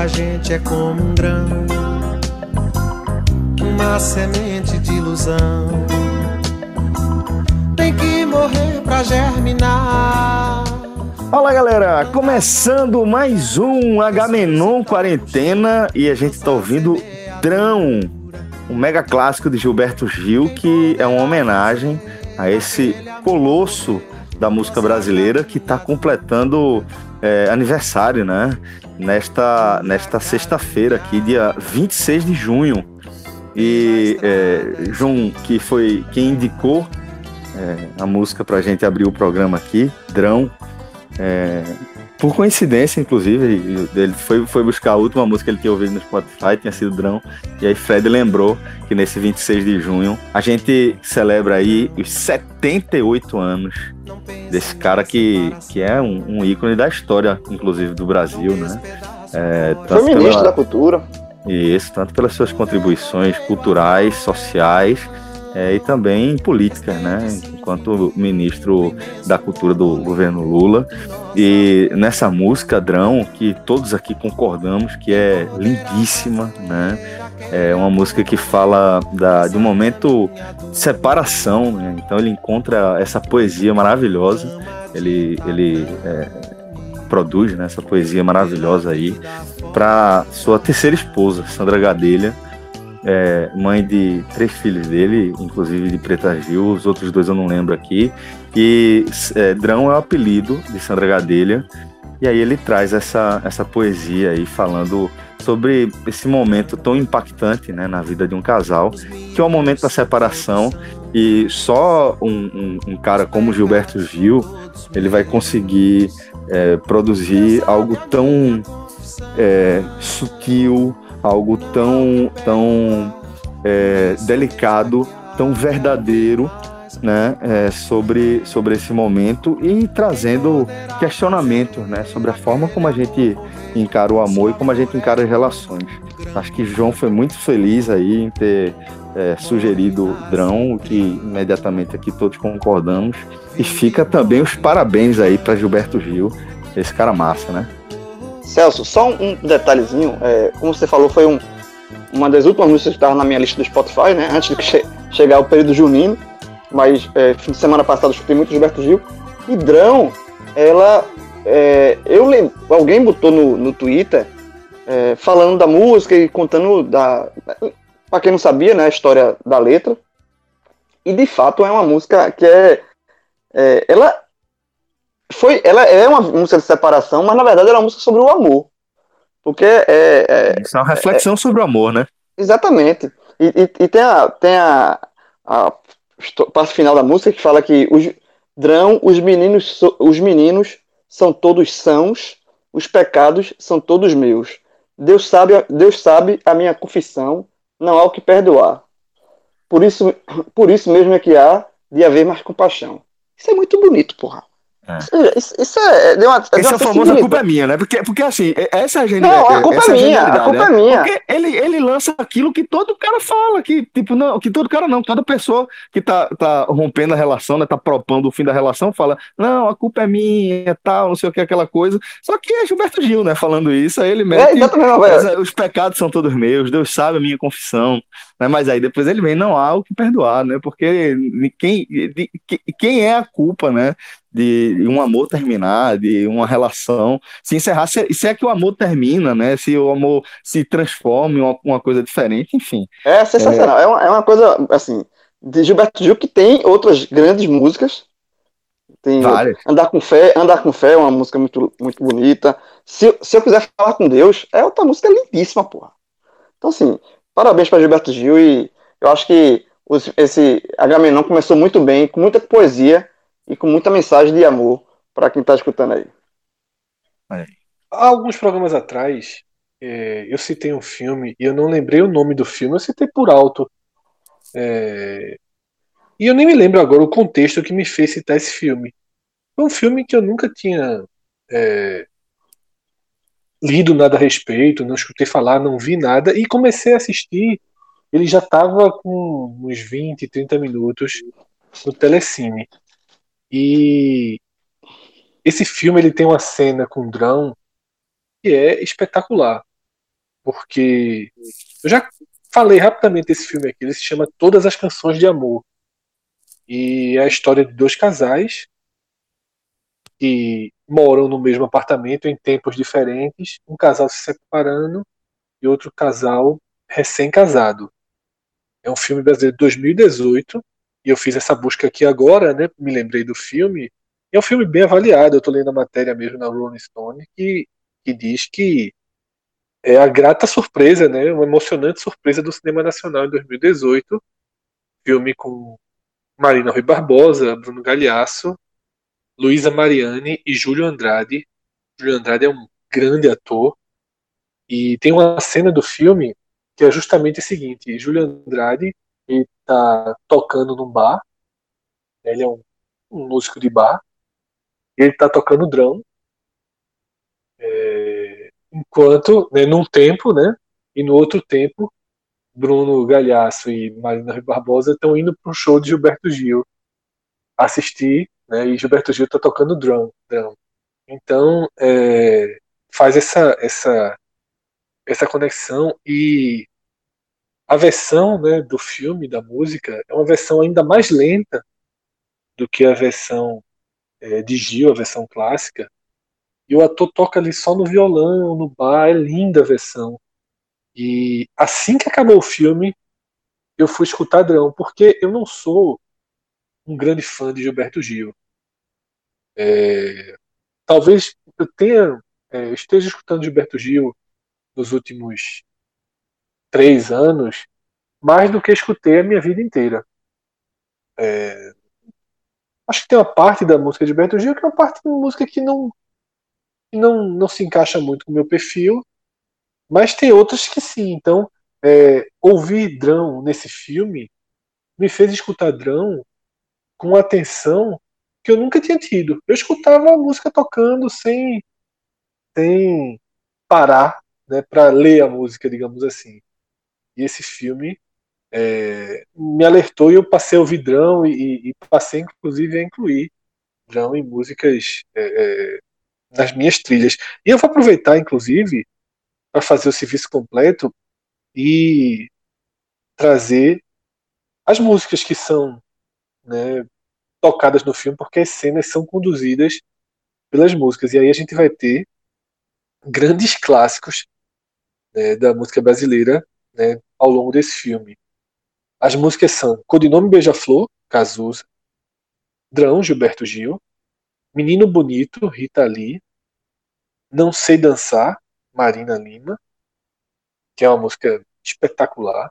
Da gente é como um grão, uma semente de ilusão. Tem que morrer pra germinar. Fala galera, começando mais um Agamenon Quarentena e a gente tá ouvindo Drão, um mega clássico de Gilberto Gil que é uma homenagem a esse colosso da música brasileira que está completando é, aniversário, né? Nesta, nesta sexta-feira aqui, dia 26 de junho. E é, João, que foi quem indicou é, a música para a gente abrir o programa aqui, Drão, é, por coincidência, inclusive, ele foi, foi buscar a última música que ele tinha ouvido no Spotify, tinha sido Drão, e aí Fred lembrou que nesse 26 de junho a gente celebra aí os 78 anos desse cara que, que é um, um ícone da história, inclusive, do Brasil, né? É, foi ministro pela, da Cultura. Isso, tanto pelas suas contribuições culturais, sociais, é, e também política, né? Enquanto ministro da Cultura do governo Lula. E nessa música, Drão, que todos aqui concordamos que é lindíssima, né? É uma música que fala da, de um momento de separação, né? Então ele encontra essa poesia maravilhosa, ele, ele é, produz né, essa poesia maravilhosa aí para sua terceira esposa, Sandra Gadelha é, mãe de três filhos dele, inclusive de Preta Gil, os outros dois eu não lembro aqui. E é, Drão é o apelido de Sandra Gadelha. E aí ele traz essa, essa poesia aí falando sobre esse momento tão impactante né, na vida de um casal, que é o momento da separação. E só um, um, um cara como Gilberto Gil, ele vai conseguir é, produzir algo tão é, sutil, algo tão, tão é, delicado, tão verdadeiro, né, é, sobre, sobre esse momento e trazendo questionamento, né, sobre a forma como a gente encara o amor e como a gente encara as relações. Acho que João foi muito feliz aí em ter é, sugerido Drão, que imediatamente aqui todos concordamos. E fica também os parabéns aí para Gilberto Gil, esse cara massa, né? Celso, só um detalhezinho. É, como você falou, foi um, uma das últimas músicas que estava na minha lista do Spotify, né? Antes de che chegar o período junino. Mas é, fim de semana passado escutei muito Gilberto Gil. E Drão, ela. É, eu lembro, alguém botou no, no Twitter é, falando da música e contando da. Pra quem não sabia, né? A história da letra. E de fato é uma música que é. é ela foi, ela é uma música de separação, mas na verdade ela é uma música sobre o amor. Porque é. é Isso é uma reflexão é, sobre o amor, né? Exatamente. E, e, e, tem, a, tem a, a parte final da música que fala que os drão, os meninos, os meninos são todos sãos, os pecados são todos meus. Deus sabe, Deus sabe a minha confissão, não há o que perdoar. Por isso, por isso mesmo é que há de haver mais compaixão. Isso é muito bonito, porra. É. Isso, isso, é. Deu uma, Esse é o famoso culpa é minha, né? Porque, porque assim, essa é a genialidade. Não, a culpa é minha, a culpa é minha. Porque ele, ele lança aquilo que todo cara fala, que, tipo, não, que todo cara não, toda pessoa que tá, tá rompendo a relação, né? Tá propondo o fim da relação, fala, não, a culpa é minha, tal, não sei o que, aquela coisa. Só que é Gilberto Gil, né? Falando isso, aí ele mete. É, os pecados são todos meus, Deus sabe a minha confissão. Né? Mas aí depois ele vem, não há o que perdoar, né? Porque quem, de, quem é a culpa, né? De um amor terminar, de uma relação se encerrar, se, se é que o amor termina, né? Se o amor se transforma em uma, uma coisa diferente, enfim. É sensacional. É, é, uma, é uma coisa, assim, de Gilberto Gil, que tem outras grandes músicas. Tem Várias. Andar com Fé, Andar com Fé é uma música muito, muito bonita. Se, se eu quiser falar com Deus, é outra música lindíssima, porra. Então, assim, parabéns para Gilberto Gil e eu acho que os, esse Agamenon começou muito bem, com muita poesia e com muita mensagem de amor para quem está escutando aí. Há alguns programas atrás, é, eu citei um filme e eu não lembrei o nome do filme, eu citei por alto. É, e eu nem me lembro agora o contexto que me fez citar esse filme. Foi um filme que eu nunca tinha é, lido nada a respeito, não escutei falar, não vi nada, e comecei a assistir. Ele já estava com uns 20, 30 minutos no Telecine. E esse filme ele tem uma cena com drone que é espetacular. Porque eu já falei rapidamente desse filme aqui, ele se chama Todas as Canções de Amor. E é a história de dois casais que moram no mesmo apartamento em tempos diferentes, um casal se separando e outro casal recém-casado. É um filme brasileiro de 2018 e eu fiz essa busca aqui agora, né? Me lembrei do filme. É um filme bem avaliado. Eu estou lendo a matéria mesmo na Rolling Stone que, que diz que é a grata surpresa, né? Uma emocionante surpresa do cinema nacional em 2018. Filme com Marina Rui Barbosa, Bruno Galhaço, Luísa Mariani e Júlio Andrade. Júlio Andrade é um grande ator. E tem uma cena do filme que é justamente o seguinte: Júlio Andrade ele tá tocando num bar. Ele é um, um músico de bar. Ele tá tocando drum. É, enquanto, né, num tempo, né? E no outro tempo, Bruno Galhaço e Marina Barbosa estão indo um show de Gilberto Gil assistir né? E Gilberto Gil está tocando drum, drum. Então é, faz essa essa essa conexão e a versão né, do filme da música é uma versão ainda mais lenta do que a versão é, de Gil, a versão clássica. E o ator toca ali só no violão, no bar, é linda a versão. E assim que acabou o filme, eu fui escutar Drão, porque eu não sou um grande fã de Gilberto Gil. É, talvez eu tenha é, esteja escutando Gilberto Gil nos últimos três anos mais do que escutei a minha vida inteira. É, acho que tem uma parte da música de Gilberto Gil que é uma parte da música que não, não, não se encaixa muito com o meu perfil, mas tem outras que sim. Então, é, ouvir Drão nesse filme me fez escutar Drão com atenção que eu nunca tinha tido. Eu escutava a música tocando sem, sem parar né, para ler a música, digamos assim. E esse filme é, me alertou e eu passei a ouvir Drão e, e, passei, inclusive, a incluir Drão em músicas é, é, nas minhas trilhas. E eu vou aproveitar, inclusive, para fazer o serviço completo e trazer as músicas que são né, tocadas no filme, porque as cenas são conduzidas pelas músicas. E aí a gente vai ter grandes clássicos né, da música brasileira né, ao longo desse filme. As músicas são Codinome Beija-Flor, Cazuza, Drão, Gilberto Gil, Menino Bonito, Rita Lee, Não Sei Dançar, Marina Lima, que é uma música espetacular,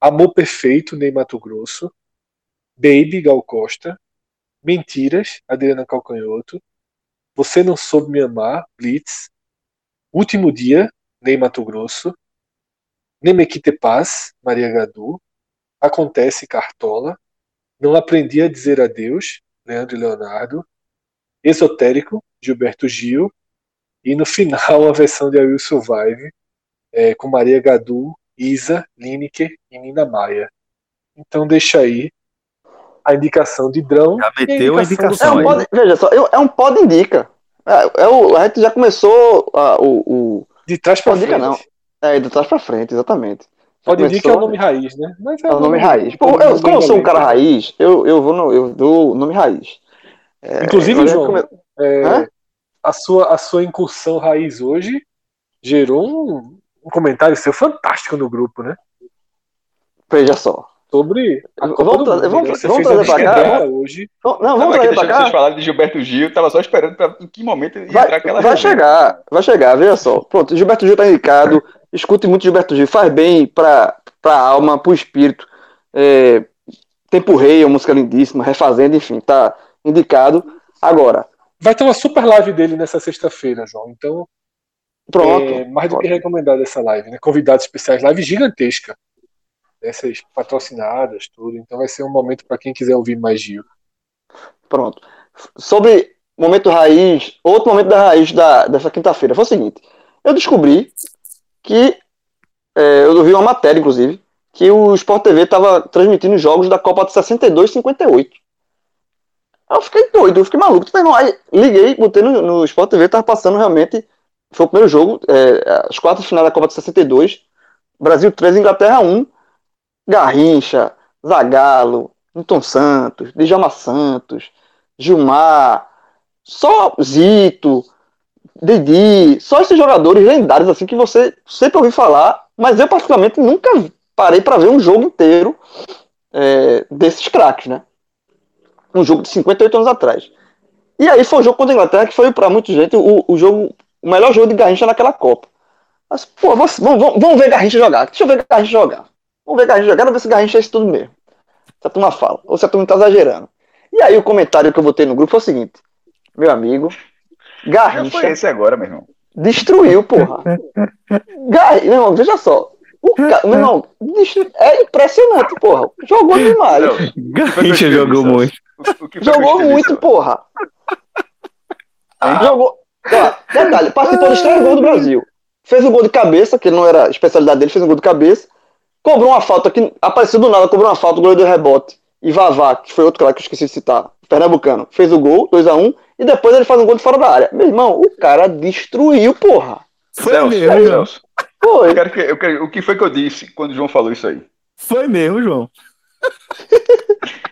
Amor Perfeito, Ney Mato Grosso, Baby, Gal Costa. Mentiras, Adriana Calcanhoto. Você Não Soube Me Amar, Blitz. Último Dia, Ney Mato Grosso. Nemequite Paz, Maria Gadu. Acontece, Cartola. Não Aprendi a Dizer Adeus, Leandro e Leonardo. Esotérico, Gilberto Gil. E no final, a versão de I Will Survive, é, com Maria Gadu, Isa, Lineker e Nina Maia. Então deixa aí a indicação de Drão. Já meteu a indicação. É um pod, veja só, é um pod indica. É, é o, a gente já começou a, o, o. De trás para frente. não. É, de trás para frente, exatamente. Pode dizer que é o nome raiz, né? Mas é, é o nome, raiz. Pô, eu, como eu sou um cara raiz, eu, eu vou no, eu dou o nome raiz. É, Inclusive, João, come... é, a, sua, a sua incursão raiz hoje gerou um, um comentário seu fantástico no grupo, né? Veja só. Sobre Vamos Mundo. vamos- vamos trazer pra cá, hoje. Não, vamos trazer pra cá. vocês falarem de Gilberto Gil, tava só esperando pra, em que momento ia Vai, entrar aquela vai chegar, vai chegar, veja só. Pronto, Gilberto Gil tá indicado. Escute muito Gilberto Gil, faz bem pra, pra alma, pro espírito. É, Tempo Rei, é uma música lindíssima, refazendo, enfim, tá indicado. Agora, Vai ter uma super live dele nessa sexta-feira, João. Então, pronto. é mais do que recomendado essa live, né? Convidados especiais, live gigantesca. Essas patrocinadas, tudo. Então vai ser um momento para quem quiser ouvir mais Gil. Pronto. Sobre momento raiz, outro momento da raiz da, dessa quinta-feira foi o seguinte: eu descobri que é, eu vi uma matéria, inclusive, que o Sport TV estava transmitindo jogos da Copa de 62 e 58. Aí eu fiquei doido, eu fiquei maluco. Irmão, Aí liguei, botei no, no Sport TV, tava passando realmente. Foi o primeiro jogo, é, as quartas de final da Copa de 62. Brasil 3, Inglaterra 1. Garrincha, Zagallo, Newton Santos, Djalma Santos, Gilmar, só Zito, Didi, só esses jogadores lendários assim que você sempre ouviu falar, mas eu particularmente nunca parei para ver um jogo inteiro é, desses craques, né? Um jogo de 58 anos atrás. E aí foi o jogo contra a Inglaterra que foi para muita gente o, o jogo, o melhor jogo de Garrincha naquela Copa. Mas, pô, vamos, vamos, vamos ver Garrincha jogar. Deixa eu ver Garrincha jogar. Vamos ver Garrincha jogar, ver se Garrincha é isso tudo mesmo. Se a turma fala, ou se a turma tá exagerando. E aí o comentário que eu botei no grupo foi o seguinte: Meu amigo, Já Garrincha foi esse agora, meu irmão. destruiu, porra. Garrincha, meu irmão, veja só. O ca... Meu irmão, é impressionante, porra. Jogou demais. Não, Garrincha jogou muito. Jogou muito, porra. Jogou. Ó, detalhe, participou dos três gols do Brasil. Fez um gol de cabeça, que não era a especialidade dele, fez um gol de cabeça. Cobrou uma falta que apareceu do nada, cobrou uma falta, o goleiro deu rebote. E Vavá, que foi outro cara que eu esqueci de citar, Pernambucano, fez o gol, 2x1, e depois ele faz um gol de fora da área. Meu irmão, o cara destruiu, porra. Foi Celso, mesmo, João. Celso, Foi. eu quero que, eu quero, o que foi que eu disse quando o João falou isso aí? Foi mesmo, João.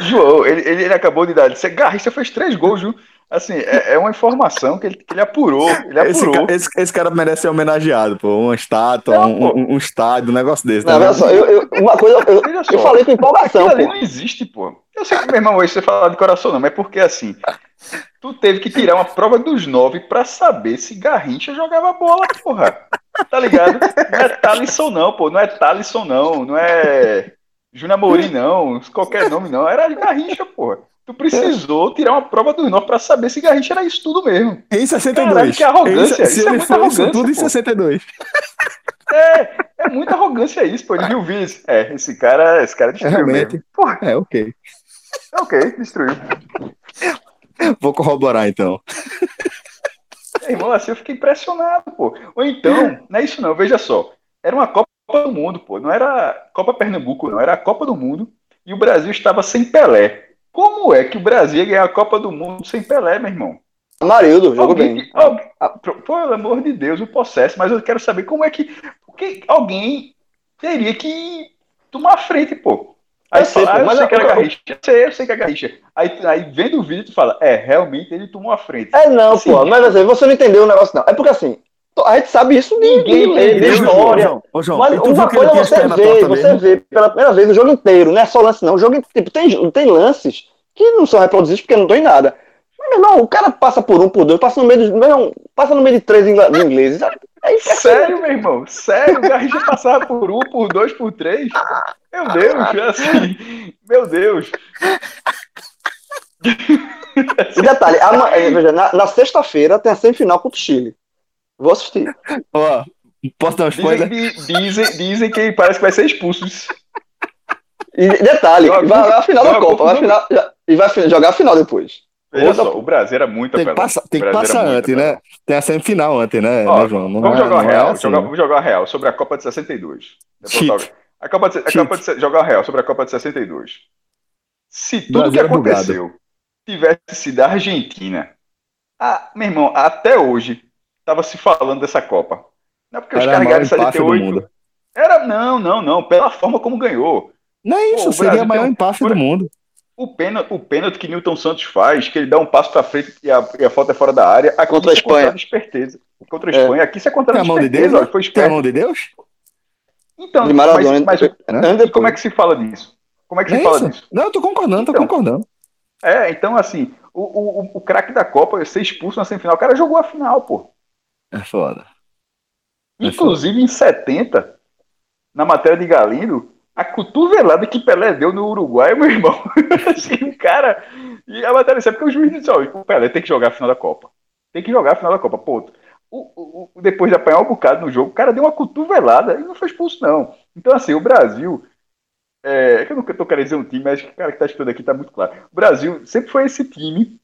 João, ele, ele, ele acabou de dar. Garrincha fez três gols, Ju. Assim, é, é uma informação que ele, que ele apurou. Ele Esse, apurou. ca- esse- esse cara merece ser homenageado, pô. Uma estátua, Não, um, pô. um- um estádio, um negócio desse. Não, né? veja só, eu, eu- uma coisa, eu, eu falei com empolgação, Aquilo ali pô. não existe, pô. Eu sei que, meu irmão, hoje você fala de coração, não, mas é porque assim. Tu teve que tirar uma prova dos nove pra saber se Garrincha jogava bola, porra. Tá ligado? Não é Talisson, não, pô. Não é Talisson, não. Não é Júnior Amorim, não. Qualquer nome, não. Era Garrincha, porra. Tu precisou tirar uma prova dos nove pra saber se Garrincha era isso tudo mesmo. Em 62. Caralho, que arrogância. Em- se Isso é ele muita foi isso arrogância, tudo em pô. 62. É, é muita arrogância isso, pô. Ele viu o Viz. É, esse cara, esse cara É, destruiu realmente. mesmo. Porra, É, ok. ok, destruiu. Vou corroborar então. Meu irmão, assim eu fiquei impressionado, pô. Ou então, não é isso não, veja só. Era uma Copa do Mundo, pô. Não era Copa Pernambuco, não. Era a Copa do Mundo. E o Brasil estava sem Pelé. Como é que o Brasil ia ganhar a Copa do Mundo sem Pelé, meu irmão? Amarildo, jogou bem. que- alguém- ah, pelo amor de Deus, o processo. Mas eu quero saber como é que, porque alguém teria que tomar a frente, pô. Aí Eu sei, fala, pô, ah, eu mas sei eu- que era Garrincha. Eu sei, eu sei que é Garrincha. Aí, aí vendo o vídeo, tu fala, é, realmente ele tomou a frente. É não, Assim, pô, mas assim, você não entendeu o negócio, não. É porque assim, a gente sabe isso de, Ninguém de entendeu, história. João, ô, João, Mas uma coisa é você vê, você vê pela primeira vez o jogo inteiro, não é só lance, não. O jogo, tipo, tem, tem lances que não são reproduzidos porque não estão em nada. Mas, meu irmão, o cara passa por um, por dois, passa no meio de, meu irmão, passa no meio de três ingleses. É impressionante. Sério, meu irmão? Sério? O Garrincha passava por um, por dois, por três? Meu Deus, é assim. Meu Deus. E detalhe, ama- é, veja, na, na sexta-feira tem a semifinal contra o Chile. Vou assistir. Ó, posso dar um Dizem, spoiler? di- dizem, dizem que parece que vai ser expulso. E detalhe, Joga- vai, vai a final da Copa, vai a final, já- e vai jogar a final depois. Só, o Brasil era muito Tem que, passar, tem que passar antes, né? Tem a semifinal antes, né, Ó, né, João? Não vamos é- jogar não a é real. assim, jogar, né? vamos jogar a real sobre a Copa de 62. Cheat. A Copa de, a Cheat. Copa de jogar a real sobre a Copa de 62. Se tudo Brasil que bugado. aconteceu tivesse sido a Argentina, ah, meu irmão, até hoje tava se falando dessa Copa. Não é porque os Era caras a ganharam do 78. mundo. Era, não, não, não. Pela forma como ganhou. Não é isso, Pô, o seria a maior um- por- do mundo. O pênalti, o pênalti que Newton Santos faz, que ele dá um passo pra frente e a, e a falta é fora da área, aqui Contra a é Espanha. contra a esperteza. Contra a É. Espanha, aqui isso é contra a mão de Deus, ó, né? foi Tem a esperto. mão de Deus? Então, De Maradona, mas, mas né? e como é que se fala disso? Como é que se É fala isso? disso? Não, eu tô concordando, tô Então. concordando. É, então assim, o, o, o- o craque da Copa ser expulso na semifinal, o cara jogou a final, pô. É foda. É Inclusive em 70, na matéria de Galindo, a cotovelada que Pelé deu no Uruguai, meu irmão. assim, cara. E a matéria disse, é porque o juiz disse, ó, o Pelé tem que jogar a final da Copa. Tem que jogar a final da Copa, ponto. O, o- depois de apanhar um bocado no jogo, o cara deu uma cotovelada e não foi expulso, não. Então, assim, o Brasil. É, é que eu não tô querendo dizer um time, mas o cara que tá estudando aqui tá muito claro. O Brasil sempre foi esse time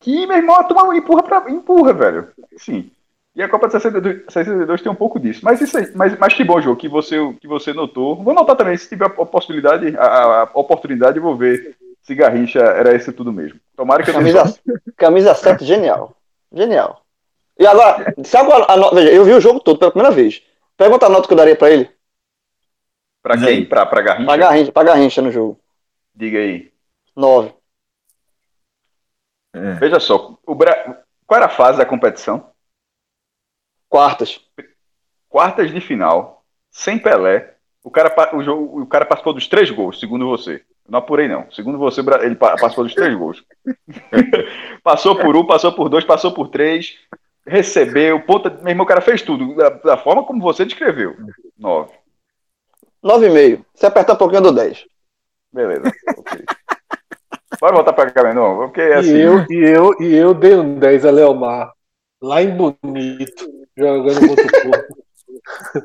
que, meu irmão, a turma empurra, pra, empurra, velho. Sim. E a Copa de 62, 62 tem um pouco disso. Mas isso aí, mas, mas que bom jogo que você, que você notou. Vou notar também, se tiver a possibilidade, a, a- a oportunidade, eu vou ver se Garrincha era esse tudo mesmo. Tomara que eu não Camisa, camisa 7, genial. Genial. E agora, sabe a nota? Veja, eu vi o jogo todo pela primeira vez. Pergunta a nota que eu daria pra ele. Pra quem? aí. Pra, pra Garrincha? Pra Garrincha, pra Garrincha no jogo. Diga aí. 9. É. Veja só, o Bra... qual era a fase da competição? Quartas. Quartas de final, sem Pelé. O cara, o, jogo, o cara participou dos três gols, segundo você. Não apurei, não. Segundo você, ele pa- participou dos três gols. passou por um, passou por dois, passou por três. Recebeu, ponta. Meu irmão, o cara fez tudo. Da, da forma como você descreveu. Nove. 9,5. Se apertar um pouquinho, dou 10. Beleza. ok. Bora voltar pra cá, não. Porque é assim. E eu, e eu, e eu dei um 10 a Leomar, lá em Bonito, jogando contra o Porto.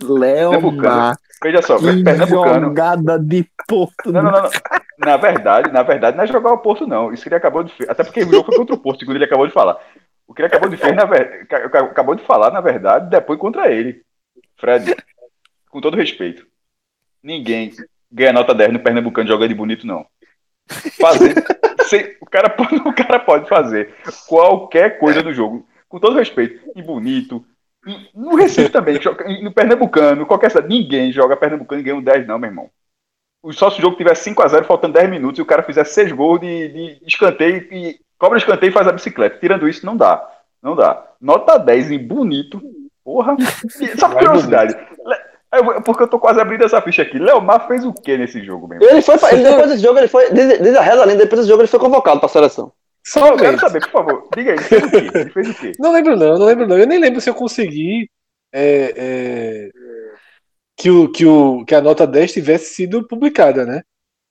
Léo. Veja só, que Pernambucano. jogada de Porto. Não, não, não, não. Na verdade, na verdade, não é jogar o Porto, não. Isso que ele acabou de. Até porque o jogo foi contra o Porto, segundo ele acabou de falar. O que ele acabou de, na ver... ca- acabou de falar, na verdade, depois contra ele. Fred, com todo respeito. Ninguém ganha nota 10 no Pernambucano jogando de bonito, não. Fazer. se- o, cara pode, o cara pode fazer qualquer coisa do jogo, com todo respeito, em bonito. No Recife também, no Pernambucano, qualquer cidade, ninguém joga Pernambucano e ganha um 10, não, meu irmão só se o jogo tiver 5x0, faltando 10 minutos, e o cara fizer 6 gols de, de escanteio e cobra escanteio e faz a bicicleta. Tirando isso, não dá. Não dá. Nota 10 em bonito. Porra. Só por curiosidade. Porque eu tô quase abrindo essa ficha aqui. Leomar fez o que nesse jogo, meu irmão? Ele foi, ele, depois desse jogo, ele foi, desde, desde a reza ali, depois desse jogo, ele foi convocado pra seleção. Só eu quero saber, por favor. Diga aí, ele fez o quê? Ele fez o quê? Não lembro não, não lembro não. Eu nem lembro se eu consegui é, é, que, o, que, o, que a nota 10 tivesse sido publicada, né?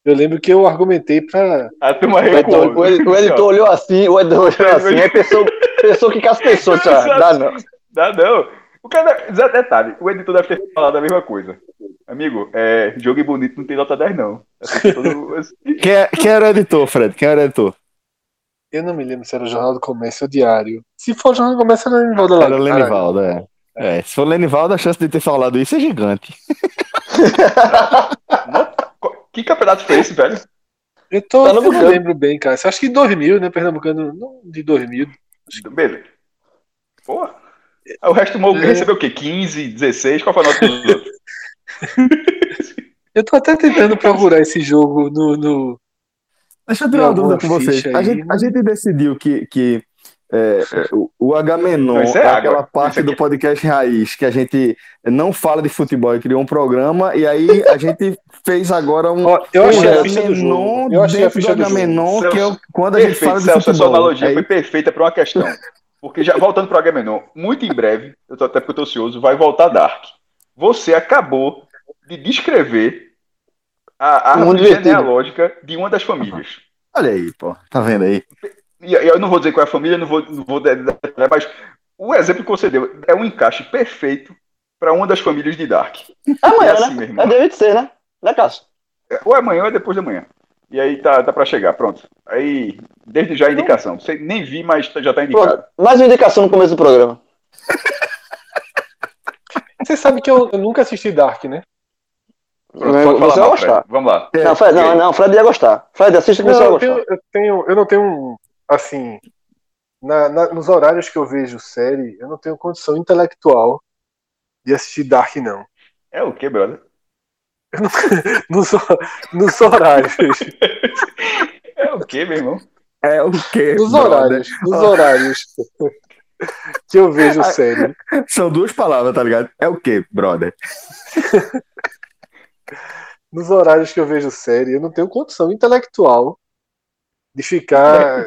Eu lembro que eu argumentei para O editor, o editor- o editor olhou assim, o editor olhou assim, aí pensou, pensou que as pessoas, dá não. Dá não. O cara, Zé, detalhe, o editor deve ter falado a mesma coisa. Amigo, é, jogo bonito não tem nota 10, não. Assim, todo- assim, Quem, é- quem era o editor, Fred? Quem era o editor? Eu não me lembro se era o Jornal do Comércio ou Diário. Se for o Jornal do Comércio, era o Lenivaldo Era o. Lenivaldo, é. É, se for o Lenivaldo, a chance de ter falado isso é gigante. Que campeonato foi esse, velho? Eu, tô, eu não Pernambucano. lembro bem, cara. Acho que 2000, né? Pernambucano, não, de 2000. Beleza. Porra. O resto do É. recebeu o quê? 15, 16? Qual foi a nota dos outros? Eu tô até tentando procurar esse jogo no. no... Deixa eu tirar uma dúvida com vocês. A A gente- a gente decidiu que, que é, o, o Agamenon é, é aquela parte do podcast Raiz que a gente não fala de futebol e criou um programa, e aí a gente fez agora um. Eu um achei a é, ficha do Agamenon jogo. Eu achei a dentro ficha do do. Agamenon, que é quando a gente fala de Celso, a futebol. analogia Aí- foi perfeita para uma questão. Porque já voltando para o Agamenon, muito em breve, eu tô até porque eu tô ansioso, vai voltar Dark. Você acabou de descrever a Um árvore invertido. genealógica de uma das famílias. Olha aí, pô. Tá vendo aí? E eu não vou dizer qual é a família, não vou, não vou mas o exemplo que você deu é um encaixe perfeito para uma das famílias de Dark. Amanhã, É assim, meu né? irmão. É dia 26, né? Né, Cássio? Ou é amanhã ou é depois da manhã. E aí tá, tá para chegar, pronto. Aí, desde já a indicação. Você nem vi, mas já tá indicado. Pronto. Mais uma indicação no começo do programa. Você sabe que eu, eu nunca assisti Dark, né? Pronto, Você pode falar vai gostar. Fred. Vamos lá. Não, Fred, não, aí? não, Fred ia gostar. Fred, assista que Não, você vai eu, gostar. tenho, eu, tenho, eu não tenho, assim, na- na- nos horários que eu vejo série, eu não tenho condição intelectual de assistir Dark, não. É o que, brother? Nos, nos horários. É o que, meu irmão? É o quê? Nos brother? horários. Nos horários. que eu vejo série. São duas palavras, tá ligado? É o quê, brother? Nos horários que eu vejo série, eu não tenho condição intelectual de ficar.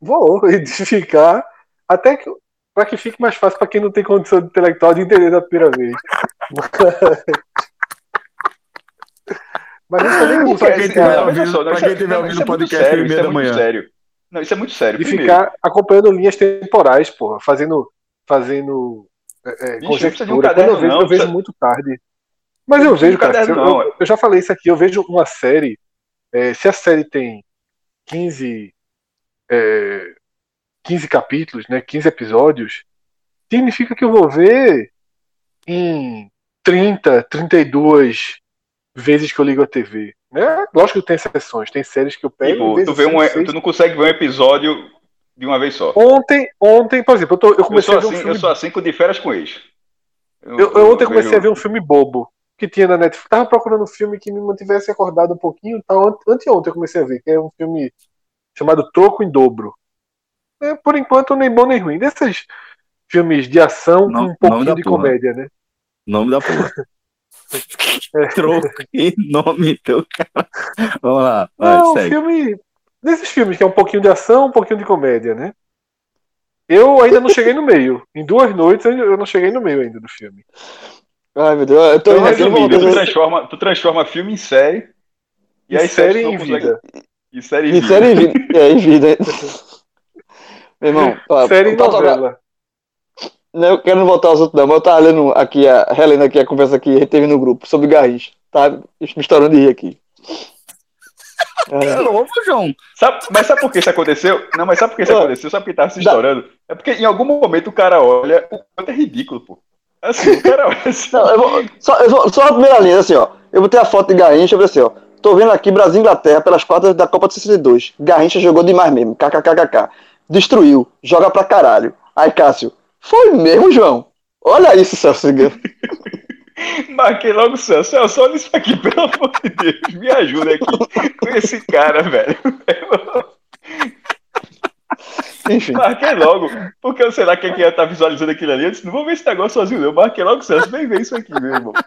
Vou, de ficar. Até que. Pra que fique mais fácil pra quem não tem condição intelectual de entender da primeira vez. Mas isso também não Pra quem tiver ouvindo- pra quem é- tiver é o muito podcast sério, é da muito manhã. sério. Não, isso é muito sério. de Primeiro, ficar acompanhando linhas temporais, porra, fazendo, fazendo é, é, Bicho, precisa de um conjectura. Quando eu caderno, vejo, não, eu vejo precisa- muito tarde. Mas eu precisa vejo, cara, eu, não. eu- eu já falei isso aqui, eu vejo uma série, é, se a série tem 15, é, 15 capítulos, né, 15 episódios, significa que eu vou ver em 30, 32 vezes que eu ligo a TV. Né? Lógico que tem exceções, tem séries que eu pego. tipo, tu, vê um, seis. tu não consegue ver um episódio de uma vez só. Ontem, ontem, por exemplo, eu, tô- eu Eu comecei sou, a ver um assim, filme eu sou assim com de férias com ex. Eu, eu ontem comecei a ver um filme bobo que tinha na Netflix. Tava procurando um filme que me mantivesse acordado um pouquinho. Ante- anteontem eu comecei a ver, que é um filme chamado Troco em Dobro. É, por enquanto, nem bom nem ruim. Desses filmes de ação com um pouquinho de porra. comédia, né? Nome da porra. É. Troco e nome teu cara. Vamos lá, vai, Não, um segue. filme. Desses filmes que é um pouquinho de ação, um pouquinho de comédia, né? Eu ainda não cheguei no meio. Em duas noites eu não cheguei no meio ainda do filme. Ai, meu Deus, eu tô Então, resumindo, tu transforma, tu transforma filme em série. E E aí série em consegue- vida. E série em Em vida. série em vida. É, em vida. Meu irmão, ó, série e Pautogra- novela. Não, eu quero não voltar aos outros, não, mas eu tava lendo aqui, a, relendo aqui a conversa que a gente teve no grupo sobre Garrincha. Tá me estourando de rir aqui. É novo, João. Sabe- mas sabe por que isso aconteceu? Não, mas sabe por que isso aconteceu? Sabe por que tava se estourando? É porque em algum momento o cara olha, o quanto é ridículo, pô. Assim, cara assim. não, eu vou, só, eu vou- só a primeira linha, assim, ó. Eu botei a foto de Garrincha, eu falei assim, ó. Tô vendo aqui Brasil e Inglaterra pelas quartas da Copa de 62. Garrincha jogou demais mesmo. KKKKK. Destruiu. Joga pra caralho. Aí, Cássio. Foi mesmo, João? Olha isso, Celso. Marquei logo o Celso. Celso, olha isso aqui, pelo amor de Deus. Me ajuda aqui com esse cara, velho. Enfim. Marquei logo. Porque eu sei lá quem que ia estar visualizando aquilo ali. Eu disse, não vou ver esse negócio sozinho, não. Marquei logo o Celso. Vem ver isso aqui, meu irmão.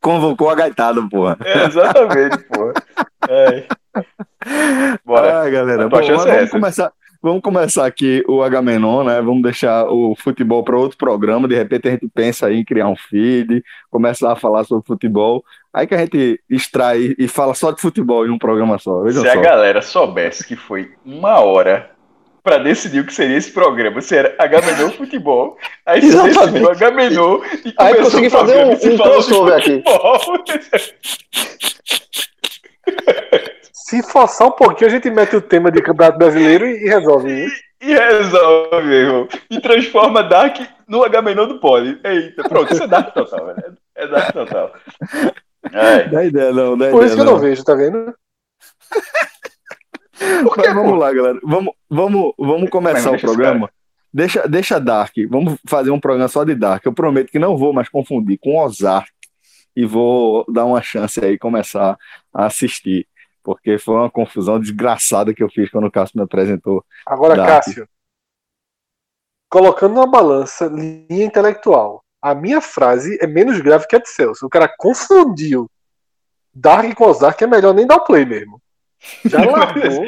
Convocou a gaitada, porra. É, exatamente, pô. É. Bora. Ah, galera. Bom, é vamos, essa. começar, vamos começar aqui o Agamenon, né? Vamos deixar o futebol para outro programa. De repente a gente pensa aí em criar um feed, começar a falar sobre futebol. Aí que a gente extrai e fala só de futebol em um programa só. Vejam Se a só. galera soubesse que foi uma hora pra decidir o que seria esse programa, se era Agamenon Futebol, aí você decidiu Agamenon e Aí consegui o fazer um- e se um crossover aqui. Se forçar um pouquinho, a gente mete o tema de Campeonato Brasileiro e, e resolve. viu? E resolve, irmão. E transforma Dark no Agamenon do Poli. Eita, pronto, isso é Dark total, velho. É Dark total. É. Dá ideia, não, dá Por ideia, isso que eu não vejo, tá vendo? Mas vamos lá, galera. Vamos, vamos, vamos começar o programa. Deixa, deixa Dark. Vamos fazer um programa só de Dark. Eu prometo que não vou mais confundir com Ozark e vou dar uma chance aí começar a assistir, porque foi uma confusão desgraçada que eu fiz quando o Cássio me apresentou. Agora, Dark. Cássio, colocando na balança linha intelectual, a minha frase é menos grave que a de Celso. O cara confundiu Dark com Ozark, é melhor nem dar o play mesmo. Já largou.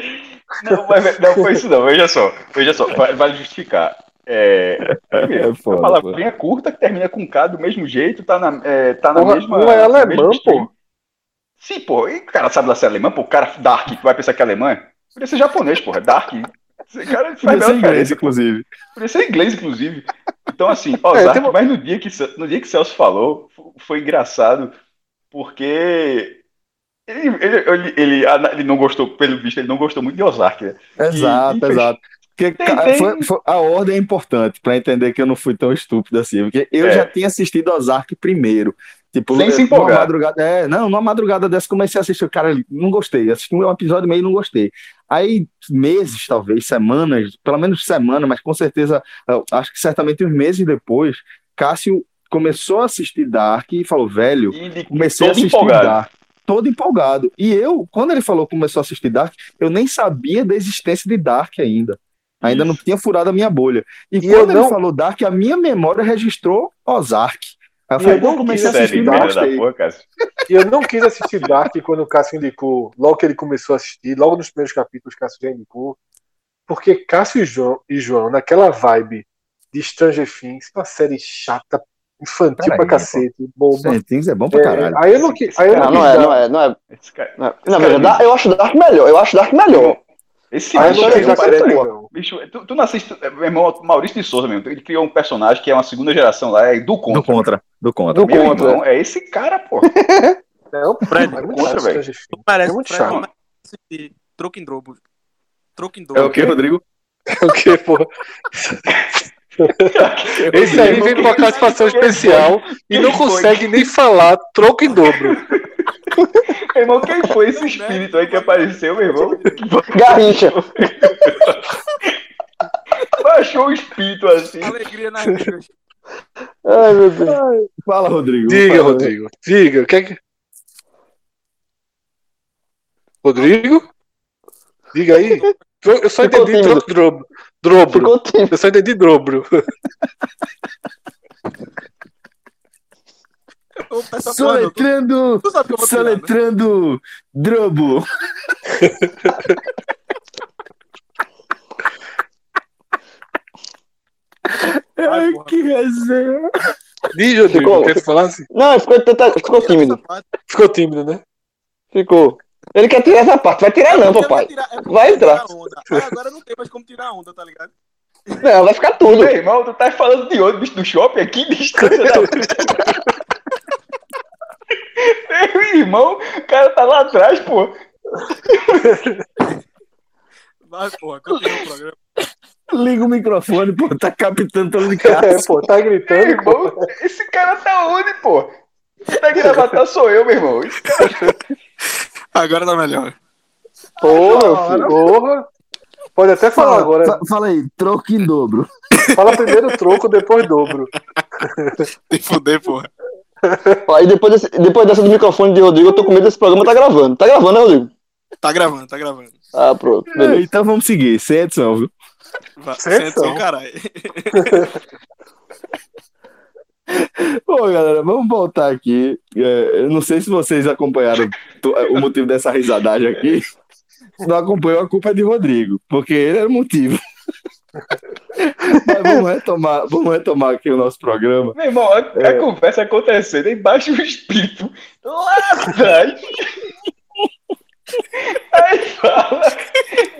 Não, mas não foi isso não. Veja só, veja só, vale justificar. É, É a foda, palavrinha curta que termina com K do mesmo jeito, tá na, é, tá na Porra, mesma. não é stream. pô. Sim, pô. E o cara sabe lá ser alemão, pô. O cara Dark que vai pensar que é alemão. Podia ser japonês, porra. Dark. Esse cara faz Podia bela ser inglês, inclusive. Podia ser inglês, inclusive. Então, assim, Ozark, uma- mas no dia, que, no dia que Celso falou, foi engraçado, porque ele, ele, ele, ele, ele não gostou, pelo visto, ele não gostou muito de Ozark, né? Exato, E- e exato. Porque Tem- tem- foi- foi- a ordem é importante para entender que eu não fui tão estúpido assim. Porque eu É. já tinha assistido Ozark primeiro. Tipo, Sem se numa empolgar. madrugada, é, não, numa madrugada dessa comecei a assistir. Cara, não gostei. Assisti um episódio meio e não gostei. Aí, meses, talvez, semanas, pelo menos semana, mas com certeza, acho que certamente uns meses depois, Cássio começou a assistir Dark e falou, velho, E comecei a assistir empolgado. Dark. Todo empolgado. E eu, quando ele falou que começou a assistir Dark, eu nem sabia da existência de Dark ainda. Ainda não tinha furado a minha bolha. E, E quando ele não- falou Dark, a minha memória registrou Ozark. Eu E falei, eu não comecei a quis assistir Série e não. E eu não quis assistir Dark quando o Cássio indicou, logo que ele começou a assistir, logo nos primeiros capítulos, Cássio já indicou, porque Cássio e João, e João naquela vibe de Stranger Things, uma série chata, infantil Peraí, pra pô. cacete, boba. Stranger Things é bom pra É, caralho. aí eu não, aí eu não, Não, quis não é, não é, não é. Esse cara, Não, Esse não, veja, me- Dark- eu acho Dark melhor. Eu acho Dark melhor. Esse eu bicho não dar parece- pô. Bicho, tu, tu não assiste, meu irmão Maurício de Souza mesmo, ele criou um personagem que é uma segunda geração lá, é do Do contra. contra. Do contra. Do Meu contra. irmão, é esse cara, pô. Não, Fred, é muito contra, chato velho. Parece, É muito Fred, chato. assistir Troco em Dobro. Troco em É o que, Rodrigo? O que, porra? Esse aí vem com uma classificação especial e não foi? consegue nem falar troco em dobro. Meu irmão, quem foi esse espírito aí que apareceu, meu irmão? Garrincha. Baixou o espírito assim. Alegria nas ruas. Ai, meu Deus. Fala, Rodrigo. Diga, Fala. Rodrigo. Diga, o que é que. Rodrigo? Diga aí. Eu só Ficou entendi tímido. troco dobro. Dobro. Ficou tímido. Eu só entendi dobro. Falando, tu, Soletrando. tirar, né? Soletrando. Drobo. Ai, que resenha. Diz, Rodrigo. Ficou- Quer falar assim? Não, ficou, tá- ficou tímido. Ficou tímido, né? Ficou. Ele quer tirar essa parte. Vai tirar não, papai. vai tirar- é Vai entrar. tirar onda. Aí agora não tem mais como tirar onda, tá ligado? Não, vai ficar tudo. Meu irmão, tu tá falando de onde, bicho, do shopping aqui, distância da... Meu irmão, o cara tá lá atrás, pô. Vai, porra, continua o programa. Liga o microfone, pô. Tá captando todo de É, casa. pô, tá Meu gritando. irmão, esse cara tá onde, pô? Quem tá gravatar sou eu, meu irmão. Esse cara... Agora tá melhor. Pô, meu filho. Porra. Pode até falar agora. fa- fala aí, troco em dobro. Fala primeiro troco, depois dobro. Tem fuder, porra. Aí depois, desse, depois dessa do microfone de Rodrigo, eu tô com medo desse programa tá gravando. Tá gravando, né, Rodrigo? Tá gravando, tá gravando. Ah, pronto. É, então vamos seguir, sem edição, viu? Vai, Certo. senta o caralho. Bom, galera, vamos voltar aqui. É, eu não sei se vocês acompanharam to- o motivo dessa risadagem aqui. Se não acompanhou, a culpa é de Rodrigo, porque ele era o motivo. Mas vamos retomar, vamos retomar aqui o nosso programa. Meu irmão, a, a conversa acontecendo embaixo do espírito, lá atrás. Aí fala,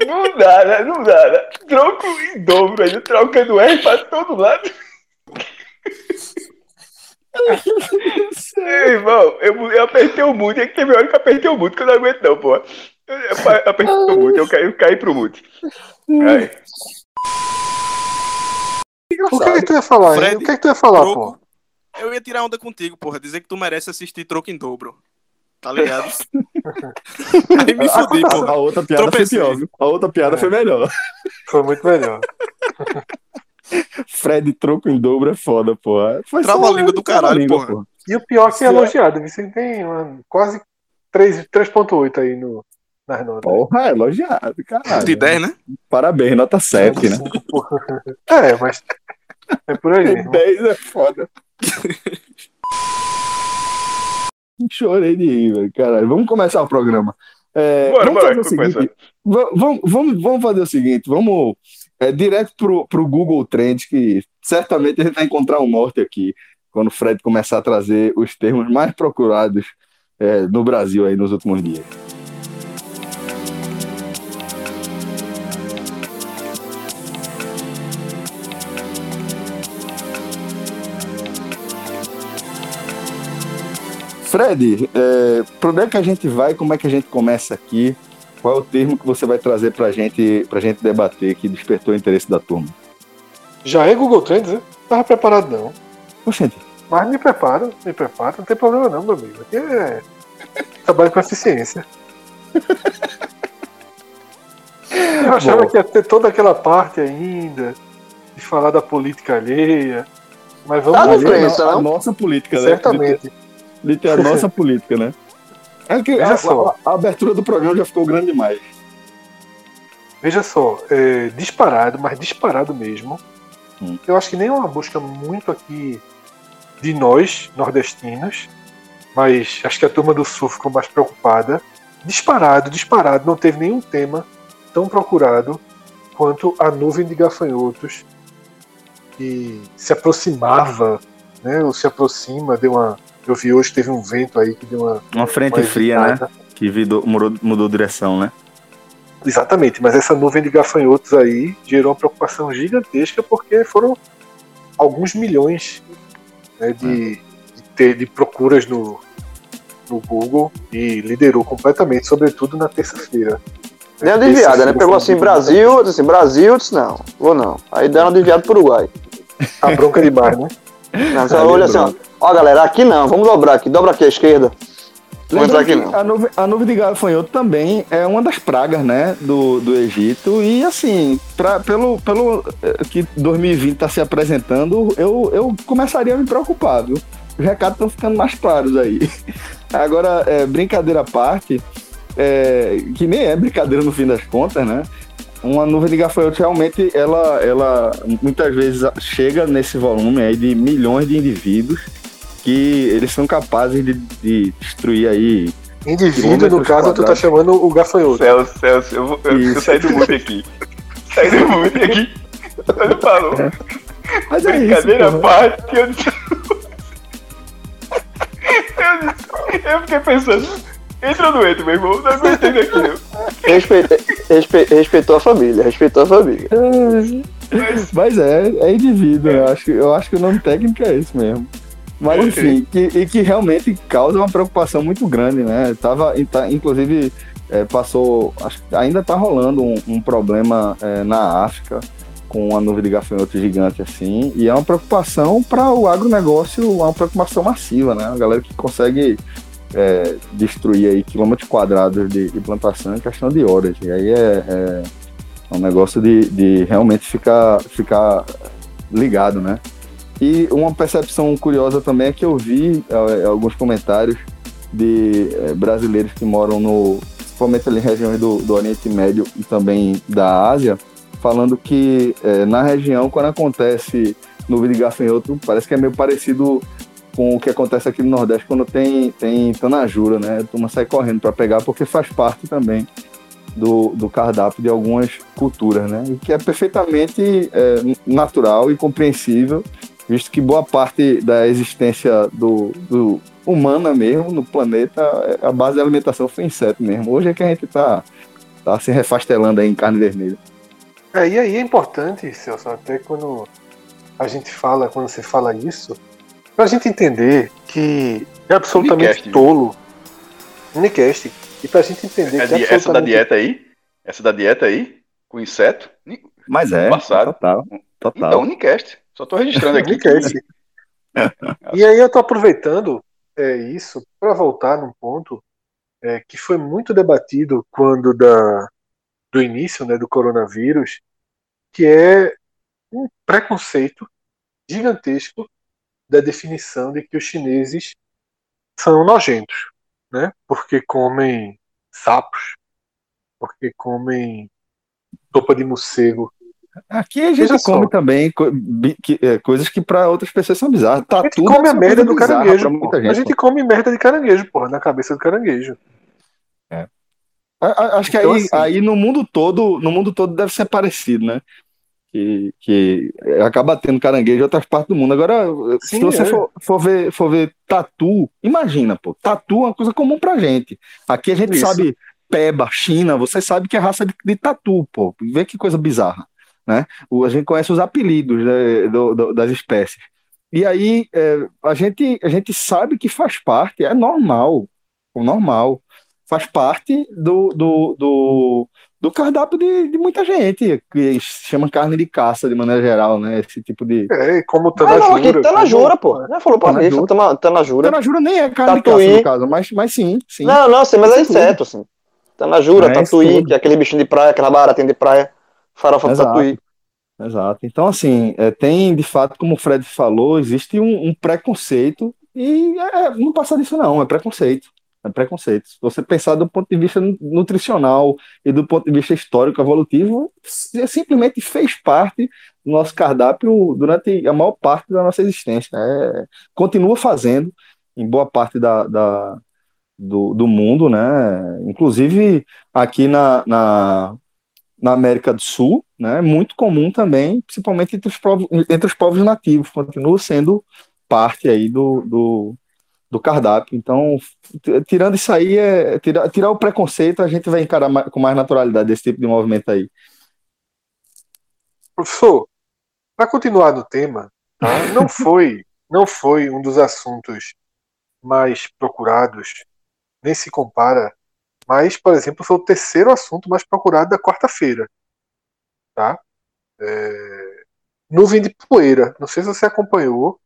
não dá, né? Não dá, né? Troco em dobro, aí trocando R pra todo lado. Meu irmão, eu, eu apertei o mute, é que teve hora que eu apertei o mute, que eu não aguento não, pô. Eu, eu apertei o mute, eu caí, eu caí pro mute. Aí. O que é que tu ia falar, hein? Fred, O que é que tu ia falar, pô? Troco. Eu ia tirar onda contigo, porra. Dizer que tu merece assistir troco em dobro. Tá ligado? Aí me fudi, A porra. outra piada Tropecei. foi pior, viu? A outra piada foi melhor. Foi muito melhor. Fred troco em dobro é foda, porra. Foi Trava a língua do caralho, trava-língua, porra. E o pior que é Se- elogiado. Você tem uma, quase 3 3.8 aí no, nas notas. Porra, é elogiado, caralho. De 10, né? Parabéns, nota 7, né? É, mas é por aí. 10 é foda. Chorei de rir, velho. Caralho, vamos começar o programa. É, Bora, vamos bora, fazer o seguinte. va- Vamos, vamos, vamos fazer o seguinte. Vamos é, direto pro, pro Google Trends, que certamente a gente vai encontrar um norte aqui quando o Fred começar a trazer os termos mais procurados é, no Brasil aí nos últimos dias. Fred, é, para onde é que a gente vai? Como é que a gente começa aqui? Qual é o termo que você vai trazer para gente, a gente debater que despertou o interesse da turma? Já é Google Trends, né? Não tava preparado não. Oxente, Mas me preparo, me preparo. Não tem problema não, meu amigo. Aqui é trabalho com eficiência. Eu achava Bom. que ia ter toda aquela parte ainda de falar da política alheia. Mas vamos Tá ver. frente. a, nossa política, né? Certamente. De ter a nossa política, né? É que Veja a, só. a- a abertura do programa já ficou grande demais. Veja só, é, disparado, mas disparado mesmo. Hum. Eu acho que nem é uma busca muito aqui de nós, nordestinos, mas acho que a turma do sul ficou mais preocupada. Disparado, disparado, não teve nenhum tema tão procurado quanto a nuvem de gafanhotos que se aproximava, né, ou se aproxima, deu uma. Eu vi hoje teve um vento aí que deu uma. Uma frente uma fria, né? Que vidou- mudou, mudou direção, né? Exatamente, mas essa nuvem de gafanhotos aí gerou uma preocupação gigantesca porque foram alguns milhões né, de, de, ter- de procuras no, no Google e liderou completamente, sobretudo na terça-feira. Deu uma desviada, né? Pegou assim, Brasil, eu disse assim, Brasil, eu disse, não, vou não. Aí deu uma desviada pro Uruguai. A bronca demais, né? Não, Ali olha assim, ó, ó galera, aqui não, vamos dobrar aqui, dobra aqui à esquerda. Lembrando aqui não. a nuvem, a nuvem de gafanhoto também é uma das pragas, né, do, do Egito. E assim, pra, pelo, pelo eh, que 2020 está se apresentando, eu, eu começaria a me preocupar, viu? Os recados estão ficando mais claros aí. Agora, é, brincadeira à parte, é, que nem é brincadeira no fim das contas, né? Uma nuvem de gafanhotos realmente, ela, ela muitas vezes chega nesse volume aí de milhões de indivíduos que eles são capazes de, de destruir aí Indivíduo, no caso, tu tá quadrados. chamando o gafanhoto. Celso, Celso, eu, vou, eu, saí do mute aqui. Saí do mute aqui. Ele falou. Mas é Brincadeira isso. parte, eu disse. Eu, disse- eu fiquei pensando, entra ou não entra, meu irmão? Não aguentei daquilo. Respeita, respe- respeitou a família, respeitou a família. Mas é, é indivíduo. Eu acho, que- eu acho que o nome técnico é esse mesmo. Mas enfim, que, e que realmente causa uma preocupação muito grande, né? Tava, tá- inclusive, é, passou. Acho que ainda tá rolando um, um problema é, na África com uma nuvem de gafanhoto gigante assim. E é uma preocupação para o agronegócio, é uma preocupação massiva, né? A galera que consegue é, destruir aí quilômetros quadrados de, de plantação em questão de horas. E aí é, é um negócio de, de realmente ficar, ficar ligado, né? E uma percepção curiosa também é que eu vi é, alguns comentários de é, brasileiros que moram no, principalmente ali em regiões do, do Oriente Médio e também da Ásia, falando que é, na região, quando acontece nuvem de gafanhoto, parece que é meio parecido com o que acontece aqui no Nordeste quando tem, tem tanajura, né? A turma sai correndo para pegar, porque faz parte também do, do cardápio de algumas culturas, né? E que é perfeitamente é, natural e compreensível, visto que boa parte da existência do, do humana mesmo no planeta, a base da alimentação foi inseto mesmo. Hoje é que a gente tá, tá se refastelando aí em carne vermelha. É, e aí é importante, Celso, até quando a gente fala, quando você fala isso, pra gente entender que é absolutamente Unicast, tolo. Unicast. E pra gente entender É que é di- essa da absolutamente dieta aí? Essa da dieta aí? Com inseto? Mas é, Passado. total, total. Então, Unicast. Só tô registrando aqui. Unicast. E aí eu tô aproveitando é, isso para voltar num ponto é, que foi muito debatido quando da, do início né, do coronavírus, que é um preconceito gigantesco da definição de que os chineses são nojentos, né? Porque comem sapos, porque comem sopa de morcego. Aqui a gente Veja só. come também co- que- é, coisas que para outras pessoas são bizarras. A Tatu gente come a ser uma merda do caranguejo, pô. muita A gente, gente come merda de caranguejo, porra, na cabeça do caranguejo. A- a- Acho que Então, aí, assim- aí no mundo todo, no mundo todo deve ser parecido, né? Que, que acaba tendo caranguejo em outras partes do mundo. Agora, se Sim, você é. for, for ver, for ver tatu, imagina, pô, tatu é uma coisa comum pra gente. Aqui a gente Isso. sabe peba, China, você sabe que é raça de, de tatu, pô. Vê que coisa bizarra, né? O, a gente conhece os apelidos né, do- do- das espécies. E aí é, a, gente, a gente sabe que faz parte, é normal, normal faz parte do, do, do, do cardápio de, de muita gente, que chama carne de caça de maneira geral, né? Esse tipo de. É, como Ah, não, aqui Tanajura. tá na como- jura, pô. Já falou pra mim, Tanajura. tá na- tá na jura. Tanajura nem é carne de Tatuí. caça, no caso, mas, mas sim, sim. Não, não, sei, mas é inseto, assim. Tá na jura, É, tatuí, que é aquele bichinho de praia, aquela baratinha de praia, farofa do Exato. tatuí. Exato. Então, assim, é, tem, de fato, como o Fred falou, existe um, um preconceito e é, não passa disso, não, é preconceito. É preconceito. Se você pensar do ponto de vista nutricional e do ponto de vista histórico, evolutivo, simplesmente fez parte do nosso cardápio durante a maior parte da nossa existência. É, continua fazendo em boa parte da, da do, do mundo, né? Inclusive aqui na, na, na América do Sul, né? Muito comum também, principalmente entre os povos, entre os povos nativos, continua sendo parte aí do, do, do cardápio. Então, tirando isso aí, é, tirar, tirar o preconceito, a gente vai encarar mais, com mais naturalidade esse tipo de movimento aí. Professor, para continuar no tema, tá? não foi não foi um dos assuntos mais procurados, nem se compara, mas, por exemplo, foi o terceiro assunto mais procurado da quarta-feira. Tá? É... Nuvem de poeira. Não sei se você acompanhou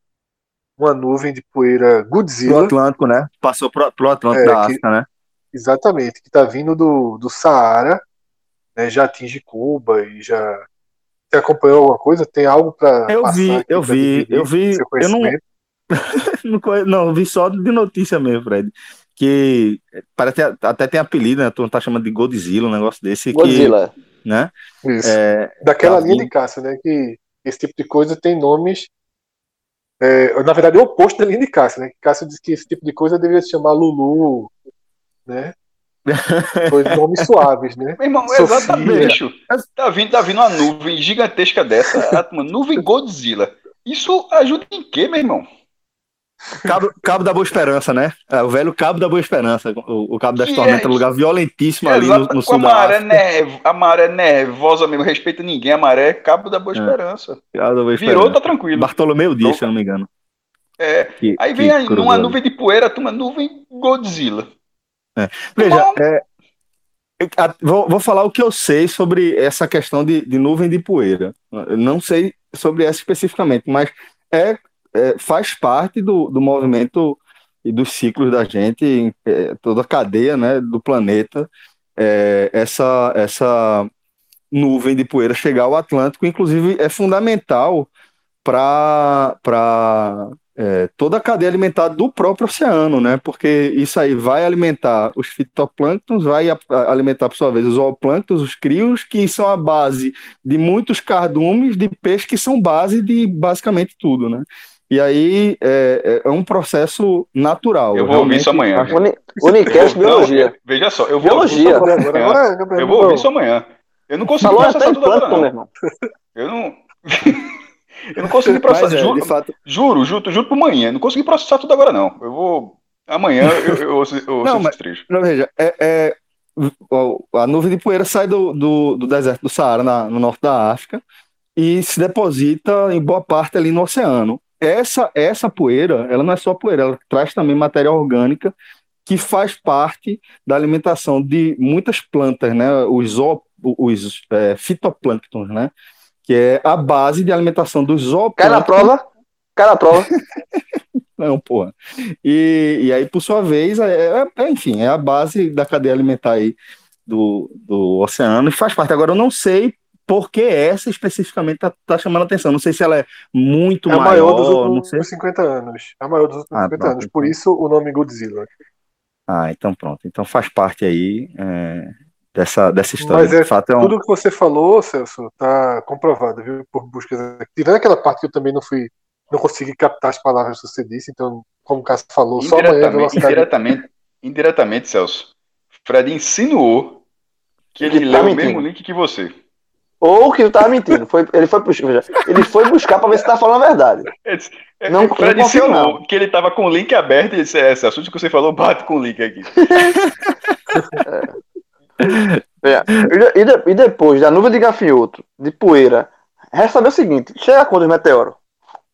uma nuvem de poeira Godzilla. Pro Atlântico, né? Passou pro, pro Atlântico é, da África, né? Exatamente, que está vindo do, do Saara, né, já atinge Cuba e já. Você acompanhou alguma coisa? Tem algo para. Eu vi, eu vi, eu vi. Eu não, não, eu vi só de notícia mesmo, Fred. Que parece até tem apelido, né? Turma tá chamando de Godzilla, um negócio desse. Godzilla. Que, né? Isso. É, Daquela tá linha de caça, né? Que esse tipo de coisa tem nomes é, na verdade, é o oposto da linha de Cássio, né? Cássio disse que esse tipo de coisa deveria se chamar Lulu, né? Foi nomes suaves, né? Meu irmão, Sofia. exatamente. Tá vindo, tá vindo uma nuvem gigantesca dessa, uma nuvem Godzilla. Isso ajuda em quê, meu irmão? Cabo, cabo da Boa Esperança, né? É, o velho Cabo da Boa Esperança. O, o Cabo das Tormentas é um lugar violentíssimo ali no, no sul a maré, nev, a maré nervosa mesmo, respeita ninguém. A maré Cabo da Boa é. Esperança. Cabo da Boa Virou, Esperança. tá tranquilo. Bartolomeu Dias, se eu não me engano. É. Que, aí vem aí, numa nuvem de poeira, uma nuvem Godzilla. É. Veja, é, vou, vou, falar o que eu sei sobre essa questão de, de nuvem de poeira. Eu não sei sobre essa especificamente, mas é é, faz parte do, do movimento e dos ciclos da gente, é, toda a cadeia né, do planeta, é, essa, essa nuvem de poeira chegar ao Atlântico, inclusive é fundamental para é, toda a cadeia alimentar do próprio oceano, né? Porque isso aí vai alimentar os fitoplânctons, vai alimentar, por sua vez, os zooplânctons, os crios, que são a base de muitos cardumes de peixe que são base de basicamente tudo, né? E aí é, é, é um processo natural. Eu vou ouvir isso amanhã. Unicast Biologia. veja só, eu vou Biologia. Ouvir isso amanhã. Eu vou ouvir isso amanhã. Eu não consegui Falou processar tudo agora, não. Irmão. Eu não... eu não consegui processar. É, juro, fato... juro, juro, juro por manhã. Eu não consegui processar tudo agora, não. Eu vou... Amanhã eu, eu, ouço, eu ouço não, mas, não, veja, é, é, a nuvem de poeira sai do, do, do deserto do Saara, na, no norte da África, e se deposita em boa parte ali no oceano essa, essa poeira, ela não é só poeira, ela traz também matéria orgânica que faz parte da alimentação de muitas plantas, né? Os, os é, fitoplânctons, né? Que é a base de alimentação dos zooplânctons. Cai na prova, cai na prova. não, porra. E, e aí, por sua vez, é, é, enfim, é a base da cadeia alimentar aí do, do oceano e faz parte. Agora, eu não sei porque essa especificamente está tá chamando a atenção. Não sei se ela é muito é maior. É a maior dos últimos 50 anos. É a maior dos últimos ah, 50 pronto, anos. Por então. isso o nome Godzilla. Ah, então pronto. Então faz parte aí é, dessa, dessa história. Mas é, fato, é um... tudo que você falou, Celso, está comprovado, viu? Por buscas. Tirando aquela parte que eu também não fui. Não consegui captar as palavras que você disse, então, como o Cássio falou, só amanhã velocidade. Indiretamente, indiretamente, Celso. Fred insinuou que ele, ele tá leu o mesmo link que você. Ou que tu tava mentindo. Foi, ele, foi buscar, ele foi buscar pra ver se tá falando a verdade. É, não, Fred não confio, não. que ele tava com o link aberto e disse: é, esse assunto que você falou, bate com o link aqui. é. É. E, de, e, depois da nuvem de gafanhoto, de poeira, resta saber o seguinte: chega quando o meteoro?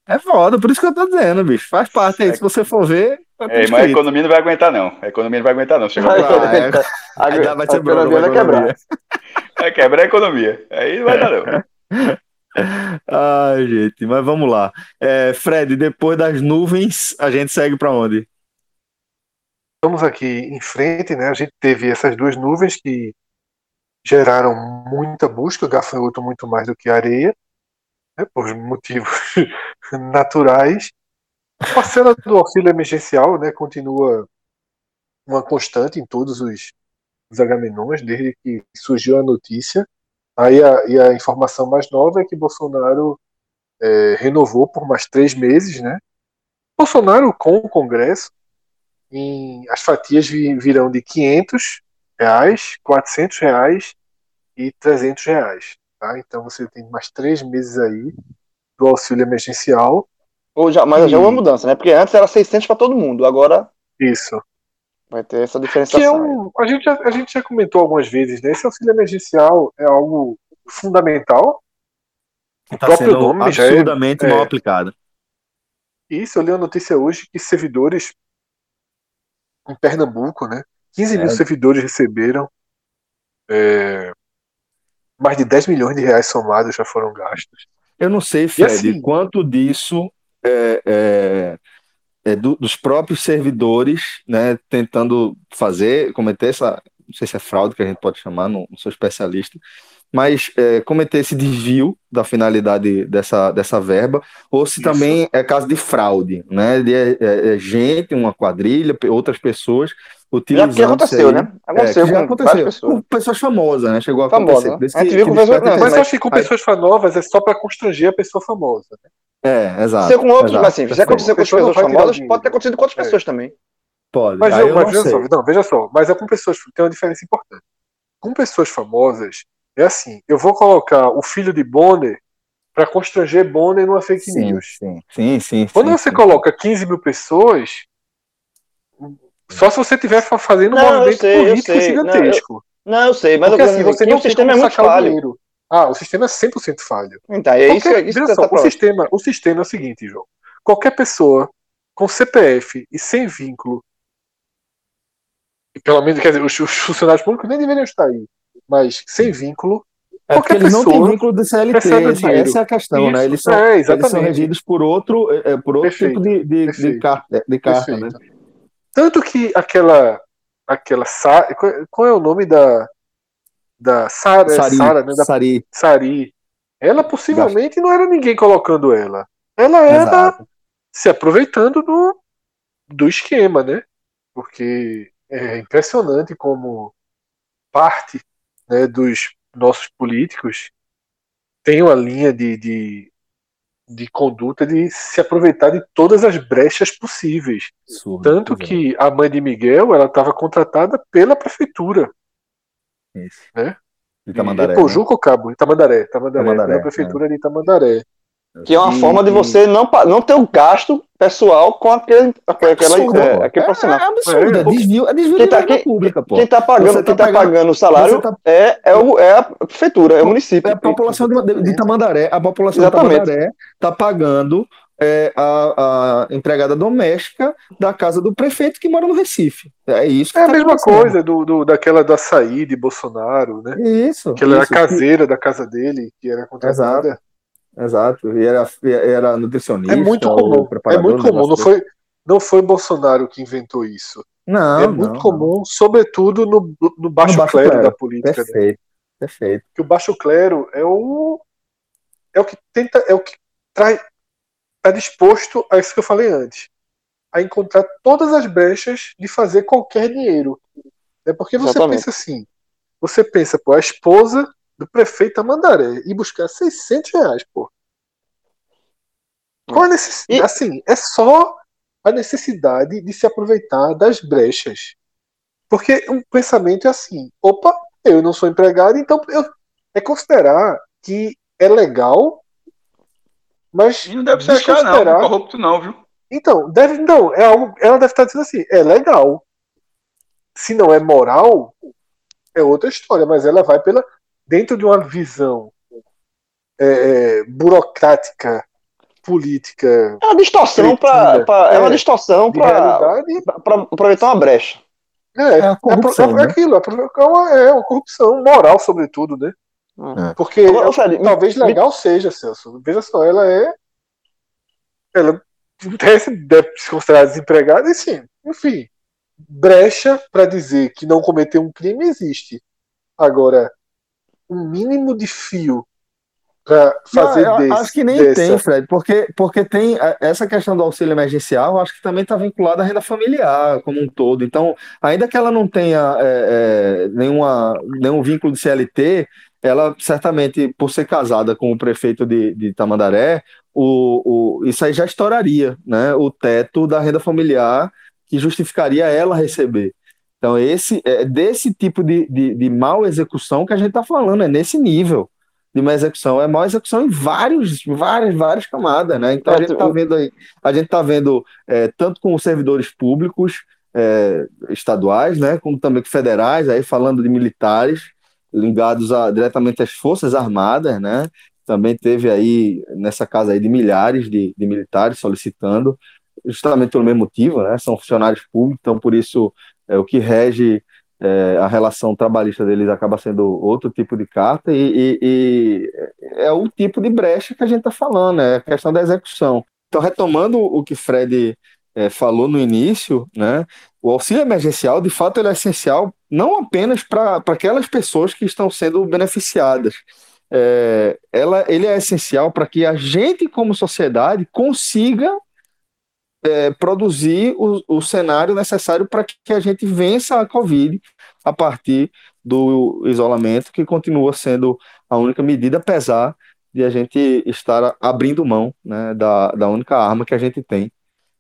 É foda, por isso que eu tô dizendo, bicho. Faz parte aí, se você for ver. É, mas a economia não vai aguentar, não. A economia não vai aguentar, não. Chega vai, vai, vai, é. a, vai ser a economia vai quebrar. Vai quebrar a economia. Aí não vai dar, não. Ai, gente, mas vamos lá. É, Fred, depois das nuvens, a gente segue para onde? Estamos aqui em frente, né? A gente teve essas duas nuvens que geraram muita busca, gafanhoto muito mais do que areia né, por motivos naturais. A parcela do auxílio emergencial né, continua uma constante em todos os, os desde que surgiu a notícia. Aí a, e a informação mais nova é que Bolsonaro é, renovou por mais três meses, né? Bolsonaro com o Congresso, em, as fatias virão de 500 reais, 400 reais e 300 reais. Tá? Então você tem mais três meses aí do auxílio emergencial. Ou já, mas E- já é uma mudança, né? Porque antes era 600 para todo mundo, agora Isso. vai ter essa é diferenciação. um, a, gente já, a gente já comentou algumas vezes, né? Esse auxílio emergencial é algo fundamental. O Está próprio sendo nome já é, absurdamente é. mal aplicado. Isso, eu li a notícia hoje que servidores em Pernambuco, né? 15 mil É. servidores receberam. é, mais de 10 milhões de reais somados já foram gastos. Eu não sei, Fred, assim- quanto disso é, é- é do- dos próprios servidores, né, tentando fazer, cometer essa, não sei se é fraude que a gente pode chamar, não, não sou especialista, mas é, cometer esse desvio da finalidade dessa, dessa verba, ou se Isso. também é caso de fraude, né, de é, é, é gente, uma quadrilha, outras pessoas Já utilizando que aconteceu, aí. né? Aconteceu É, já com aconteceu. pessoas. Pessoas famosas, né? Chegou a Famosa, acontecer. né? A gente que- viu que pessoas- não, Mas eu acho que com pessoas famosas é só para constranger a pessoa famosa. né? É, exato. Aconteceu com outros, exato. mas assim, se aconteceu com as pessoas famosas, pode ter acontecido com outras É. pessoas também. Pode. Mas, eu, eu mas não veja sei. só, não, veja só, mas é com pessoas tem uma diferença importante. Com pessoas famosas, é assim, eu vou colocar o filho de Bonner para constranger Bonner numa fake Sim, news. sim, sim, sim. Quando sim, você sim. coloca 15 mil pessoas, só se você estiver fa- fazendo um Não, eu movimento sei, político sei. Não, gigantesco. Não, eu sei, mas Porque eu assim, dizer você que não o tem sistema como é muito sacar o falho. dinheiro. Ah, o sistema é 100% falho. Então, é isso, Qualquer- que- isso só, tá o sistema, o sistema é o seguinte, João. Qualquer pessoa com CPF e sem vínculo, e pelo menos, quer dizer, os, os funcionários públicos nem deveriam estar aí, mas sem vínculo, É porque qualquer eles não têm pessoa vínculo de CLT, essa, essa é a questão, né? Isso, Eles são, é, eles são regidos por outro, é, é, por outro Perfeito, tipo de, de, de carta, de carta né? Tanto que aquela. aquela qual é o nome da. Da Sara, é Sari, Sara, né? Da Sari, Sari. Ela possivelmente não era ninguém colocando ela. Ela era exato. se aproveitando do, do esquema, né? Porque é impressionante como parte né, dos nossos políticos tem uma linha de, de, de conduta de se aproveitar de todas as brechas possíveis. Absurdo, Tanto é, que a mãe de Miguel ela estava contratada pela prefeitura. Isso. né? De Tamandaré, de né? Ou Cabo? Itamandaré. Itamandaré, Tamandaré, pela prefeitura de Itamandaré. Que é uma E- forma de e- você não, não ter o gasto pessoal com aquele, aquela, Absurdo, é, aquele É, profissional. é absurdo, é, É, desvio, é desvio Quem de tá- quem- pública, pô. Quem tá pagando, Você tá quem tá pagando- pagando o salário tá- é, é, o, é a prefeitura, é o município. É a população de, de, Tamandaré, a população Exatamente. de Tamandaré está pagando é, a, a empregada doméstica da casa do prefeito que mora no Recife. É isso que É a tá mesma acontecendo. coisa do, do, daquela do açaí de Bolsonaro, né? Isso. Que ela era isso, caseira da casa dele, que era contratada. Exato. E era, era nutricionista. É muito comum. É muito um comum. Não foi, não foi Bolsonaro que inventou isso. Não, é muito não, comum, sobretudo no, no baixo, baixo clero, clero. da não. política. né? Perfeito. Perfeito. Que o baixo clero é o é o que tenta, é o que traz está disposto a isso que eu falei antes, a encontrar todas as brechas de fazer qualquer dinheiro. É porque você Exatamente. pensa assim, você pensa, pô, a esposa do prefeito Amandaré e buscar 600 reais, pô. Qual a necessidade? E- Assim, é só a necessidade de se aproveitar das brechas. Porque o pensamento é assim: opa, eu não sou empregado, então eu, é considerar que é legal, mas. E não deve se achar, não, corrupto não, viu? Então, deve, não, é algo, ela deve estar dizendo assim: é legal. Se não é moral, é outra história, mas ela vai pela dentro de uma visão é, é, burocrática, política, É uma distorção para. Cretina. É uma É. distorção para aproveitar uma brecha. É, É corrupção, é, né? aquilo, é uma, é uma corrupção moral, sobretudo, né? É. Porque Agora, Fred, talvez me- legal seja, Celso. Veja só, ela é. Ela deve se considerar desempregada, e sim, enfim, brecha para dizer que não cometeu um crime existe. Agora, um mínimo de fio para fazer Não, eu desse, acho que nem dessa. tem, Fred, porque, porque tem essa questão do auxílio emergencial, acho que também está vinculada à renda familiar como um todo. Então, ainda que ela não tenha é, é, nenhuma, nenhum vínculo de CLT, ela certamente, por ser casada com o prefeito de, de Tamandaré, o, o, isso aí já estouraria, né? O teto da renda familiar que justificaria ela receber. Então, esse é desse tipo de, de, de mal execução que a gente está falando, é nesse nível de má execução. É má execução em vários, várias, várias camadas, né? Então a É, gente está vendo aí, a gente está vendo é, tanto com os servidores públicos é, estaduais, né? Como também com federais, aí falando de militares ligados a, diretamente às Forças Armadas, né? Também teve aí, nessa casa aí, de milhares de, de militares solicitando, justamente pelo mesmo motivo, né? São funcionários públicos, então por isso é, o que rege é, a relação trabalhista deles acaba sendo outro tipo de carta e, e- e é o tipo de brecha que a gente está falando, é a questão da execução. Então, retomando o que Fred é, falou no início, né, o auxílio emergencial, de fato, ele é essencial não apenas para aquelas pessoas que estão sendo beneficiadas, é, ela, ele é essencial para que a gente, como sociedade, consiga é, produzir o, o cenário necessário para que a gente vença a Covid a partir do isolamento, que continua sendo a única medida, apesar de a gente estar abrindo mão né, da, da única arma que a gente tem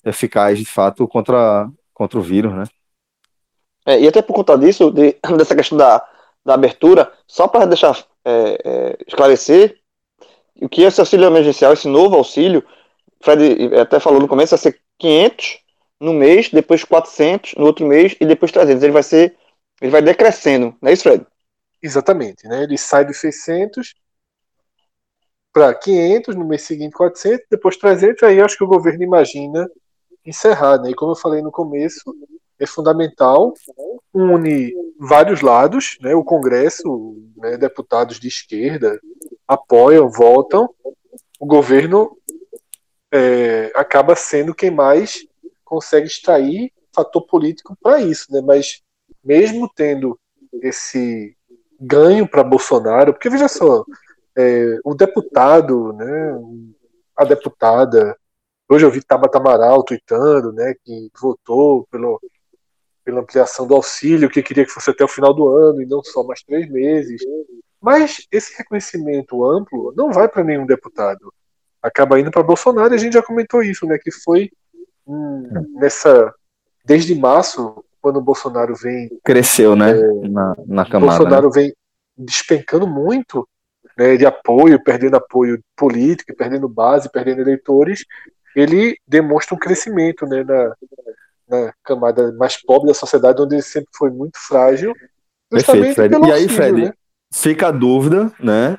eficaz, de fato, contra, contra o vírus, né? É, e até por conta disso, de- dessa questão da, da abertura, só para deixar é, é, esclarecer, o que esse auxílio emergencial, esse novo auxílio, Fred até falou no começo, vai ser 500 no mês, depois 400 no outro mês e depois 300. Ele vai ser, ele vai decrescendo, não é isso, Fred? Exatamente, né? Ele sai dos 600 para 500, no mês seguinte 400, depois 300, aí acho que o governo imagina encerrar, né? E como eu falei no começo, é fundamental, une vários lados, né? O Congresso, né, deputados de esquerda apoiam, votam, o governo é, acaba sendo quem mais consegue extrair fator político para isso, né? Mas mesmo tendo esse ganho para Bolsonaro, porque veja só, é, o deputado, né, a deputada, hoje eu vi Tabata Amaral tweetando, né, que votou pelo, pela ampliação do auxílio, que queria que fosse até o final do ano e não só mais três meses. Mas esse reconhecimento amplo não vai para nenhum deputado. Acaba indo para Bolsonaro e a gente já comentou isso, né, que foi hum, nessa desde março, quando o Bolsonaro vem Cresceu, né? Na, na camada. né? Bolsonaro vem despencando muito né, de apoio, perdendo apoio político, perdendo base, perdendo eleitores, ele demonstra um crescimento né, na, na camada mais pobre da sociedade, onde ele sempre foi muito frágil. Perfeito, Fred. E aí, auxílio, Fred, né? fica a dúvida, né,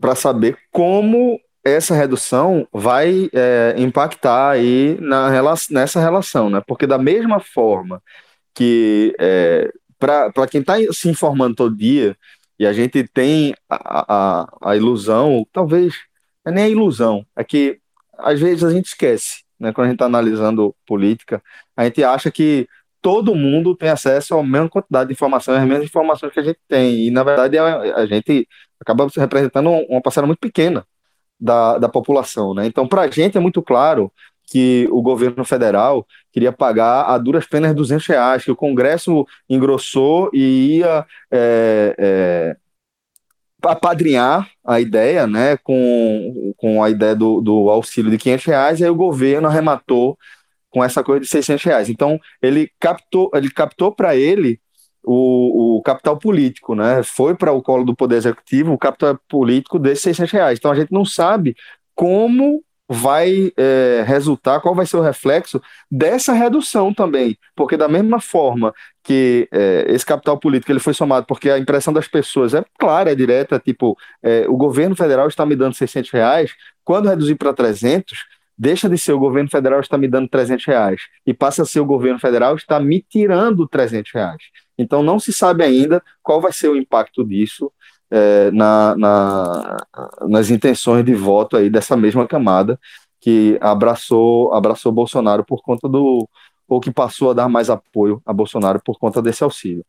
para saber como essa redução vai é, impactar aí na, nessa relação, né? Porque da mesma forma que é, para quem está se informando todo dia, e a gente tem a, a, a ilusão, talvez não é nem a ilusão, é que às vezes a gente esquece, né? Quando a gente está analisando política, a gente acha que todo mundo tem acesso à mesma quantidade de informações, às mesmas informações que a gente tem. E, na verdade, a, a gente acaba se representando uma parcela muito pequena da, da população. Né? Então, para a gente é muito claro que o governo federal queria pagar a duras penas 200 reais, que o Congresso engrossou e ia é, é, apadrinhar a ideia, né, com, com a ideia do, do auxílio de 500 reais, e aí o governo arrematou com essa coisa de 600 reais. Então, ele captou, ele captou para ele o, o, capital político, né? Foi para o colo do Poder Executivo o capital político desses 600 reais. Então, a gente não sabe como vai é, resultar, qual vai ser o reflexo dessa redução também, porque da mesma forma que é, esse capital político ele foi somado, porque a impressão das pessoas é clara, é direta, tipo, é, o governo federal está me dando 600 reais, quando reduzir para 300, deixa de ser o governo federal está me dando 300 reais e passa a ser o governo federal está me tirando 300 reais. Então não se sabe ainda qual vai ser o impacto disso é, na, na, nas intenções de voto aí dessa mesma camada que abraçou abraçou Bolsonaro por conta do ou que passou a dar mais apoio a Bolsonaro por conta desse auxílio.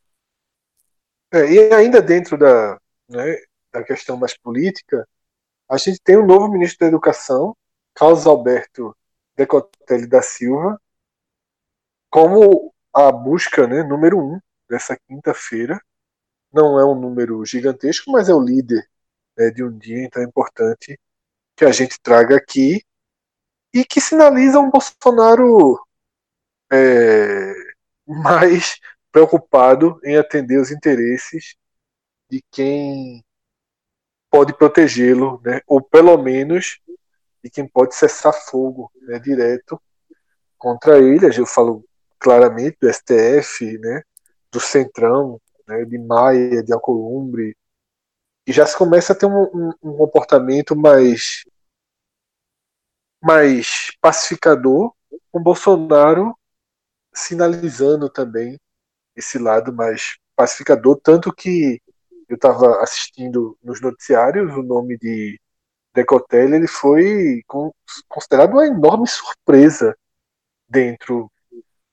É, e ainda dentro da, né, da questão mais política, a gente tem um novo ministro da Educação, Carlos Alberto Decotelli da Silva, como a busca né, número um dessa quinta-feira. Não é um número gigantesco, mas é o líder né, de um dia, então é importante que a gente traga aqui e que sinaliza um Bolsonaro é, mais preocupado em atender os interesses de quem pode protegê-lo, né, ou pelo menos de quem pode cessar fogo né, direto contra ele. Eu falo claramente do STF, né, do Centrão, né, de Maia, de Alcolumbre, e já se começa a ter um, um, um comportamento mais mais pacificador, com Bolsonaro sinalizando também esse lado mais pacificador, tanto que eu estava assistindo nos noticiários o nome de Decotelli, ele foi considerado uma enorme surpresa dentro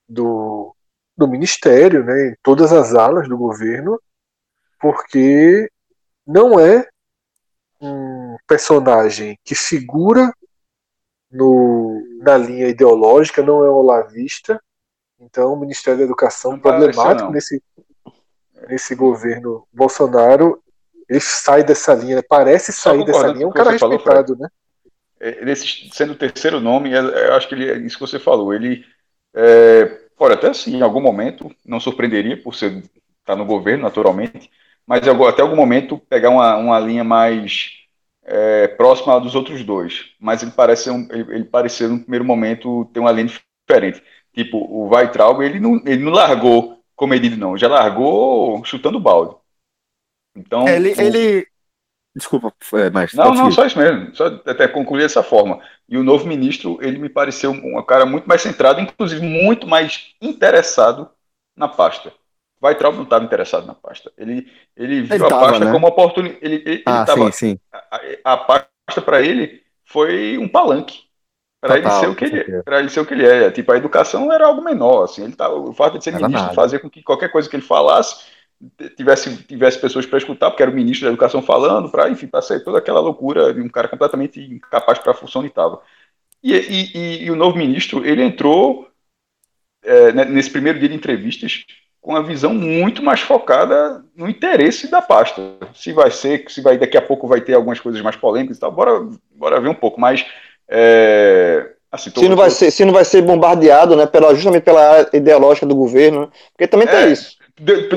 do, do ministério, né, em todas as alas do governo, porque não é um personagem que figura no, na linha ideológica, não é um olavista. Então, o Ministério da Educação não problemático nesse, nesse governo Bolsonaro. Ele sai dessa linha, parece sair dessa linha. É um cara respeitado, falou, né? É, nesse, sendo o terceiro nome, é, eu acho que ele, é isso que você falou. Ele é, pode até sim, em algum momento, não surpreenderia por ser estar tá no governo, naturalmente, mas até algum momento pegar uma, uma linha mais é, próxima dos outros dois. Mas ele parece um, ele, pareceu no primeiro momento ter uma linha diferente. Tipo, o Weitraub, ele não, ele não largou comedido, não, já largou chutando balde. Então, é, ele, o... ele, Desculpa, mas. Não, não, só isso mesmo. Só até concluir dessa forma. E o novo ministro, ele me pareceu um cara muito mais centrado, inclusive muito mais interessado na pasta. Weitraub não estava interessado na pasta. Ele, ele viu ele a tava, pasta né? como oportunidade. Ele, ele, ah, tava, sim, sim. A, a pasta para ele foi um palanque. Para ele ser o que ele, para ele ser o que ele é. Tipo, a educação era algo menor. Assim, ele tava, o fato de ser ministro nada. fazia com que qualquer coisa que ele falasse tivesse, tivesse pessoas para escutar, porque era o ministro da educação falando, para enfim, para ser toda aquela loucura de um cara completamente incapaz para a função onde estava. E, e, e, e, o novo ministro, ele entrou é, nesse primeiro dia de entrevistas com a visão muito mais focada no interesse da pasta. Se vai ser, se vai daqui a pouco vai ter algumas coisas mais polêmicas e tal, bora, bora ver um pouco. Mas é, assim, tô, se não vai ser, se não vai ser bombardeado, né, pela justamente pela ideológica do governo, né? porque também é, tem isso.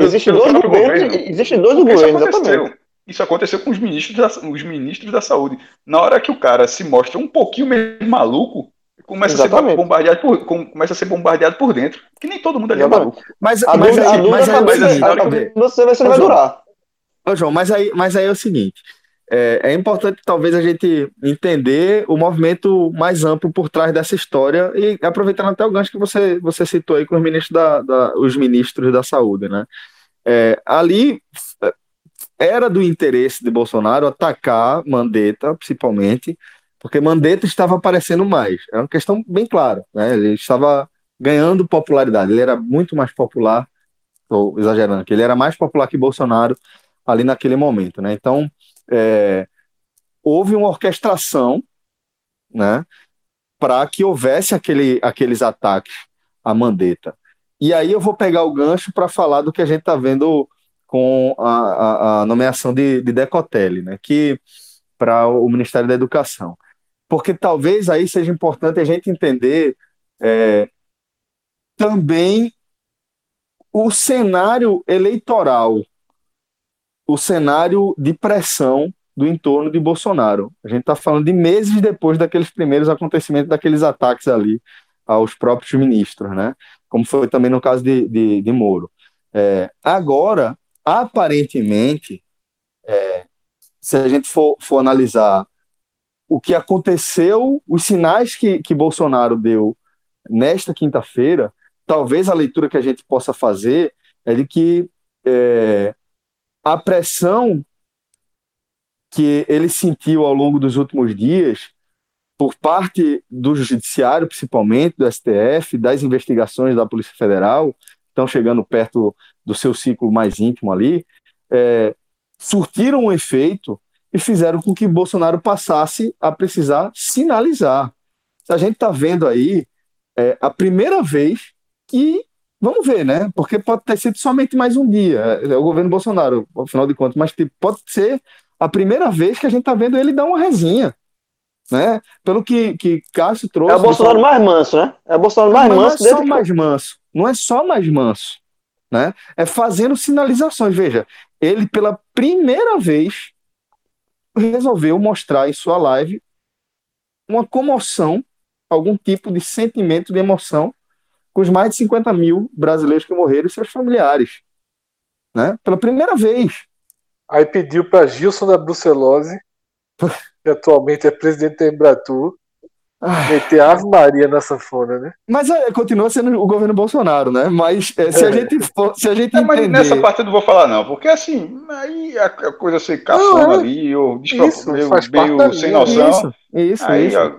Existem dois governos, existem dois governos, exatamente. Isso aconteceu com os ministros, da, os ministros da saúde. Na hora que o cara se mostra um pouquinho meio maluco, começa a ser bombardeado por, começa a ser bombardeado por dentro. Que nem todo mundo ali é maluco. Mas, a mas, dúvida, mas, mas, você vai durar. Ô, João, mas aí, mas aí é o seguinte. É, é, importante talvez a gente entender o movimento mais amplo por trás dessa história e aproveitando até o gancho que você, você citou aí com os ministros da, da os ministros da saúde, né? É, ali é, era do interesse de Bolsonaro atacar Mandetta, principalmente, porque Mandetta estava aparecendo mais. É uma questão bem clara, né? Ele estava ganhando popularidade, ele era muito mais popular, estou exagerando, que ele era mais popular que Bolsonaro ali naquele momento, né? Então, é, houve uma orquestração, né, para que houvesse aquele, aqueles ataques à Mandetta. E aí eu vou pegar o gancho para falar do que a gente está vendo com a, a, a, nomeação de, de Decotelli, né, que para o Ministério da Educação. Porque talvez aí seja importante a gente entender é, também o cenário eleitoral o cenário de pressão do entorno de Bolsonaro. A gente está falando de meses depois daqueles primeiros acontecimentos, daqueles ataques ali aos próprios ministros, né? Como foi também no caso de, de, de Moro. É, agora, aparentemente, é, se a gente for, for analisar o que aconteceu, os sinais que, que Bolsonaro deu nesta quinta-feira, talvez a leitura que a gente possa fazer é de que é, a pressão que ele sentiu ao longo dos últimos dias, por parte do Judiciário, principalmente, do STF, das investigações da Polícia Federal, estão chegando perto do seu ciclo mais íntimo ali, é, surtiram um efeito e fizeram com que Bolsonaro passasse a precisar sinalizar. A gente está vendo aí é, a primeira vez que, vamos ver, né? Porque pode ter sido somente mais um dia, é o governo Bolsonaro, afinal de contas, mas tipo, pode ser a primeira vez que a gente está vendo ele dar uma resinha. Né? Pelo que, que Cássio trouxe. É o Bolsonaro mais manso, né? É o Bolsonaro mais Mas manso não é só desde mais manso. Não é só mais manso. Né? É fazendo sinalizações. Veja, ele pela primeira vez resolveu mostrar em sua live uma comoção, algum tipo de sentimento de emoção com os mais de 50 mil brasileiros que morreram e seus familiares. Né? Pela primeira vez. Aí pediu para Gilson da Brucelose, que atualmente é presidente da Embratur, Ah, meter Ave Maria na sanfona, né? Mas é, continua sendo o governo Bolsonaro, né? Mas é, se a É. gente for, se a gente Não, mas entender, nessa parte eu não vou falar, não, porque assim, aí a, a coisa cafona Não, é. ali, ou despropor- meio, meio sem noção. isso, isso, Aí, isso. ó,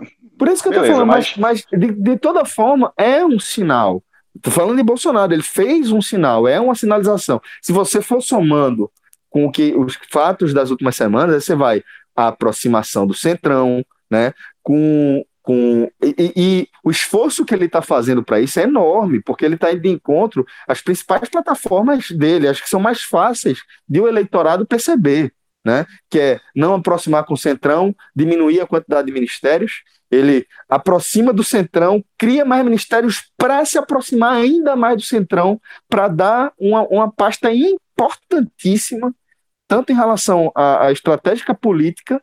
Por isso que eu tô falando, mas, mas- de, de toda forma é um sinal. Tô falando de Bolsonaro, ele fez um sinal, é uma sinalização. Se você for somando com o que os fatos das últimas semanas, você vai a aproximação do Centrão, né? Com, com e, e- e o esforço que ele está fazendo para isso é enorme, porque ele está indo de encontro às principais plataformas dele, acho que são mais fáceis de o eleitorado perceber, né? Que é não aproximar com o Centrão, diminuir a quantidade de ministérios, ele aproxima do Centrão, cria mais ministérios para se aproximar ainda mais do Centrão, para dar uma, uma pasta importantíssima, tanto em relação à, à estratégica política,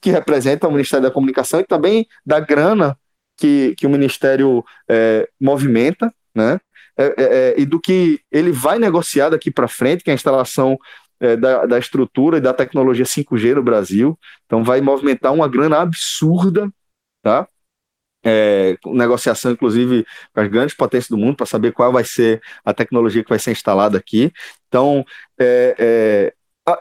que representa o Ministério da Comunicação, e também da grana que, que o Ministério é, movimenta, né? É, é, é, e do que ele vai negociar daqui para frente, que é a instalação é, da, da estrutura e da tecnologia 5G no Brasil. Então, vai movimentar uma grana absurda tá? É, negociação, inclusive, com as grandes potências do mundo para saber qual vai ser a tecnologia que vai ser instalada aqui. Então, é, é,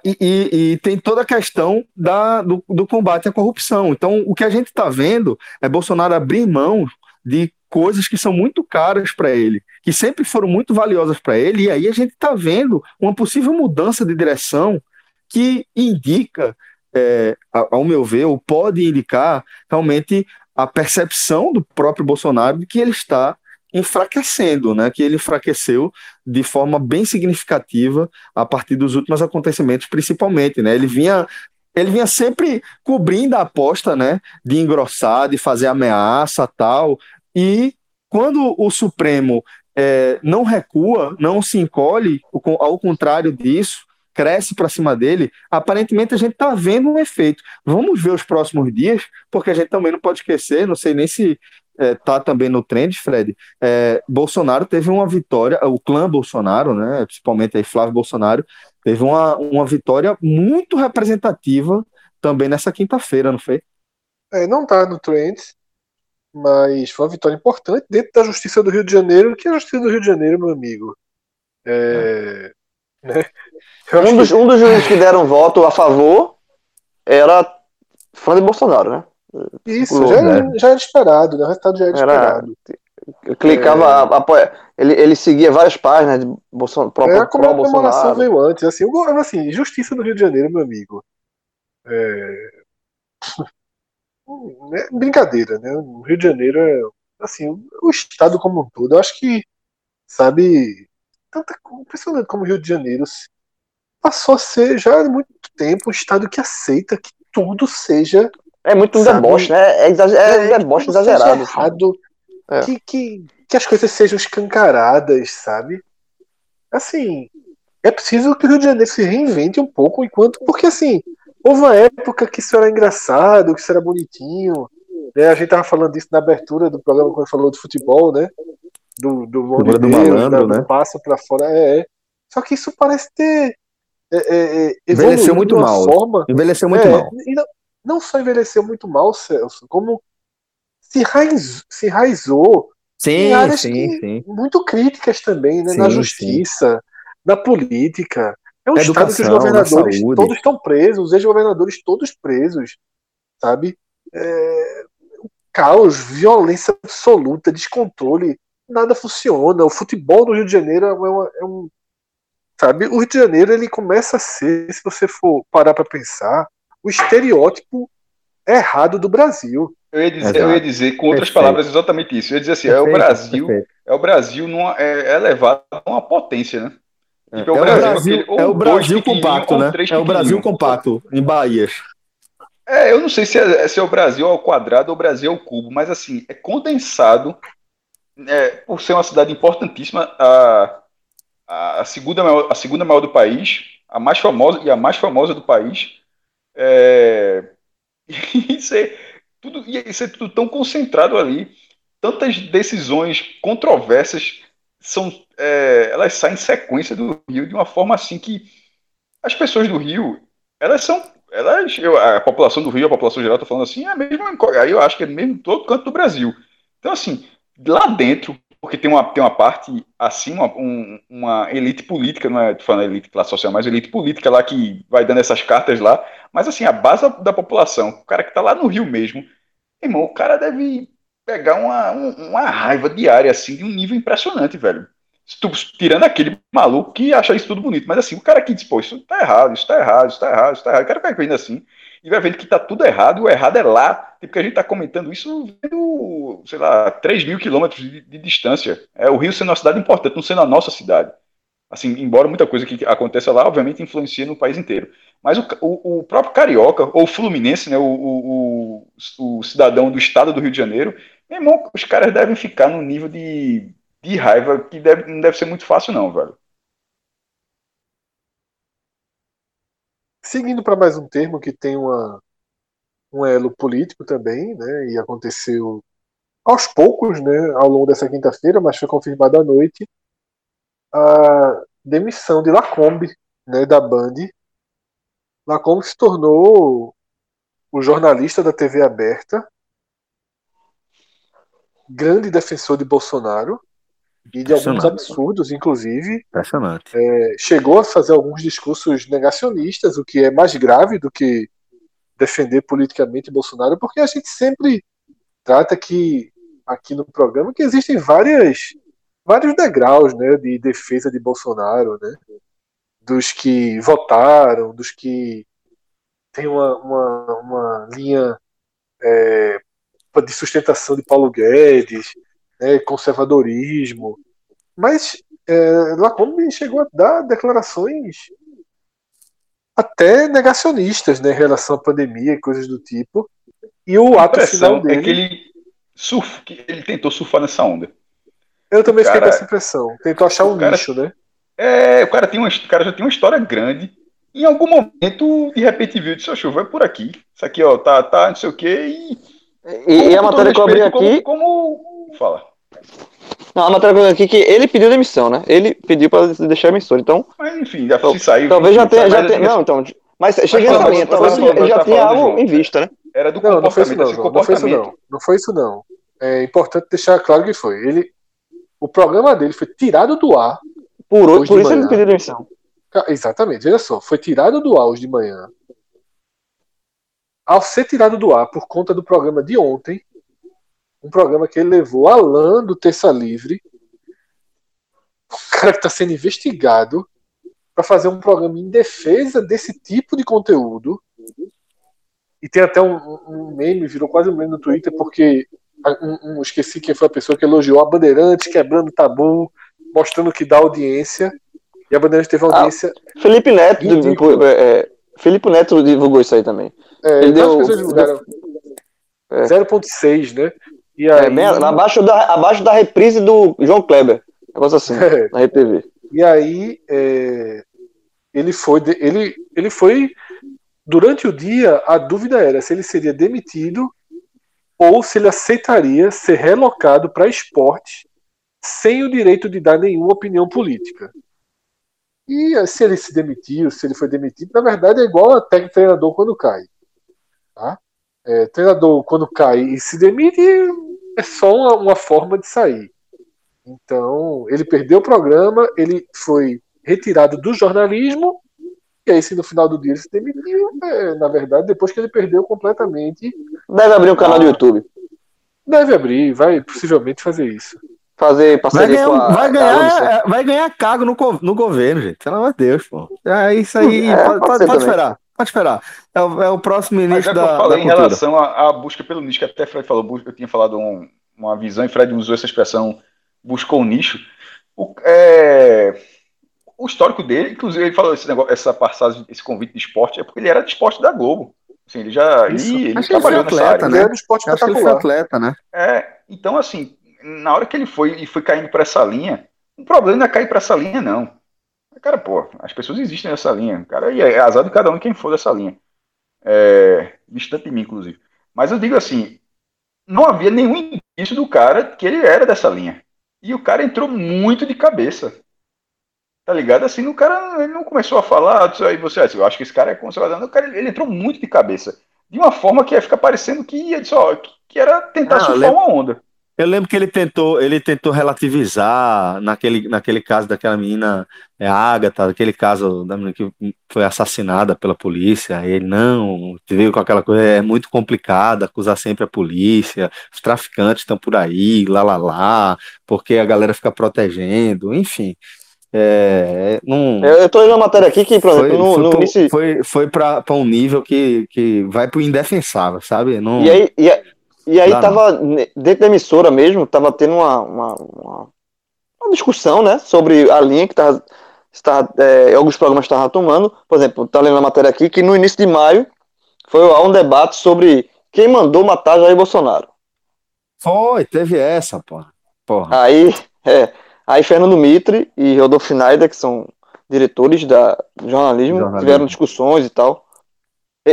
e, e- e tem toda a questão da, do, do combate à corrupção. Então, o que a gente está vendo é Bolsonaro abrir mão de coisas que são muito caras para ele, que sempre foram muito valiosas para ele, e aí a gente está vendo uma possível mudança de direção que indica, é, ao meu ver, ou pode indicar realmente a percepção do próprio Bolsonaro de que ele está enfraquecendo, né? Que ele enfraqueceu de forma bem significativa a partir dos últimos acontecimentos, principalmente, né? Ele vinha ele vinha sempre cobrindo a aposta, né? De engrossar, de fazer ameaça, tal. E quando o Supremo é, não recua, não se encolhe, ao contrário disso, cresce para cima dele, aparentemente a gente está vendo um efeito. Vamos ver os próximos dias, porque a gente também não pode esquecer, não sei nem se está também no trend, Fred. é, Bolsonaro teve uma vitória, o clã Bolsonaro, né, principalmente aí Flávio Bolsonaro, teve uma, uma vitória muito representativa também nessa quinta-feira, não foi? É, não tá no Trends, mas foi uma vitória importante dentro da Justiça do Rio de Janeiro, que é a Justiça do Rio de Janeiro, meu amigo. É, né? Um dos, que- um dos juízes que deram voto a favor era fã de Bolsonaro, né? isso, já era, já era esperado, né? o resultado já era, Era- esperado. Eu clicava, É. apoia, ele, ele seguia várias páginas de Bolsonaro, pró, É, a pró comemoração veio antes, assim, assim, Justiça do Rio de Janeiro, meu amigo. É... é brincadeira, né? O Rio de Janeiro é, assim, o estado como um todo. Eu acho que, sabe, tanta impressionante como o Rio de Janeiro passou a ser já há muito tempo um estado que aceita que tudo seja É muito um deboche, né? É, exager, é, deboche tudo seja exagerado. assim. errado, É. que, que, que as coisas sejam escancaradas, sabe? Assim, é preciso que o Rio de Janeiro se reinvente um pouco enquanto. Porque assim, houve uma época que isso era engraçado, que isso era bonitinho. Né? A gente tava falando disso na abertura do programa quando falou de futebol, né? Do, do, do Deus, malandro, da- do né? passo pra fora. É, é. Só que isso parece ter. É, é, é, Envelheceu muito mal. Forma, Envelheceu muito é, mal. não, não só envelheceu muito mal, Celso, como se, raiz, se raizou Sim, sim, que- sim. muito críticas também, né? na Sim, justiça, na política. É um Na estado que os educação, na governadores todos estão presos, os ex-governadores todos presos, sabe? É, caos, violência absoluta, descontrole, nada funciona. O futebol do Rio de Janeiro é, uma- é um. Sabe? O Rio de Janeiro ele começa a ser, se você for parar para pensar, o estereótipo errado do Brasil. Eu ia, dizer, Exato. eu ia dizer, com outras Perfeito. palavras, exatamente isso. Eu ia dizer assim, é o Perfeito, Brasil, perfeito. é o Brasil numa, é, é levado a uma potência, né? É, Tipo, é o Brasil, aquele- ou é o Brasil compacto, né? É o Brasil compacto, em Bahias. É, eu não sei se é, se é o Brasil ao quadrado ou o Brasil ao cubo, mas assim, é condensado, é, por ser uma cidade importantíssima, a, a, segunda maior, a segunda maior do país, a mais famosa e a mais famosa do país. É, isso é tudo, e é tudo tão concentrado ali, tantas decisões controversas são, é, elas saem em sequência do Rio de uma forma assim que as pessoas do Rio, elas são elas, eu- a população do Rio, a população geral, tá falando assim, é a mesma, aí eu acho que é mesmo todo canto do Brasil. Então, assim, lá dentro, porque tem uma, tem uma parte acima, um- uma elite política, não é falando elite classe social, mas elite política lá que vai dando essas cartas lá, mas assim, a base da, população, o cara que tá lá no Rio mesmo, irmão, o cara deve pegar uma, um- uma raiva diária, assim, de um nível impressionante, velho. Tirando aquele maluco que acha isso tudo bonito, mas assim, o cara que diz, pô, isso tá errado, isso tá errado, isso tá errado, isso tá errado, o cara vai vendo assim, e vai vendo que tá tudo errado, o errado é lá, tipo que a gente tá comentando isso vendo, sei lá, 3 mil quilômetros de, de distância. É o Rio sendo uma cidade importante, não sendo a nossa cidade. Assim, embora muita coisa que aconteça lá, obviamente, influencia no país inteiro. Mas o, o, o próprio carioca, ou fluminense, né, o, o, cidadão do estado do Rio de Janeiro, meu irmão, os caras devem ficar num nível de, de raiva que deve, não deve ser muito fácil, não, velho. Seguindo para mais um termo que tem uma, um elo político também, né, e aconteceu aos poucos, né, ao longo dessa quinta-feira, mas foi confirmado à noite, a demissão de Lacombe, né, da Band. Lacombe se tornou o jornalista da TV aberta, grande defensor de Bolsonaro e de alguns absurdos, inclusive, Impressionante. é, chegou a fazer alguns discursos negacionistas, o que é mais grave do que defender politicamente Bolsonaro, porque a gente sempre trata que aqui no programa que existem várias vários degraus, né, de defesa de Bolsonaro, né, dos que votaram, dos que têm uma, uma, uma linha é, de sustentação de Paulo Guedes, né, conservadorismo, mas é, Lacombe chegou a dar declarações até negacionistas né, em relação à pandemia e coisas do tipo. E o A ato final impressão dele. é que ele, surf, que ele tentou surfar nessa onda. Eu também fiquei cara- com essa impressão. Tentou achar um o cara- nicho, né? É, o cara, tem uma, o cara já tem uma história grande. Em algum momento, de repente, viu, disse, "Oxe, vai por aqui. Isso aqui, ó, tá, tá, não sei o quê, e... E, e a matéria que eu abri aqui. Como, como... Fala. Não, a matéria que eu abri aqui que ele pediu demissão, né? Ele pediu pra deixar a emissora. Então, Mas, enfim, já Tal- se saiu... talvez já tenha. Já mas tenha assim, não, então. Mas chega Mas nessa linha, mas talvez ele já mas tinha falando, algo em vista, né? Era do Não, não foi isso comportamento, não, João. Não foi isso comportamento. não. Não foi isso não. É importante deixar claro que foi. Ele, o programa dele foi tirado do ar. Por, Hoje por isso ele pediu demissão. Exatamente, veja só. Foi tirado do ar hoje de manhã. Ao ser tirado do ar por conta do programa de ontem, um programa que ele levou Alan do Terça Livre, um cara que está sendo investigado para fazer um programa em defesa desse tipo de conteúdo. E tem até um, um- meme, virou quase um meme no Twitter, porque a- um- um- esqueci quem foi a pessoa que elogiou a Bandeirantes, quebrando tabu, mostrando que dá audiência. E a Bandeirantes teve Ah, audiência. Felipe Neto, divulgou- é, é, Felipe Neto divulgou isso aí também. É, Ele várias deu- pessoas divulgaram. É. 0.6, né? E É, aí, meia- abaixo, da, abaixo da reprise do João Kleber. Negócio assim, É. na RTV. E aí é, ele foi ele ele foi durante o dia a dúvida era se ele seria demitido ou se ele aceitaria ser relocado para esporte sem o direito de dar nenhuma opinião política. E eh, se ele se demitiu, se ele foi demitido, na verdade é igual a técnico treinador quando cai. Tá? É, treinador quando cai e se demite é só uma, uma forma de sair. Então, ele perdeu o programa, ele foi retirado do jornalismo, e aí, se no final do dia ele se demitiu, é, na verdade, depois que ele perdeu completamente, Deve abrir um canal Ah. do YouTube. deve abrir, vai possivelmente fazer isso. Fazer Vai parceria ganhar, com a. vai, com a Globo Santa. ganhar, vai ganhar cargo no, no governo, gente. Pelo amor de Deus, pô. É isso aí. É, pode, pode pode- esperar. Pode esperar. É, o- é o próximo Mas ministro é que eu da, da falei em cultura. relação à, à busca pelo nicho, que até Fred falou, eu tinha falado um- uma visão, e Fred usou essa expressão, buscou o nicho. O, é, o histórico dele, inclusive, ele falou esse negócio, essa passagem, esse convite de esporte, é porque ele era de esporte da Globo. Assim, ele já Isso. ele, ele trabalhou nessa atleta, área. né? Ele do esporte Acho que ele foi espetacular. atleta, né? É, então assim, na hora que ele foi e foi caindo para essa linha, o problema não é cair para essa linha, não. Cara, pô, as pessoas existem nessa linha. Cara, e é azar de cada um quem for dessa linha. É, distante de mim, inclusive. Mas eu digo assim, não havia nenhum indício do cara que ele era dessa linha. E o cara entrou muito de cabeça. Tá ligado? Assim, o cara ele não começou a falar, "Ah, aí você, eu acho que esse cara é conservador. O cara, ele entrou muito de cabeça. De uma forma que ia ficar parecendo que ia, só, que, que era tentar Ah, surfar uma onda. Eu lembro que ele tentou, ele tentou relativizar naquele, naquele caso daquela menina é, Agatha, aquele caso da menina que foi assassinada pela polícia. Ele não veio com aquela coisa, é muito complicado acusar sempre a polícia, os traficantes estão por aí, lá lá lá, porque a galera fica protegendo, enfim. É, não, Eu, tô lendo uma matéria aqui que, por foi, exemplo, no, foi, no pro- início. foi, foi para um nível que, que vai pro indefensável, sabe? Não, E aí, e, a- e aí Dá tava, dentro da emissora mesmo, tava tendo uma, uma, uma, uma discussão, né, sobre a linha que tava, está, é, alguns programas estavam tomando. Por exemplo, tá lendo a matéria aqui que no início de maio foi um debate sobre quem mandou matar Jair Bolsonaro. Foi, teve essa, porra. Porra. Aí, é, aí Fernando Mitre e Rodolfo Schneider, que são diretores da do jornalismo, Jornalismo. tiveram discussões e tal.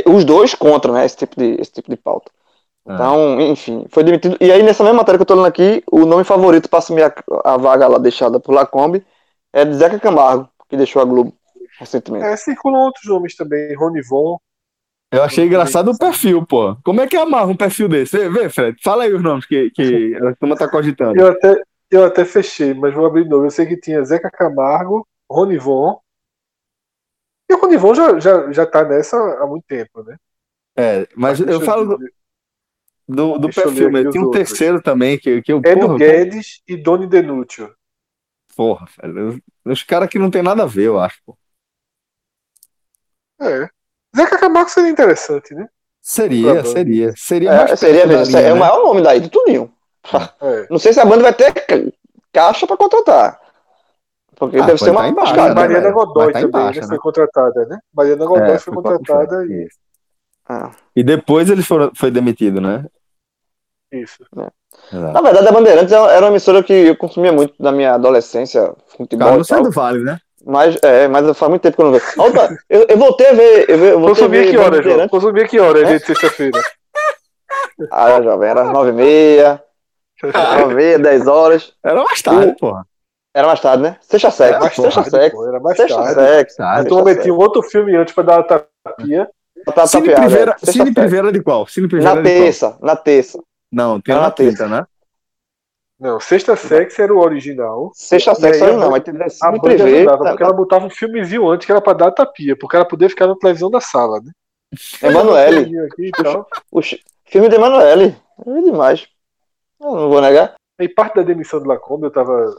Os dois contra, né, esse tipo de, esse tipo de pauta. É. Então, enfim, foi demitido. E aí, nessa mesma matéria que eu tô lendo aqui, o nome favorito para assumir a, a vaga lá deixada por Lacombe é de Zeca Camargo, que deixou a Globo recentemente. É, circulam outros nomes também, Ronivon. Eu achei engraçado o perfil, pô. Como é que amarra um perfil desse? Vê, Fred, fala aí os nomes que, que a turma tá cogitando. Eu até, eu até fechei, mas vou abrir de novo. Eu sei que tinha Zeca Camargo, Ronivon. E o Ronivon já, já, já tá nessa há muito tempo, né? É, mas Deixa eu falo do, dizer. Do, do perfil os Tinha um outros. terceiro também, que, que eu, Edu porra, Guedes e Doni Denúcio. porra, velho, os, caras que não tem nada a ver, eu acho, pô. É. Zeca Camargo seria interessante, né? Seria, Pra seria. Seria É, mais seria mesmo, linha, é o né? maior nome daí de tudinho. É. Não sei se a banda vai ter ca- caixa para contratar. Porque Ah, deve ser uma tá embaixo, escada, né, Mariana velho? Godoy tá também, embaixo, né? né? Foi contratada, né? Mariana Godoy É, foi foi- contratada foi- e. isso. Ah. E depois ele foram, foi demitido, né? Isso. Exato. Na verdade, a Bandeirantes era uma emissora que eu consumia muito na minha adolescência, futebol Carlos e tal. do Vale, né? Mas, é, mas faz muito tempo que eu não vejo. Outra- eu, eu voltei a ver. Eu, eu Consumia ver que hora, João? Consumia que hora, É? dia de sexta-feira? Ah, jovem, era nove e meia, nove e meia, dez horas. Era mais tarde, porra. Era mais tarde, né? Sexta Era sexta, tarde, pô, era mais Sexta tarde. sexta. Tarde. Então metia um outro filme antes pra dar uma tapinha. Tá Cine sexta Cine. Primeira de qual? Cine Na de qual? terça, na terça. Não, tem Era na na terça. quinta, né? Não, Sexta Sex era o original. Sexta E sexta aí, não, a mas tem A Privé. ajudava, porque ela botava um filmezinho antes que era pra dar a tapinha, porque ela poder ficar na televisão da sala, né? Emanuele. O filme de Emanuele. É demais. Eu não vou negar. E parte da demissão do Lacombe, eu estava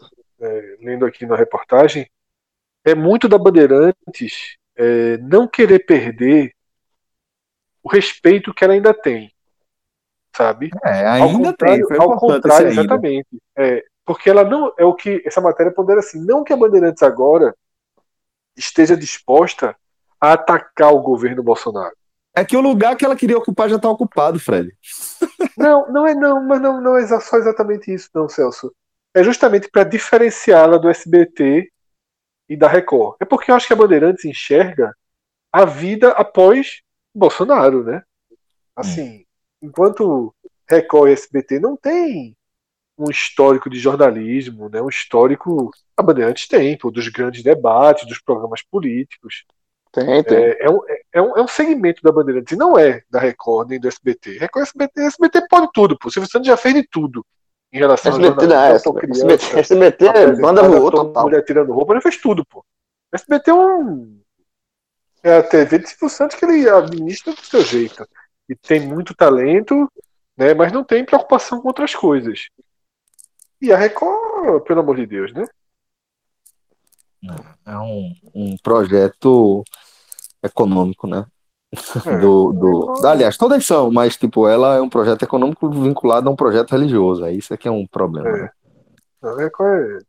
lendo aqui na reportagem, é muito da Bandeirantes é, não querer perder o respeito que ela ainda tem, sabe? É, Ao ainda tem. contrário, Foi ao contrário ainda. exatamente. É, porque ela não é o que essa matéria pondera assim, não que a Bandeirantes agora esteja disposta a atacar o governo Bolsonaro. É que o lugar que ela queria ocupar já está ocupado, Fred. Não, não é não, mas não, não é só exatamente isso, não, Celso. É justamente para diferenciá-la do SBT e da Record. É porque eu acho que a Bandeirantes enxerga a vida após Bolsonaro, né? Assim, enquanto Record e SBT não tem um histórico de jornalismo, né? Um histórico a Bandeirantes tem, pô, dos grandes debates, dos programas políticos. Tem, tem. É, é um, é, um, é um segmento da Bandeirantes, e não é da Record nem do SBT. Record e SBT, SBT pode tudo, pô. O Silvio Santos já fez de tudo em relação SBT ao não, é, jornalismo, criança, SBT, SBT banda voou total. mulher tirando roupa, ele fez tudo, pô. SBT é um. É a TV de Silvio Santos que ele administra do seu jeito. E tem muito talento, né? Mas não tem preocupação com outras coisas. E a Record, pelo amor de Deus, né? É um, um projeto econômico, né? É. do, do, aliás, todas são, mas tipo, ela é um projeto econômico vinculado a um projeto religioso. Aí isso aqui é um problema. É. né? Não, é, qual é?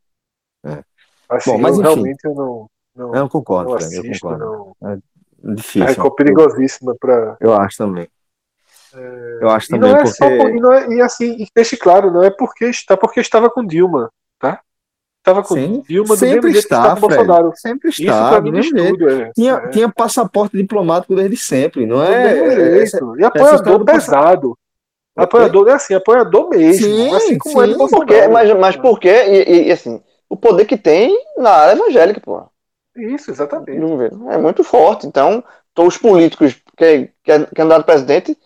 É. Assim, Bom, mas eu enfim. realmente eu não, não, Eu concordo, não Fred, eu assisto, concordo. não. Difícil. É perigosíssima pra. Eu acho também. Eu acho E também, não é porque. só por- e, não é- e assim, e deixe claro, não é porque está porque estava com Dilma, tá? Estava com Sim, Dilma do sempre mesmo jeito que está, com. Bolsonaro. Sempre Isso está, pra mim diz jeito. tudo, é. Tinha, é. tinha passaporte diplomático desde sempre, não é? é- essa- e apoiador pesado. Apoiador é assim, apoiador mesmo. Sim, assim como é do sim. Bolsonaro. Por quê? Mas, mas por quê? E, e, assim, o poder que tem na área evangélica, pô. Isso, exatamente. Vamos ver. É muito forte. Então, os políticos que, que é candidato a presidente,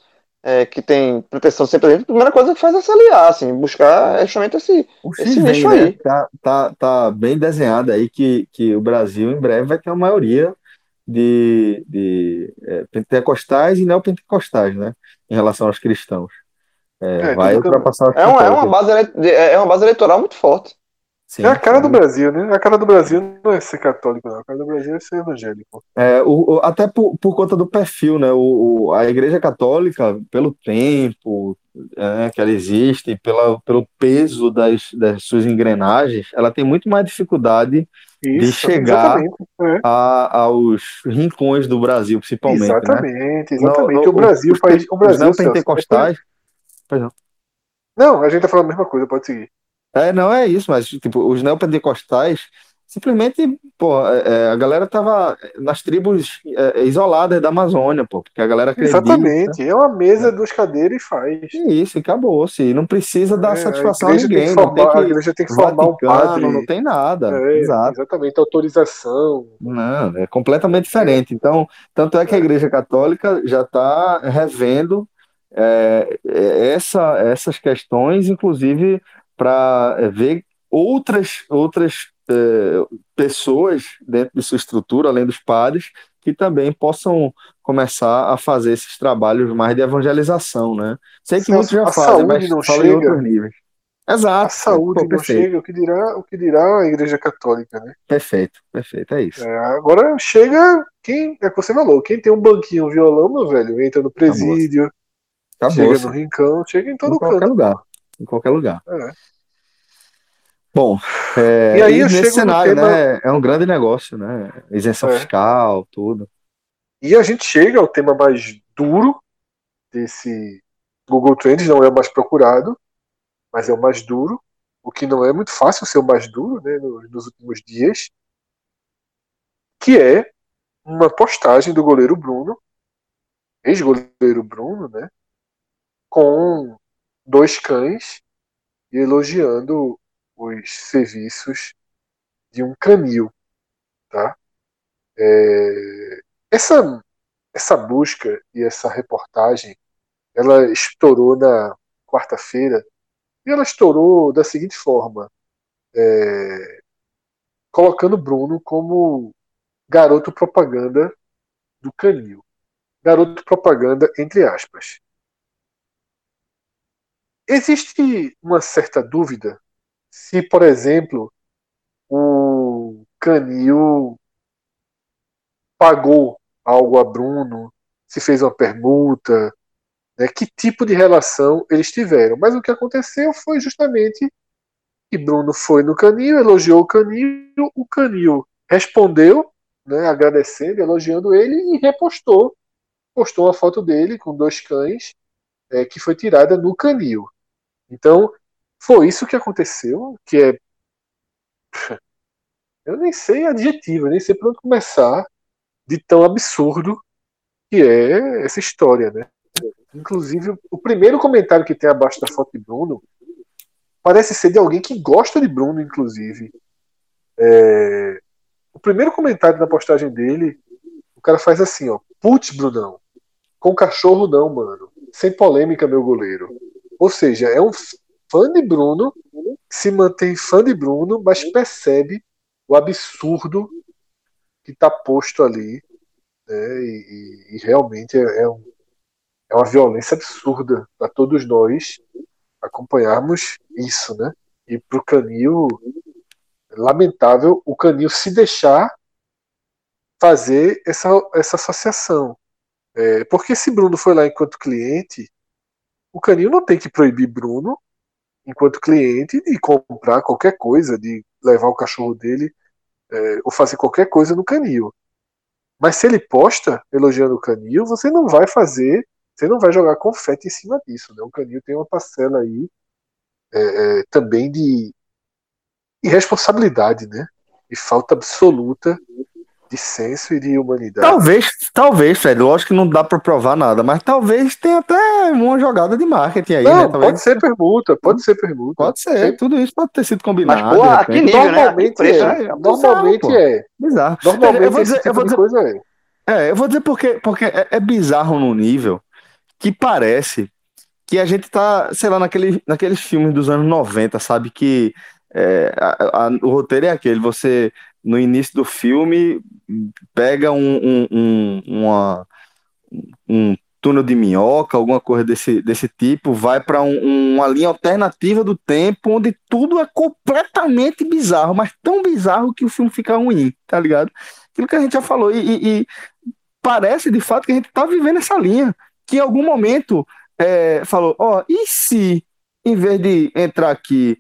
é, que tem ser presidente, a primeira coisa que faz é se aliar, assim, buscar é justamente esse. Esse vem, nicho né? aí. Tá, tá, tá bem desenhado aí que, que o Brasil em breve vai ter uma maioria de, de é, pentecostais e neopentecostais, né? Em relação aos cristãos. É, É, vai ultrapassar os É uma, é, uma base, ele- é uma base eleitoral muito forte. Sim, É a cara do sim. Brasil, né? A cara do Brasil não é ser católico, não. A cara do Brasil é ser evangélico. É, o, o- até por, por conta do perfil, né? O, o- a Igreja Católica, pelo tempo é, que ela existe, pela, pelo peso das, das suas engrenagens, ela tem muito mais dificuldade Isso, chegar exatamente. É. a- aos rincões do Brasil, principalmente, né? Exatamente, exatamente. No- no- o Brasil os, faz. O os Brasil, neopentecostais. Celso, Não, a gente tá falando a mesma coisa, pode seguir. É, não é isso, mas tipo, os neopentecostais simplesmente, pô, é, é, a galera tava nas tribos é, isoladas da Amazônia, pô, porque a galera acredita. Exatamente. É uma mesa, duas cadeiras e faz. E isso, e acabou-se. Não precisa dar É, satisfação a a tem ninguém, não formar, tem a que igreja tem que formar um padre. não tem nada. É, Exato. exatamente, autorização. Não, é completamente diferente. Então, tanto é que a Igreja Católica já está revendo é, é, essa, essas questões, inclusive para ver outras, outras é, pessoas dentro de sua estrutura, além dos padres, que também possam começar a fazer esses trabalhos mais de evangelização, né? Sei que Celso, muitos já fazem, mas não fala em chega. outros níveis. Exato. A saúde Pô, não perfeito, chega, o que dirá, o que dirá a igreja católica, né? perfeito, perfeito, é isso. É, agora chega quem, é o que você falou, quem tem um banquinho, um violão, meu velho, entra no presídio, Acabou. chega no rincão, chega em todo em canto. lugar. Em qualquer lugar. É. Bom, é, E aí eu nesse cenário, tema- né, é um grande negócio, né? Isenção É. fiscal, tudo. E a gente chega ao tema mais duro desse Google Trends, não é o mais procurado, mas é o mais duro, o que não é muito fácil ser o mais duro né, nos, nos últimos dias, que é uma postagem do goleiro Bruno, ex-goleiro Bruno, né, com dois cães e elogiando os serviços de um canil, tá? É, essa essa busca e essa reportagem, ela estourou na quarta-feira e ela estourou da seguinte forma, é, colocando Bruno como garoto propaganda do canil, garoto propaganda entre aspas. Existe uma certa dúvida se, por exemplo, o Canil pagou algo a Bruno, se fez uma permuta, né, que tipo de relação eles tiveram. Mas o que aconteceu foi justamente que Bruno foi no Canil, elogiou o Canil, o Canil respondeu, né, agradecendo, elogiando ele e repostou, postou uma foto dele com dois cães é, que foi tirada no Canil. Então, foi isso que aconteceu, que é. Eu nem sei adjetivo, nem sei por onde começar de tão absurdo que é essa história, né? Inclusive, o primeiro comentário que tem abaixo da foto de Bruno parece ser de alguém que gosta de Bruno, inclusive. É, O primeiro comentário na postagem dele, o cara faz assim, ó. Putz, Brunão. Com cachorro não, mano. Sem polêmica, meu goleiro. Ou seja, é um fã de Bruno, se mantém fã de Bruno, mas percebe o absurdo que está posto ali. Né? E, e- e realmente é, é um- é uma violência absurda para todos nós acompanharmos isso, né? E para o Canil, lamentável o Canil se deixar fazer essa, essa associação. É, porque se Bruno foi lá enquanto cliente, o Canil não tem que proibir Bruno, enquanto cliente, de comprar qualquer coisa, de levar o cachorro dele é, ou fazer qualquer coisa no Canil. Mas se ele posta elogiando o Canil, você não vai fazer, você não vai jogar confete em cima disso. Né? O Canil tem uma parcela aí é, é, também de irresponsabilidade, né? E falta absoluta de senso e de humanidade. Talvez, talvez, Fred, lógico que não dá para provar nada, mas talvez tenha até uma jogada de marketing aí, não, né? Talvez... Pode ser permuta, pode ser permuta. Pode ser, tudo isso pode ter sido combinado. Mas, porra, aqui nível, normalmente né? é, é, normalmente bizarro, é. Bizarro. Normalmente eu vou esse dizer, tipo eu vou de dizer, coisa é. É, eu vou dizer porque, porque é, é bizarro no nível que parece que a gente tá, sei lá, naquele, naqueles filmes dos anos 90, sabe? Que é, a, a, o roteiro é aquele, você no início do filme pega um, um, um, uma, um túnel de minhoca, alguma coisa desse, desse tipo, vai para um, uma linha alternativa do tempo, onde tudo é completamente bizarro, mas tão bizarro que o filme fica ruim, tá ligado? Aquilo que a gente já falou, e, e, e parece de fato que a gente tá vivendo essa linha, que em algum momento é, falou, ó, oh, e se em vez de entrar aqui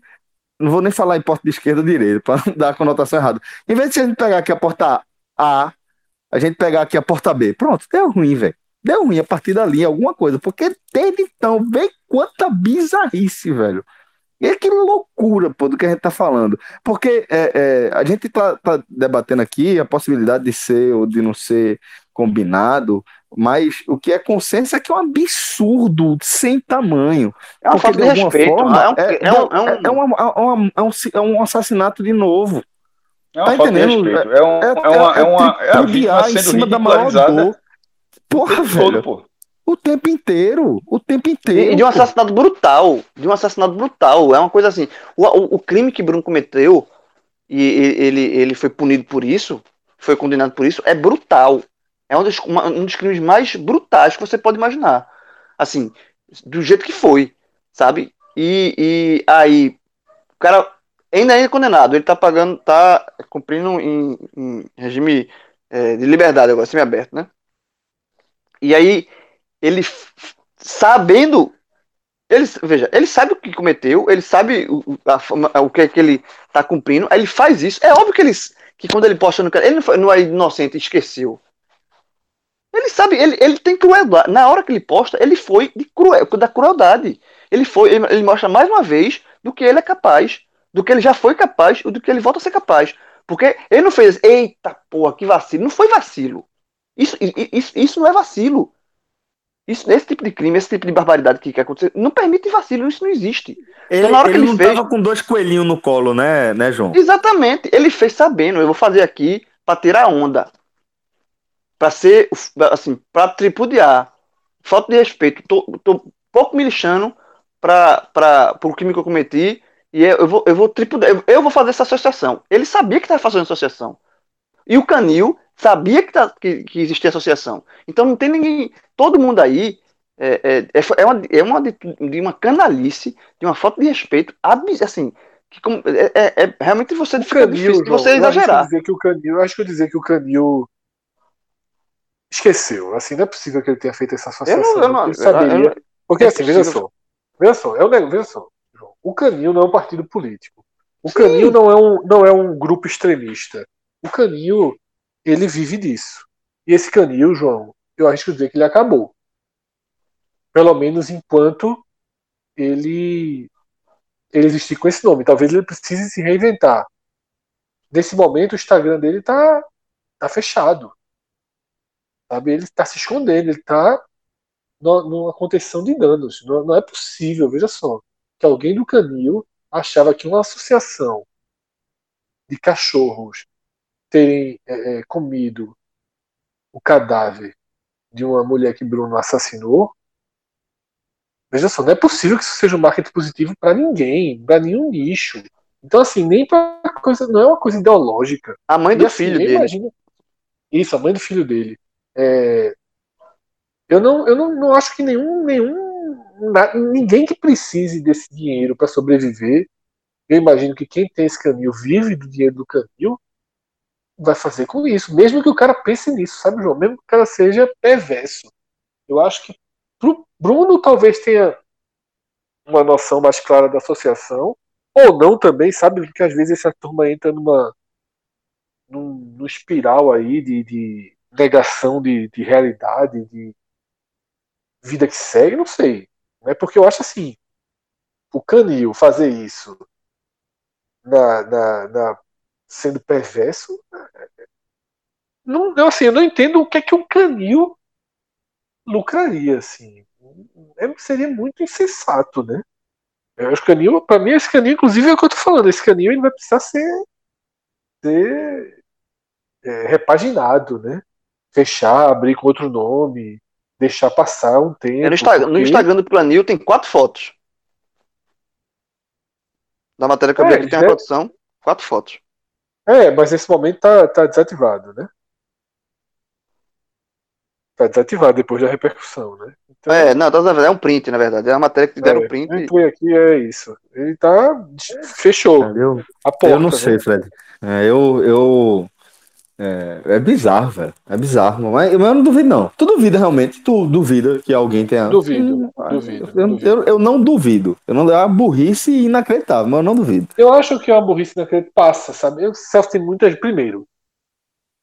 não vou nem falar em porta de esquerda ou direita, para não dar a conotação errada. Em vez de a gente pegar aqui a porta A, a gente pegar aqui a porta B. Pronto, deu ruim, velho. Deu ruim a partir dali, alguma coisa. Porque desde então, vem quanta bizarrice, velho. E que loucura, pô, do que a gente tá falando. Porque é, é, a gente tá, tá debatendo aqui a possibilidade de ser ou de não ser combinado, mas o que é consenso é que é um absurdo sem tamanho. É uma falta de, respeito. É, um, um, um, um, um assassinato de novo. É uma tá falta entendendo? de respeito. É, um, é, é, uma, é, uma, é a vítima sendo em cima da maior dor. Porra, velho. Todo. O tempo inteiro, o tempo inteiro. E de um assassinato brutal, de um assassinato brutal. É uma coisa assim. O, o, o crime que Bruno cometeu e ele, ele foi punido por isso, foi condenado por isso, é brutal. É um dos, uma, um dos crimes mais brutais que você pode imaginar. Assim, do jeito que foi, sabe? E, e aí, o cara ainda é condenado, ele tá pagando, tá cumprindo em, em regime é, de liberdade agora, semi-aberto, né? E aí, ele sabendo. Ele, veja, ele sabe o que cometeu, ele sabe o, a, o que, é que ele tá cumprindo, ele faz isso. É óbvio que ele, que quando ele posta no canal, ele não, foi, não é inocente, esqueceu. Ele sabe, ele, ele tem crueldade. Na hora que ele posta, ele foi de cruel, da crueldade. Ele foi, ele, ele, mostra mais uma vez do que ele é capaz, do que ele já foi capaz, do que ele volta a ser capaz. Porque ele não fez, eita porra, que vacilo. Não foi vacilo. Isso, isso, isso não é vacilo. Isso, esse tipo de crime, esse tipo de barbaridade que, que aconteceu, não permite vacilo, isso não existe. Ele, então, na hora ele, que ele não fez... tava com dois coelhinhos no colo, né, né, João? Exatamente. Ele fez sabendo, eu vou fazer aqui para tirar onda para ser, assim, para tripudiar. Falta de respeito. Tô, tô pouco me lixando para o crime que eu cometi e eu vou, eu vou tripudiar. Eu vou fazer essa associação. Ele sabia que estava fazendo associação. E o Canil sabia que, tá, que, que existia associação. Então não tem ninguém. Todo mundo aí é, é, é, é uma, é uma de, de, uma canalice, de uma falta de respeito, assim, que como, é, é, é realmente você fica Canil, difícil de você exagerar. Eu acho que dizer que o Canil, acho que eu dizer que o Canil esqueceu. Assim, não é possível que ele tenha feito essa associação. Eu não, eu não, ele saberia. Eu, eu, porque assim, veja só. Veja só, é um, veja só. O Canil não é um partido político. O Sim. Canil não é, um, não é um grupo extremista. O Canil, ele vive disso. E esse Canil, João, eu acho que dizer que ele acabou. Pelo menos enquanto ele, ele existir com esse nome. Talvez ele precise se reinventar. Nesse momento, o Instagram dele tá, tá fechado. Sabe? Ele está se escondendo, ele está numa contenção de danos. Não, não, é possível, veja só, que alguém do canil achava que uma associação de cachorros terem é, é, comido o cadáver de uma mulher que Bruno assassinou. Veja só, não é possível que isso seja um marketing positivo para ninguém, para nenhum nicho. Então, assim, nem para coisa, não é uma coisa ideológica. A mãe do e, assim, filho dele. Imagina... Isso, a mãe do filho dele. É, eu não, eu não, não acho que nenhum, nenhum ninguém que precise desse dinheiro para sobreviver. Eu imagino que quem tem esse canil vive do dinheiro do canil vai fazer com isso, mesmo que o cara pense nisso, sabe, João? Mesmo que o cara seja perverso. Eu acho que pro Bruno talvez tenha uma noção mais clara da associação, ou não também, sabe? Porque às vezes essa turma entra numa num, num espiral aí de, de negação de, de realidade, de vida que segue, não sei. É porque eu acho assim, o Canil fazer isso na, na, na sendo perverso, não, eu, assim, eu não entendo o que é que um Canil lucraria, assim. É, seria muito insensato, né? Eu acho que o canil, pra mim, esse canil, inclusive, é o que eu tô falando. Esse canil ele vai precisar ser, ser é, repaginado, né? Fechar, abrir com outro nome, deixar passar um tempo. É no, Instagram, porque... no Instagram do Planil tem quatro fotos. Na matéria que eu vi É, aqui tem a produção, quatro fotos. É, mas nesse momento tá, tá desativado, né? Tá desativado depois da repercussão, né? Então, É, não, tá? É um print, na verdade. É uma matéria que deram é, print. eu entrei aqui, é isso. Ele tá. Fechou Eu, a porta. eu não né? sei, Fred. É, eu. eu é, é bizarro, velho. É bizarro. Mas eu não duvido, não. Tu duvida realmente? Tu duvida que alguém tenha. Duvido, Hum, duvido, Eu, duvido. eu, eu não duvido. Eu não, é uma burrice inacreditável, mas eu não duvido. Eu acho que é uma burrice naquele passa, sabe? Eu, Celso tem muita gente. Primeiro,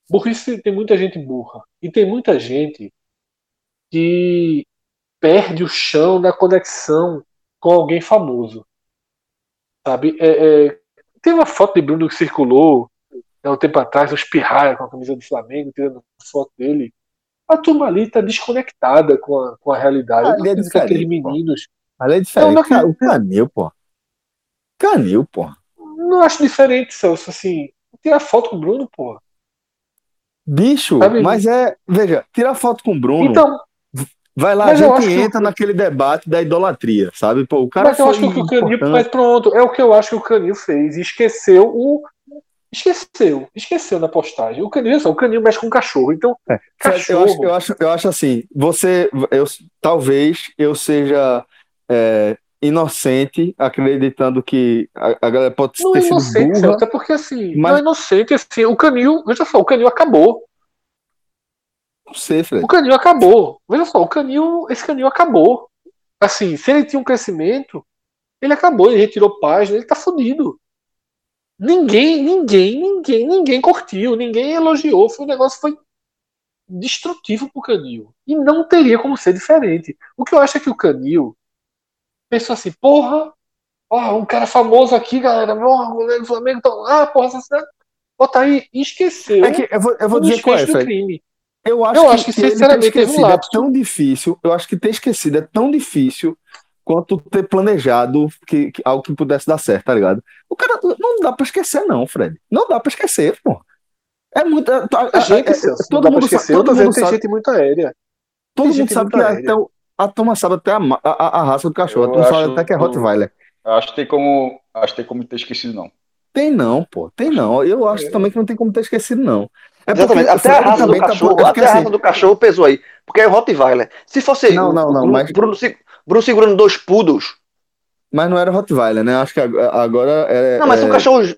burrice tem muita gente burra. E tem muita gente que perde o chão na conexão com alguém famoso. Sabe? É, é, tem uma foto de Bruno que circulou há um tempo atrás, uns pirraia com a camisa do Flamengo, tirando foto dele. A turma ali tá desconectada com a, com a realidade. Ali é que aqueles diferente, pô. meninos. Mas é diferente. não o canil, pô. Canil, pô. Não acho diferente, Celso. Assim, tirar foto com o Bruno, pô. Bicho, Sabe? mas é. Veja, tirar foto com o Bruno. Então, vai lá, a mas eu gente que entra o- naquele debate da idolatria, sabe? Pô, o cara mas eu acho que o que Canil. Mas pronto, é o que eu acho que o Canil fez. Esqueceu o. Esqueceu, esqueceu na postagem. O Canil, o Canil mexe com cachorro. Então, É, Eu cachorro. acho, eu, acho, eu acho assim, você, eu, talvez eu seja é, inocente acreditando que a, a galera pode Não ter é sido inocente, burra. Celso, é porque assim, mas- não é inocente, assim, o Canil, veja só, o Canil acabou. Não sei, Fred. O Canil acabou. Veja só, o Canil, esse Canil acabou. Assim, se ele tinha um crescimento, ele acabou, ele retirou página, ele tá fudido. Ninguém, ninguém, ninguém, ninguém curtiu, ninguém elogiou. Foi um negócio foi destrutivo pro Canil. E não teria como ser diferente. O que eu acho é que o Canil pensou assim, porra, ó, um cara famoso aqui, galera, o goleiro do Flamengo tá lá, porra, assassinado. Bota aí, esqueceu É que eu vou, eu vou dizer qual é, do crime. Eu acho, Eu que, acho que, ele ter sinceramente, teve um esquecido é lapso. tão difícil. Eu acho que ter esquecido é tão difícil quanto ter planejado que, que algo que pudesse dar certo, tá ligado? O cara não dá pra esquecer, não, Fred. Não dá pra esquecer, pô. É muito. é- Muita gente, é- é- Celso, todo mundo esquecer. sabe, todo mundo tem sabe, gente muito aérea. todo tem mundo sabe que aérea. até o- a turma sabe até a, a, a raça do cachorro. Eu A turma sabe até que é Rottweiler. Acho que tem como. Acho que tem como ter esquecido, não. Tem não, pô. Tem não. Eu acho também que não tem como ter esquecido, não. É Exatamente. porque Até a raça do também tá- cachorro, é porque, até a assim, raça do cachorro pesou aí. Porque é o Rottweiler. Se fosse Não, o- não, o não, Bruno, mas- Bruno, se- Bruno segurando dois poodles. Mas não era Rottweiler, né? Acho que ag- agora é, Não, mas é, são cachorros.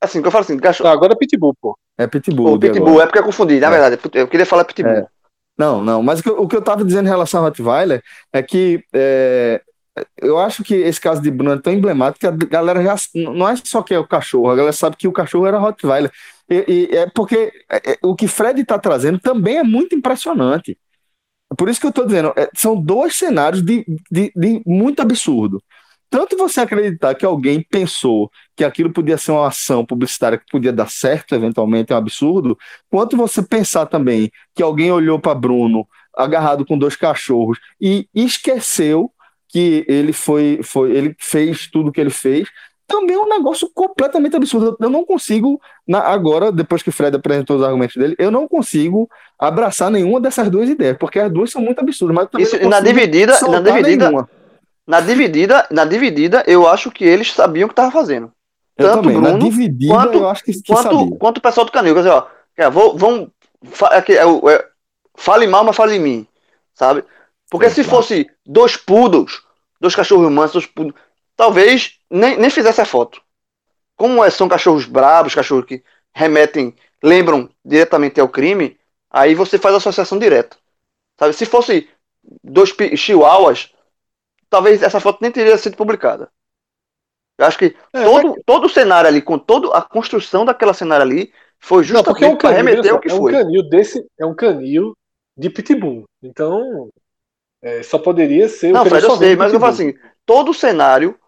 Assim, que eu falo assim, cachorro. Não, agora é Pitbull, pô. é Pitbull. Pô, Pitbull, agora. é porque eu confundi, na É. verdade. Eu queria falar Pitbull. É. Não, não. Mas o que, eu- o que eu tava dizendo em relação ao Rottweiler é que é, eu acho que esse caso de Bruno é tão emblemático que a galera já. Não é só que é o cachorro, a galera sabe que o cachorro era Rottweiler. E, e é porque é, é, o que Fred está trazendo também é muito impressionante. Por isso que eu estou dizendo, é, são dois cenários de, de, de muito absurdo. Tanto você acreditar que alguém pensou que aquilo podia ser uma ação publicitária que podia dar certo, eventualmente, é um absurdo, quanto você pensar também que alguém olhou para Bruno agarrado com dois cachorros e esqueceu que ele foi, foi ele fez tudo que ele fez, também é um negócio completamente absurdo. Eu não consigo, na- agora, depois que o Fred apresentou os argumentos dele, eu não consigo abraçar nenhuma dessas duas ideias, porque as duas são muito absurdas. Mas Isso, na dividida, na dividida, nenhuma. na dividida, na dividida, eu acho que eles sabiam o que estavam fazendo. Eu Tanto também. Na Bruno, dividida, quanto- eu acho que, que Quanto, sabia. quanto o pessoal do Canil, quer dizer, ó, é, vou, vão, fa- é é é, fale mal, mas fale em mim, sabe? Porque se claro. fosse dois poodles, dois cachorros mansos, dois poodles, talvez nem, nem fizesse a foto. Como é- são cachorros bravos, cachorros que remetem, lembram diretamente ao crime, aí você faz a associação direta. Sabe? Se fosse dois chihuahuas, talvez essa foto nem teria sido publicada. Eu acho que É, todo, todo o cenário ali, com toda a construção daquela cenário ali, foi Não, porque é um justamente para remeter ao que é um foi. canil desse, é um canil de pitbull. Então, é, só poderia ser Não, Fred, eu sei, mas eu falo assim, todo o cenário,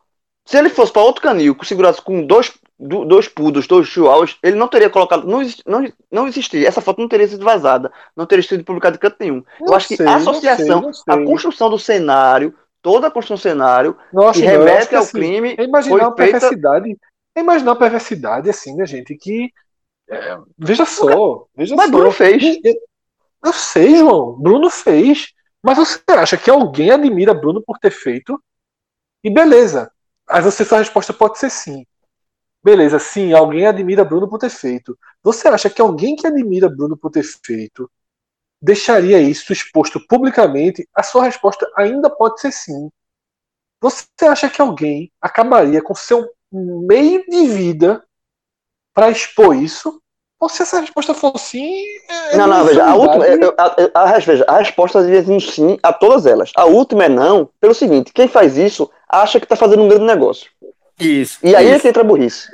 se ele fosse para outro canil, que segurasse com dois, do- dois poodles, dois chihuahuas, ele não teria colocado, não, não, não existia, essa foto não teria sido vazada, não teria sido publicada em canto nenhum. Eu Não acho que sei, a não associação, sei, não a sei. construção do cenário, toda a construção do cenário, acho que eu remete que, ao assim, crime, É imaginar foi uma feita- perversidade. É imaginar uma perversidade, assim, né, gente? Que. é, veja só, veja mas só. Bruno fez. Eu- Eu sei, João. Bruno fez. Mas você acha que alguém admira Bruno por ter feito? E beleza. Aí você, sua resposta pode ser sim. Beleza, sim, alguém admira Bruno por ter feito. Você acha que alguém que admira Bruno por ter feito deixaria isso exposto publicamente? A sua resposta ainda pode ser sim. Você acha que alguém acabaria com seu meio de vida para expor isso? Ou se essa resposta for sim. é Não, não, veja, a última, eu- a, a- a- veja, a resposta devia ser um sim a todas elas. A última é não, pelo seguinte, quem faz isso acha que tá fazendo um grande negócio. Isso. E aí é isso, que entra a burrice.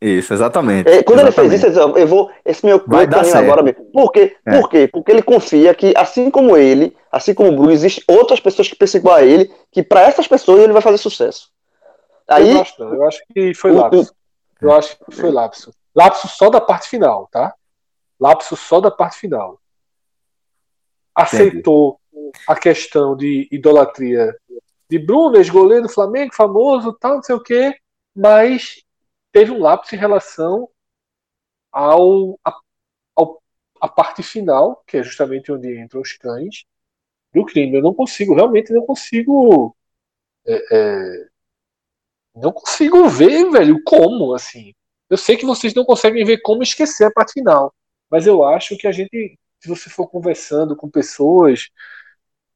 isso, exatamente. É, quando ele fez exatamente. isso, ele disse, ó, eu vou, esse meu, Vai meu dar caminho certo. agora mesmo. Por quê? É. Por quê? Porque ele confia que, assim como ele, assim como o Bruno, existem outras pessoas que pensam igual a ele, que para essas pessoas ele vai fazer sucesso. Eu Aí, não. Eu acho que foi o- lapso. Eu acho que foi lapso. Lapso só da parte final, tá? Lapso só da parte final. Aceitou a questão de idolatria de Bruno, ex-goleiro do Flamengo, famoso, tal, não sei o quê, mas teve um lapso em relação ao, a, ao- a parte final, que é justamente onde entram os cães, do crime. Eu não consigo, realmente não consigo. é, é, não consigo ver, velho, como, assim. Eu sei que vocês não conseguem ver como esquecer a parte final. Mas eu acho que a gente, se você for conversando com pessoas,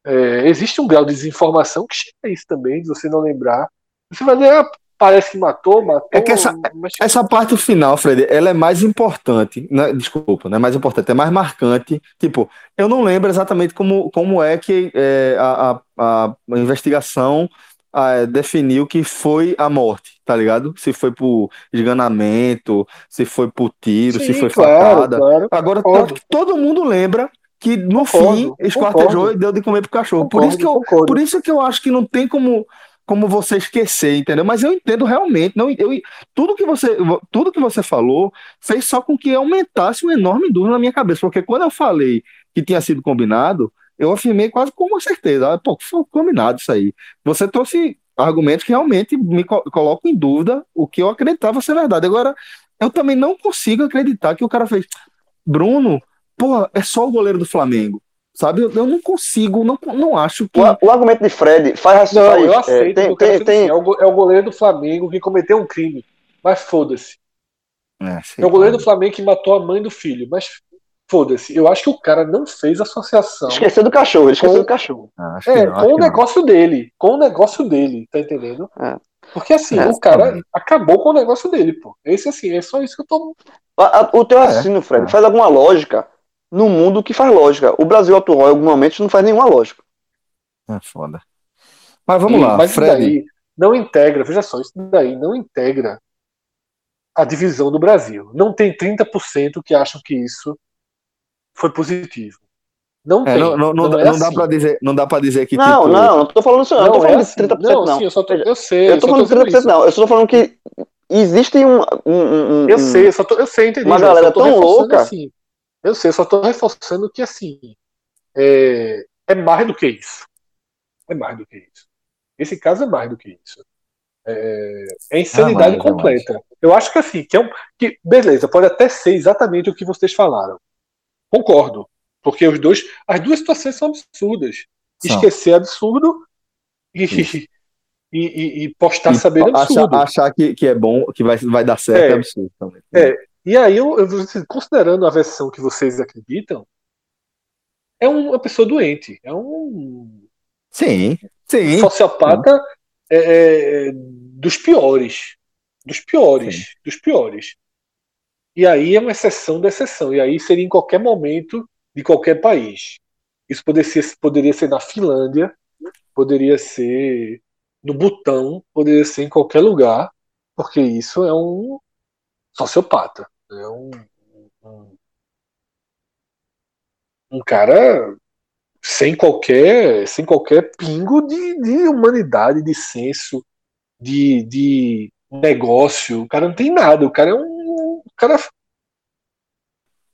é, existe um grau de desinformação que chega a isso também, de você não lembrar. Você vai dizer, ah, parece que matou, matou. É que essa- mas Essa parte final, Fred, ela é mais importante. né? Desculpa, não é mais importante, é mais marcante. Tipo, eu não lembro exatamente como, como é que é, a, a, a investigação ah, definiu que foi a morte, tá ligado? Se foi por esganamento, se foi por tiro, se Sim, foi claro, facada. claro. Agora, todo mundo lembra que no Concordo, fim esquartejou concordo. e deu de comer pro cachorro. Por Concordo, isso que eu, por isso que eu acho que não tem como, como você esquecer, entendeu? Mas eu entendo realmente. Não, eu, tudo, que você, tudo que você falou fez só com que aumentasse uma enorme dúvida na minha cabeça. Porque quando eu falei que tinha sido combinado, eu afirmei quase com uma certeza. Ah, Pô, foi combinado isso aí. Você trouxe argumentos que realmente me co- colocam em dúvida o que eu acreditava ser verdade. Agora, eu também não consigo acreditar que o cara fez. Bruno, pô, é só o goleiro do Flamengo. Sabe? Eu, eu não consigo, não, não acho que. o, o argumento de Fred faz... Não, faz eu é, aceito. tem, o cara tem, tem, assim, é, o, é o goleiro do Flamengo que cometeu um crime. Mas foda-se. É, sei É o goleiro do Flamengo que matou a mãe do filho. Mas foda-se. Eu acho que o cara não fez associação. esqueceu do cachorro, ele esqueceu Com- do cachorro. Ah, acho que É, não, acho com o que não. negócio dele. Com o negócio dele, tá entendendo? É. Porque assim, É, o cara também. acabou com o negócio dele, pô. Esse assim, é só isso que eu tô. O teu É, raciocínio, Fred, é. faz alguma lógica no mundo que faz lógica. O Brasil atual, em algum momento, não faz nenhuma lógica. É foda. Mas vamos E- lá, mas isso Fred. daí não integra, veja só, isso daí não integra a divisão do Brasil. Não tem 30% que acham que isso foi positivo. Não É, tem. não, não, não, é não dá assim. para dizer, não dá para dizer que Não, tipo, não, não tô falando isso, não. Não, tô falando é assim. 30%, não, não. sim, eu, só tô, eu sei. Eu tô só falando dizendo 30%, isso. não. Eu só tô falando que existe um. um, um- um- Eu sei, eu só tô, eu sei, entendi. Uma galera tô tão louca. Assim, eu sei, eu só tô reforçando que assim é, é mais do que isso. É mais do que isso. Esse caso é mais do que isso. É, é insanidade Ah, completa. Eu acho que assim, que é um. Que, beleza, pode até ser exatamente o que vocês falaram. Concordo. Porque os dois. As duas situações são absurdas. São. Esquecer é absurdo e, e, e, postar e sabendo é achar, absurdo. achar que, que é bom, que vai, vai dar certo, é, É. absurdo também. É. E aí, eu, eu assim, considerando a versão que vocês acreditam, é um- uma pessoa doente. É um Sim, sim. sociopata é, é, dos piores. Dos piores. Dos piores. E aí é uma exceção da exceção. E aí seria em qualquer momento de qualquer país. Isso poderia ser, poderia ser na Finlândia, poderia ser no Butão, poderia ser em qualquer lugar, porque isso é um sociopata. É um, um, um cara sem qualquer, sem qualquer pingo de, de humanidade, de senso, de, de negócio. O cara não tem nada. O cara é um. O cara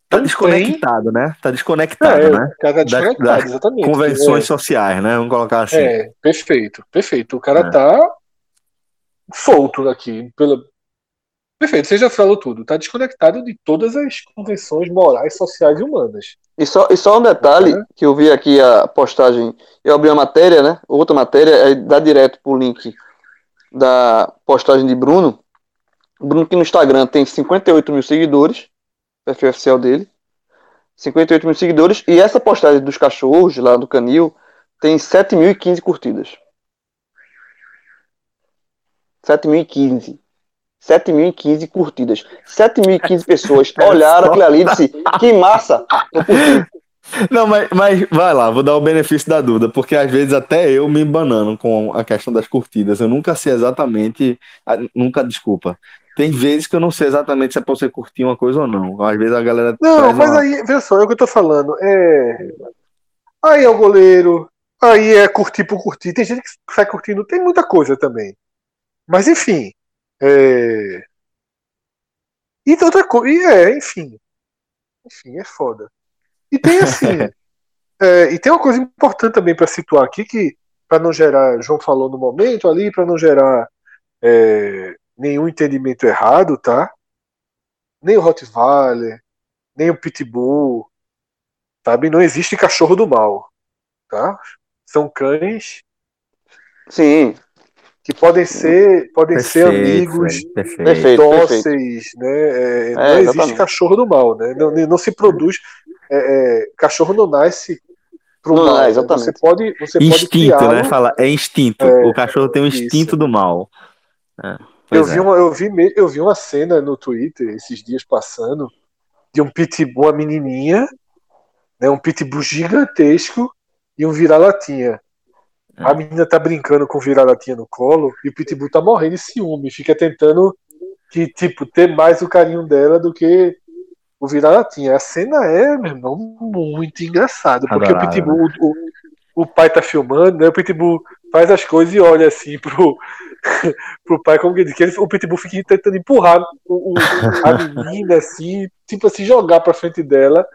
Tá desconectado, né? Tá desconectado, É, né? o cara tá desconectado, das exatamente. Convenções É. sociais, né? Vamos colocar assim. É, perfeito, perfeito. O cara É. tá solto aqui. Pela... Perfeito, você já falou tudo. Tá desconectado de todas as convenções morais, sociais e humanas. E só, e só um detalhe Uhum. que eu vi aqui a postagem. Eu abri a matéria, né? Outra matéria, aí dá direto pro link da postagem de Bruno. Bruno que no Instagram tem 58 mil seguidores, perfil oficial dele. 58 mil seguidores. E essa postagem dos cachorros lá do Canil tem 7.015 curtidas. 7.015. 7.015 curtidas. 7.015 pessoas olharam aquilo ali e disse: Que massa! Não, mas, mas vai lá, vou dar o benefício da dúvida, porque às vezes até eu me banano com a questão das curtidas. Eu nunca sei exatamente. Nunca, desculpa. Tem vezes que eu não sei exatamente se é pra você curtir uma coisa ou não. Às vezes a galera. Não, mas uma- aí, veja só, é o que eu tô falando. É... Aí é o goleiro, aí é curtir por curtir. Tem gente que sai curtindo, tem muita coisa também. Mas enfim. É... E outra coisa. E é, enfim. Enfim, é foda. E tem assim. é, e tem uma coisa importante também para situar aqui, que para não gerar, João falou no momento ali, para não gerar é, nenhum entendimento errado, tá? Nem o Rottweiler, nem o Pitbull, sabe? Não existe cachorro do mal, tá? São cães Sim, que podem ser, podem ser Perfeito, amigos, Fred, perfeito. Perfeito. dóceis, né? É, não existe exatamente. cachorro do mal, né? Não, não se produz. é, é, cachorro não nasce pro Não, mal. é, né? exatamente. Você pode, você pode Instinto, criá-lo. né? Fala, é instinto. É, o cachorro tem um instinto isso. do mal. É, Eu vi, é. uma, eu, vi, eu vi uma cena no Twitter esses dias passando de um pitbull, uma menininha, né, um pitbull gigantesco e um vira-latinha. A menina tá brincando com o vira-latinha no colo e o pitbull tá morrendo de ciúme, fica tentando que tipo ter mais o carinho dela do que o vira-latinha. A cena é, meu irmão, muito engraçada, porque o pitbull, o, o- o pai tá filmando, né? O pitbull faz as coisas e olha assim pro pro pai, como que diz, que ele, o Pitbull fica tentando empurrar o, o- a menina, assim, tipo assim, jogar pra frente dela.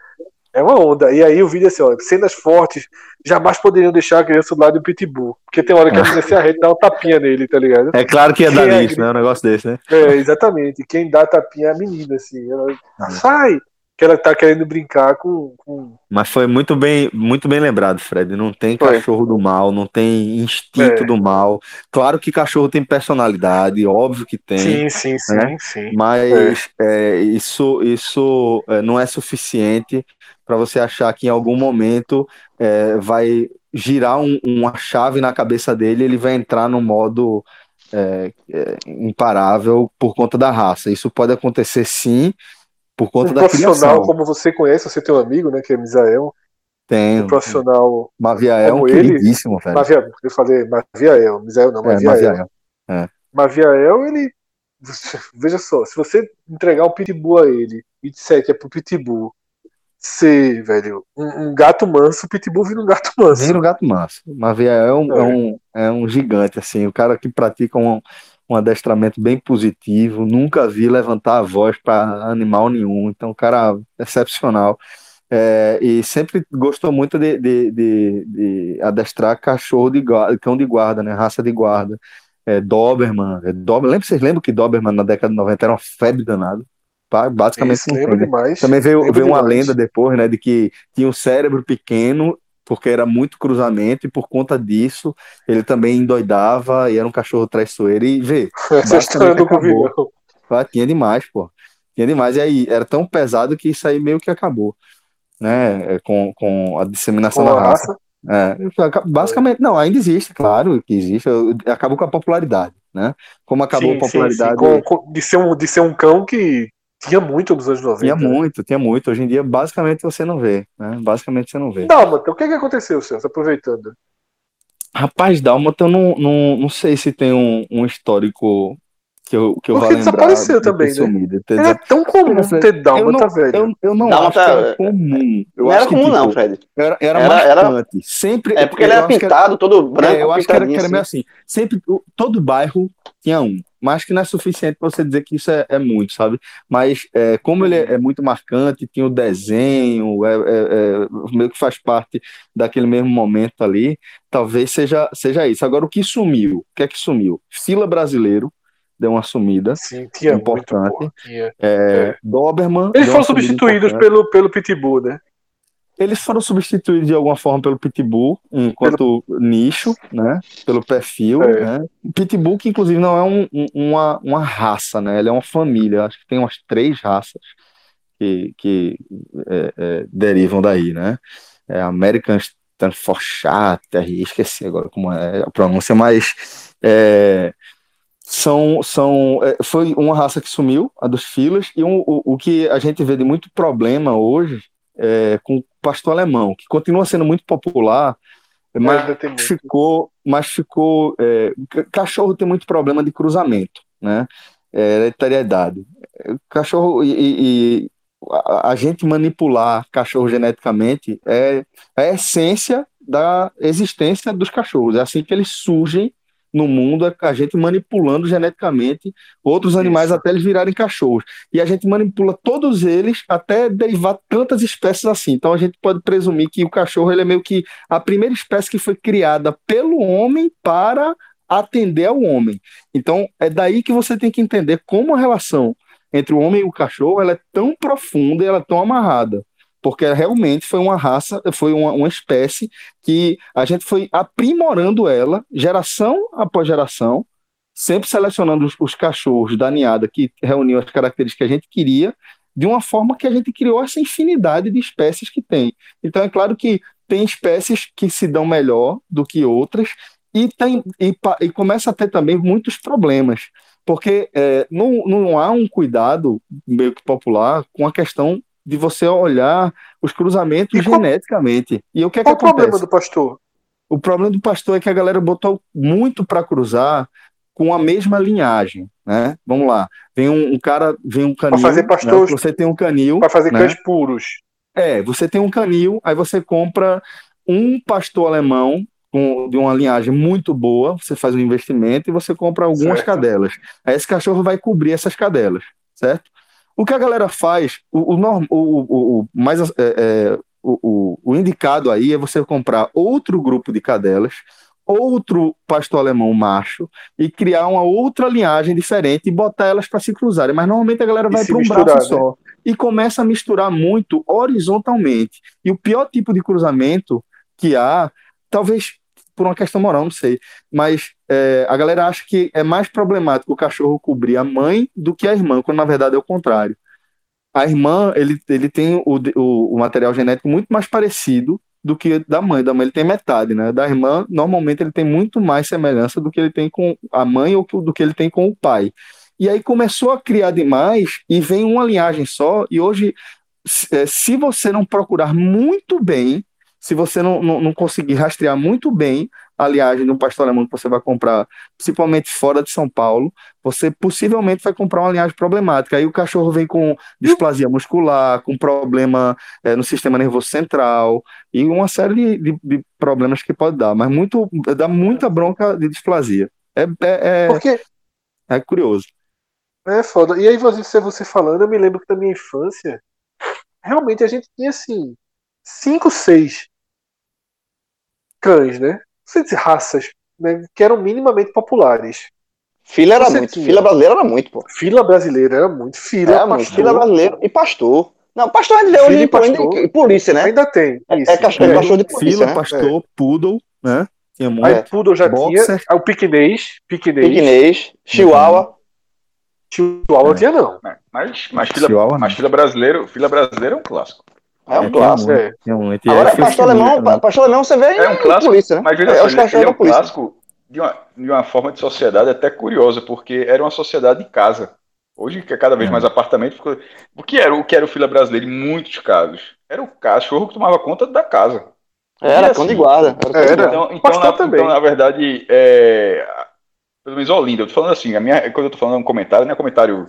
É uma onda. E aí o vídeo é assim, ó, cenas fortes jamais poderiam deixar a criança do lado do Pitbull. Porque tem hora que a menina se arreta e dá um tapinha nele, tá ligado? É claro que ia dar é nisso, né? Um negócio desse, né? É, exatamente. Quem dá tapinha é a menina, assim. Ela sai! Que ela tá querendo brincar com. com... Mas foi muito bem, muito bem lembrado, Fred. Não tem Foi. cachorro do mal, não tem instinto É. do mal. Claro que cachorro tem personalidade, óbvio que tem. Sim, sim, sim, né? sim. Mas é, isso, isso é, não é suficiente para você achar que em algum momento é, vai girar um- uma chave na cabeça dele ele vai entrar no modo é, é, imparável por conta da raça. Isso pode acontecer sim por conta Um da profissional, criação. como você conhece, você tem um amigo, né, que é Misael, Tem. um profissional. Maviael é um como queridíssimo, velho. Mavia, eu falei Maviael, Misael não, É, Maviael. Maviael. Maviael, ele. Veja só, se você entregar um pitbull a ele e disser que é pro pitbull ser, velho, um, um gato manso, o pitbull vira um gato manso. Vira o gato manso. Maviael é um, É. é. um, é um gigante, assim, o cara que pratica um, um adestramento bem positivo, nunca vi levantar a voz para animal nenhum, então, cara excepcional. É, e sempre gostou muito de, de, de, de adestrar cachorro de guarda, cão de guarda, né? Raça de guarda. É, Doberman. É, lembra, vocês lembram que Doberman na década de 90 era uma febre danada? Basicamente Isso, lembro demais. Também veio, lembro veio uma demais. lenda depois, né, de que tinha um cérebro pequeno, porque era muito cruzamento, e por conta disso ele também endoidava e era um cachorro traiçoeiro. E vê, Essa história ah, tinha demais, pô. Tinha demais. E aí, era tão pesado que isso aí meio que acabou, né, é, com, com a disseminação Com da raça. raça. É, basicamente, não, ainda existe, claro que existe, acabou com a popularidade, né? Como acabou Sim, a popularidade. sim, sim. Com- com- de, ser um, de ser um cão que Tinha muito nos anos 90. Tinha né? muito, tinha muito. Hoje em dia, basicamente, você não vê. Né? Basicamente, você não vê. Dálmata, o que, que aconteceu, Celso? Aproveitando. Rapaz, Dálmata, eu não, não, não sei se tem um, um histórico que eu, que eu vá Porque desapareceu também, né? é tão comum ter Dálmata, eu não, velho. eu, eu não Dálmata- acho que era comum. Eu não acho era que, comum, tipo, não, Fred. Era, era, Era- era-. Sempre, É porque ele era pintado, todo branco, É, eu acho que era, que era meio assim. assim. Sempre, todo bairro tinha um. Mas que não é suficiente para você dizer que isso é, é muito, sabe? Mas é, como ele é, é muito marcante, tinha o desenho, é, é- é- meio que faz parte daquele mesmo momento ali, talvez seja, seja isso. Agora, o que sumiu? O que é que sumiu? Fila brasileiro deu uma sumida. Sim, tinha Importante. muito, porra. Tinha. Doberman. Eles foram substituídos importante. pelo, pelo Pitbull, né? Eles foram substituídos de alguma forma pelo Pitbull, enquanto nicho, né? Pelo perfil, É. né? Pitbull, que inclusive não é um- um- uma, uma raça, né? Ele é uma família. Acho que tem umas três raças que, que é, é, derivam daí, né? É American Staffordshire, esqueci agora como é a pronúncia, mas é, são, são, é, foi uma raça que sumiu, a dos filas, e um- o, o que a gente vê de muito problema hoje é, com o pastor alemão, que continua sendo muito popular, mas muito. ficou, mas ficou. é, ca- cachorro tem muito problema de cruzamento, né? É, hereditariedade. É, Cachorro e, e- e a, a gente manipular cachorro geneticamente é a essência da existência dos cachorros. É assim que eles surgem no mundo, é a gente manipulando geneticamente outros animais Isso. até eles virarem cachorros. E a gente manipula todos eles até derivar tantas espécies assim. Então a gente pode presumir que o cachorro ele é meio que a primeira espécie que foi criada pelo homem para atender ao homem. Então é daí que você tem que entender como a relação entre o homem e o cachorro ela é tão profunda e ela é tão amarrada. Porque realmente foi uma raça, foi uma, uma espécie que a gente foi aprimorando ela, geração após geração, sempre selecionando os, os cachorros da ninhada que reuniam as características que a gente queria, de uma forma que a gente criou essa infinidade de espécies que tem. Então é claro que tem espécies que se dão melhor do que outras e, tem, e, e começa a ter também muitos problemas, porque é, não, não há um cuidado meio que popular com a questão de você olhar os cruzamentos E geneticamente. E o que é que Qual o problema acontece? do pastor? O problema do pastor é que a galera botou muito para cruzar com a mesma linhagem, né? Vamos lá. Vem um, um cara, vem um canil, fazer né? pastor- Você tem um canil, Para fazer né? cães puros. É, você tem um canil, aí você compra um pastor alemão com, de uma linhagem muito boa, você faz um investimento e você compra algumas Certo. cadelas. Aí esse cachorro vai cobrir essas cadelas, certo? O que a galera faz, o, o, o, o, mais é, é, o, o, indicado aí é você comprar outro grupo de cadelas, outro pastor alemão macho e criar uma outra linhagem diferente e botar elas para se cruzarem. Mas normalmente a galera vai para um misturar, braço né? só e começa a misturar muito horizontalmente. E o pior tipo de cruzamento que há, talvez por uma questão moral, não sei, mas é, a galera acha que é mais problemático o cachorro cobrir a mãe do que a irmã, quando na verdade é o contrário. A irmã, ele, ele tem o, o, o material genético muito mais parecido do que da mãe. Da mãe ele tem metade, né? Da irmã, normalmente ele tem muito mais semelhança do que ele tem com a mãe ou do que ele tem com o pai. E aí começou a criar demais e vem uma linhagem só. E hoje, se se você não procurar muito bem, se você não, não, não conseguir rastrear muito bem a linhagem de um pastor alemão que você vai comprar, principalmente fora de São Paulo, você possivelmente vai comprar uma linhagem problemática. Aí o cachorro vem com displasia muscular, com problema eh, no sistema nervoso central e uma série de, de- de problemas que pode dar, mas muito dá muita bronca de displasia. É, é, é, Porque é curioso. é foda. E aí, você, você falando, eu me lembro que da minha infância, realmente a gente tinha assim, cinco, seis cães, né? Seis raças, né? Que eram minimamente populares. Fila era Você muito. tinha. Fila brasileira era muito, pô. Fila brasileira era muito. Fila, Era muito. pastor. Fila brasileira e pastor. Não, pastor ainda hoje e e, polícia, pastor. e polícia, né? Ainda tem. É- Isso. é cachorro- É. cachorro de polícia, Fila, né? pastor, poodle, né? Tinha muito. Aí Poodle já Boxer. tinha. Aí o piquinês. Piquinês. Piquinês, Chihuahua. Chihuahua tinha não. Mas, mas, fila, Chihuahua, mas fila brasileiro, fila brasileiro é um clássico. É um clássico. é. tinha muito. E Agora, pastor filho alemão, pastor alemão você vê É um clássico, polícia, né? Mas veja é, só, ele é um clássico de uma, de uma forma de sociedade até curiosa, porque era uma sociedade de casa. Hoje que é cada vez É. mais apartamento. ficou- O que era o que era o fila brasileiro em muitos casos? Era o cachorro que tomava conta da casa. Era E cão de assim, guarda. Era Era. Então, então, na, também. então, na verdade, é, pelo menos Olinda, eu tô falando assim, a minha, quando eu tô falando um comentário, não é comentário,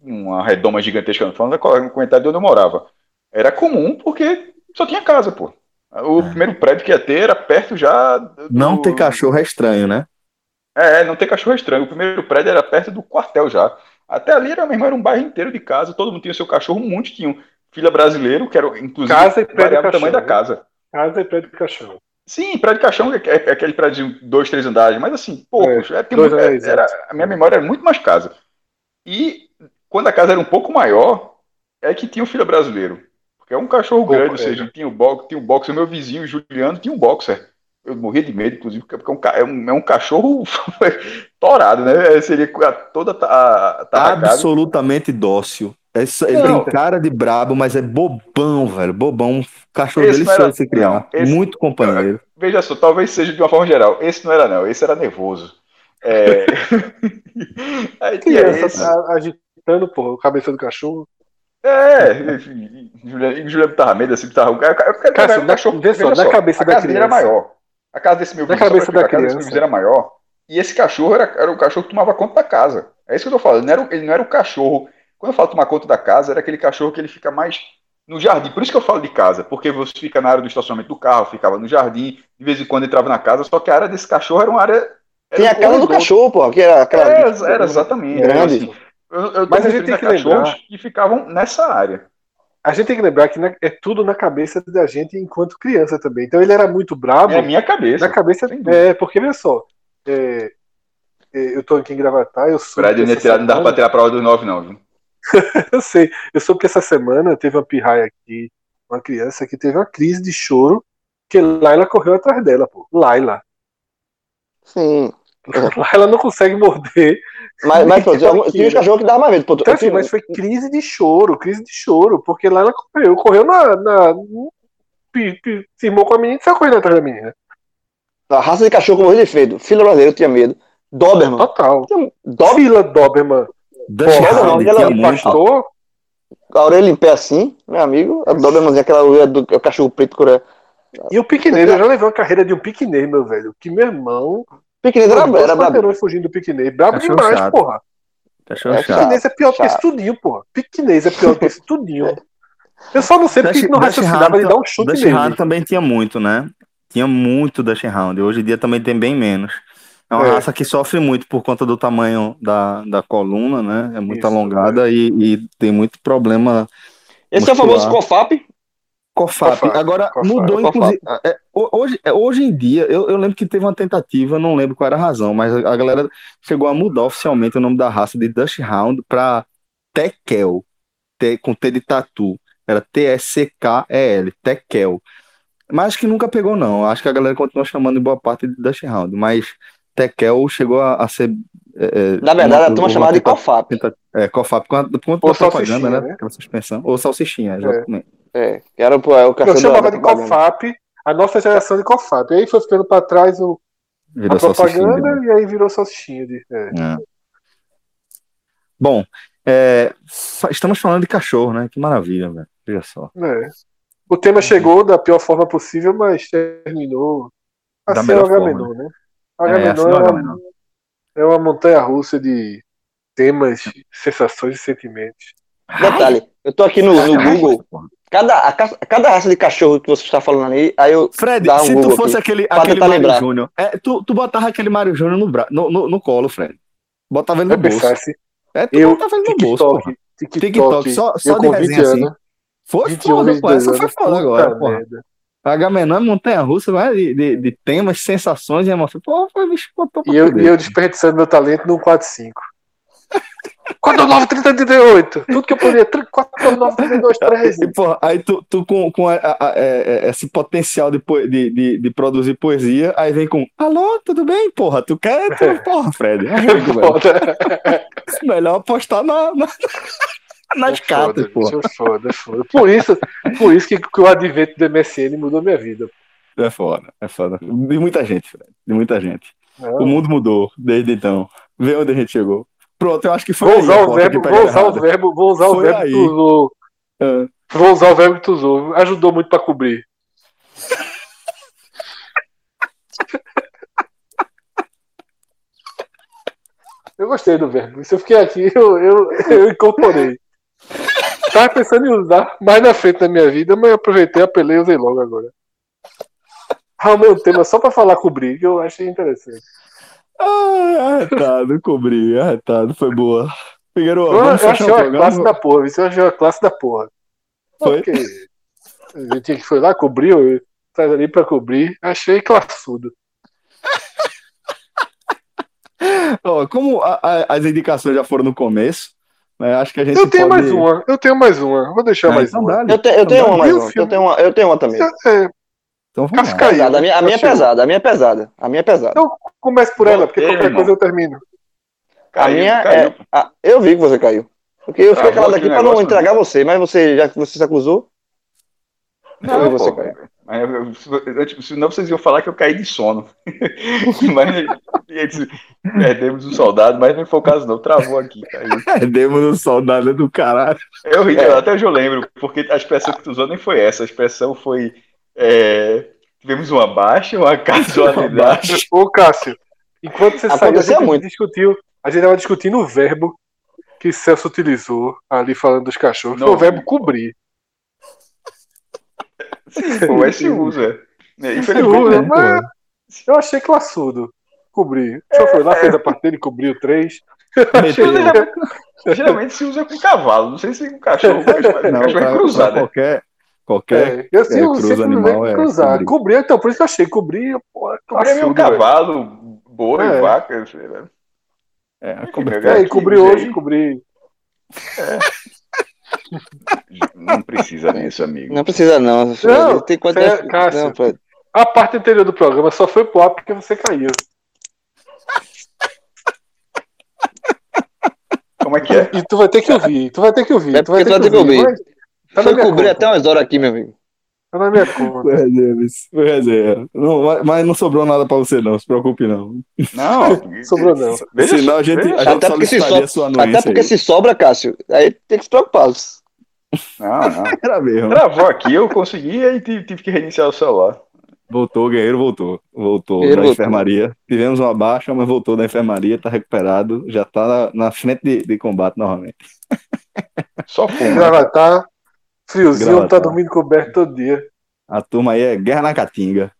uma redoma gigantesca, não, tô falando é um comentário de onde eu morava. Era comum porque só tinha casa, pô. O É. primeiro prédio que ia ter era perto já. do- Não ter cachorro é estranho, né? É, não ter cachorro é estranho. O primeiro prédio era perto do quartel já. Até ali era mesmo, era um bairro inteiro de casa, todo mundo tinha seu cachorro, um monte tinha um filha brasileiro, que era inclusive Casa e prédio variava o tamanho da cachorro, casa. Casa e prédio de cachorro. Sim, prédio de caixão é, é aquele prédio de dois, três andares, mas assim, poucos. É, tem dois muito- é, andares, era, a minha memória era muito mais casa. E quando a casa era um pouco maior, é que tinha o filho brasileiro. Porque é um cachorro Pouco, grande, ou é. seja, tinha o, box, tinha o boxer, meu vizinho, Juliano, tinha um boxer. Eu morria de medo, inclusive, porque é um, ca- é um, é um cachorro torado, né? Seria a- toda a, a. Absolutamente dócil. Essa- ele Não. tem cara de brabo, mas é bobão, velho. Bobão. Cachorro delicioso era- de se criar. não, esse- Muito companheiro. Veja só, talvez seja de uma forma geral. Esse não era, não. Esse era nervoso. É... Aí Criança esse. agitando, porra, o cabeça do cachorro. É, Juliano Juliano tava medo assim, tava. Eu quero Cara, assim, um na- cachorro. vê só, na cabeça a da casa dele era criança. maior. A casa desse meu Na vizinho, só cabeça da a casa desse criança. vizinho era maior. E esse cachorro era, era o cachorro que tomava conta da casa. É isso que eu tô falando. Ele não era, o- ele não era o cachorro. Quando eu falo tomar conta da casa, era aquele cachorro que ele fica mais no jardim. Por isso que eu falo de casa, porque você fica na área do estacionamento do carro, ficava no jardim, de vez em quando entrava na casa, só que a área desse cachorro era uma área. era Tem a casa do cachorro, pô, que era aquela. É, era exatamente. Grande. Assim, eu, eu Mas a gente tem que lembrar- que ficavam nessa área. A gente tem que lembrar que na- é tudo na cabeça da gente enquanto criança também. Então ele era muito brabo. É a minha cabeça. na cabeça. É, porque olha só. é, é, eu tô aqui em Gravatar, eu sou. Ia tirar- não dava pra tirar a prova dos nove, não, viu? Eu sei. Eu soube que essa semana teve uma pirraia aqui, uma criança que teve uma crise de choro, que Laila correu atrás dela, pô. Laila. Sim. Laila não consegue morder. Mas, mas pô, tinha, uns cachorros que davam mais medo. Pô, Então, assim, mas foi crise de choro, crise de choro, porque Laila correu. Correu na. na pi- pi- firmou com a menina e saiu correndo atrás da menina. A raça de cachorro que eu morri de medo. Fila brasileiro eu tinha medo. Doberman. Total. Doberman, Fila Doberman. Aquela muito. Pastor. a orelha em pé assim, meu amigo. A Dobermanzinha, aquela orelha do é o cachorro preto coreano. E o piquenês, eu já levei uma carreira de um piquenês, meu velho. Que meu irmão. Pequenino era, era brabo. fugindo do piquenês. Brabo Cachorro demais, chato. porra. Cachorro É chato. Piquenês é pior que chato. esse tudinho, porra. Piquenês é pior que esse tudinho. Eu só não sei porque não raciocinava de dar um chute Dutch nele. Também tinha muito, né? Tinha muito Dutch Hound. Hoje em dia também tem bem menos. É uma É. raça que sofre muito por conta do tamanho da, da coluna, né? É muito Isso, alongada e, e tem muito problema Esse é o famoso Muscular. COFAP. COFAP. COFAP, Agora, COFAP. mudou, COFAP. inclusive. é, ho- hoje, é, hoje em dia, eu, eu lembro que teve uma tentativa, não lembro qual era a razão, mas a, a galera chegou a mudar oficialmente o nome da raça de Dutch Hound para Tekel, T, com T de tatu. Era T-S-C-K-E-L, Tekel. Mas acho que nunca pegou, não. Acho que a galera continua chamando em boa parte de Dutch Hound, mas Tekel chegou a, a ser. é, Na verdade, uma- a turma chamava de COFAP. tenta- É, COFAP, com a, com a Ou propaganda, salsichinha, né? né? Aquela suspensão. Ou salsichinha, exatamente. É, que era pô, é o Eu chamava da de. COFAP, a nossa geração de COFAP. Aí foi ficando pra trás o, a Virou propaganda e aí virou salsichinha. De, é. É. Bom, é, estamos falando de cachorro, né? Que maravilha, velho. Veja só. É. O tema chegou da pior forma possível, mas terminou Da assim melhor o Agamenon, né? O É, Agamenon assim é, o uma, é uma montanha russa de temas, sensações e sentimentos. Detalhe, eu tô aqui no, no Google. Cada, a, ca- cada raça de cachorro que você está falando aí, aí eu. Fred, um se Google tu fosse aqui, aquele, aquele Mário lembrar. Júnior, é, tu, tu botava aquele Mário Júnior no, bra... no, no, no colo, Fred. Botava ele Eu no bolso. pensasse, É, tu eu, botava ele no bolso, TikTok, porra. TikTok, TikTok, só, só eu de com 20 resenha assim. anos, Foi 21, foda, pô. 22 Essa foi foda agora, merda. Agamenon é montanha russa, vai de, de, de temas, sensações e emoções. Pô, foi bicho, botou pra E eu, e eu desperdiçando meu talento num 4-5. 49, 30, 38. Tudo que eu podia. 49, 32, 13. E, porra, aí tu, tu com, com a- a- a- é, é, esse potencial de, de, de, de produzir poesia, aí vem com alô, tudo bem, porra? Tu quer? Tu, porra, Fred. É. Foda. Melhor apostar na, na, nas cartas, é foda, é foda. Por isso, por isso que, que o advento do MSN mudou minha vida. É foda, é foda. De muita gente, Fred. De muita gente. Não, O mundo mudou desde então. Vê onde a gente chegou. Pronto, eu acho que foi Vou aí usar a o verbo, vou usar o verbo, vou usar o Foi verbo aí. que tu usou. Ah. Vou usar o verbo que tu usou. Ajudou muito pra cobrir. Eu gostei do verbo. Se eu fiquei aqui, eu, eu, eu incorporei. Tava pensando em usar mais na frente da minha vida, mas eu aproveitei, apelei e usei logo agora. Arrumei um tema só pra falar cobrir, que eu achei interessante. Ah, arretado, cobri, arretado, foi boa. Figueiredo, Eu, vamos eu fechar achei o uma programa? classe da porra. Isso eu achei uma classe da porra. Foi? Porque a gente que foi lá, cobriu, traz ali pra cobrir. Achei classudo. Ó, como a- a- as indicações já foram no começo, né, acho que a gente Eu tenho pode... mais uma, eu tenho mais uma. Vou deixar Ah, mais então uma. Eu, te- eu tenho Então uma mais uma. Eu tenho uma, eu tenho uma também. É, Então vamos Casca lá. caiu. Pesada, a minha, a minha é pesada, a minha é pesada. A minha é pesada. Então, comece por ela, porque Ei, qualquer irmão. coisa eu termino. a minha caiu. é. a- eu vi que você caiu. Porque eu fiquei Travou calado aqui pra não entregar você, mas você, já que você se acusou, Não, Eu vi você pô, cair. mas eu- eu- eu- senão vocês iam falar que eu caí de sono. mas aí, perdemos um soldado, mas não foi o caso não, travou aqui, caiu. Perdemos o soldado do caralho. É horrível, É. até hoje eu lembro, porque a expressão que tu usou nem foi essa, a expressão foi é, tivemos uma baixa, uma casualidade. Ô, Cássio, enquanto você saiu, a gente muito. discutiu. A gente tava discutindo o verbo que Celso utilizou ali falando dos cachorros. Não Foi o verbo cobrir. Sim, pô, esse usa. É, Usa, Infelizmente, mas eu achei classudo. Cobrir. O senhor foi lá, fez a parte dele, cobriu três. Geralmente se usa com cavalo, não sei se com cachorro, mas Não, cachorro é cruzado. qualquer, qualquer É, eu sim, é, eu cruza animal é cruzar. cobrir. Cobrir, então, por isso que eu achei. Cobrir, porra, Cobrir é cavalo, boi, É. vaca, sei lá. É, a cobertura. É, e Aqui, cobrir hoje, aí. cobrir. Não precisa disso, amigo. não precisa não. Não, tem quanto Fé- Cássio. não. A parte anterior do programa só foi pro ar porque você caiu. Como é que é? E tu vai ter que ouvir, tu vai ter que ouvir. É tu vai porque tu vai ter que ouvir. mas Tá Foi cobrir conta. até umas horas aqui, meu amigo. Tá na minha conta. Foi resenha. Não, mas- não sobrou nada pra você, não. Se preocupe, não. Não, Sobrou não. Veja Senão a gente, veja a só. gente Até porque, se solicitaria so... sua anuência. até porque aí. se sobra, Cássio, aí tem que se preocupar. Não, não. Era mesmo. Travou aqui, eu consegui e tive, tive que reiniciar o celular. Voltou, o guerreiro voltou. Voltou Guerreiro da voltou. enfermaria. Tivemos uma baixa, mas voltou da enfermaria, tá recuperado, já tá na, na frente de, de combate novamente. Só fumo. Gravatar, friozinho, Gravatar. tá dormindo coberto todo dia. A turma aí é guerra na caatinga.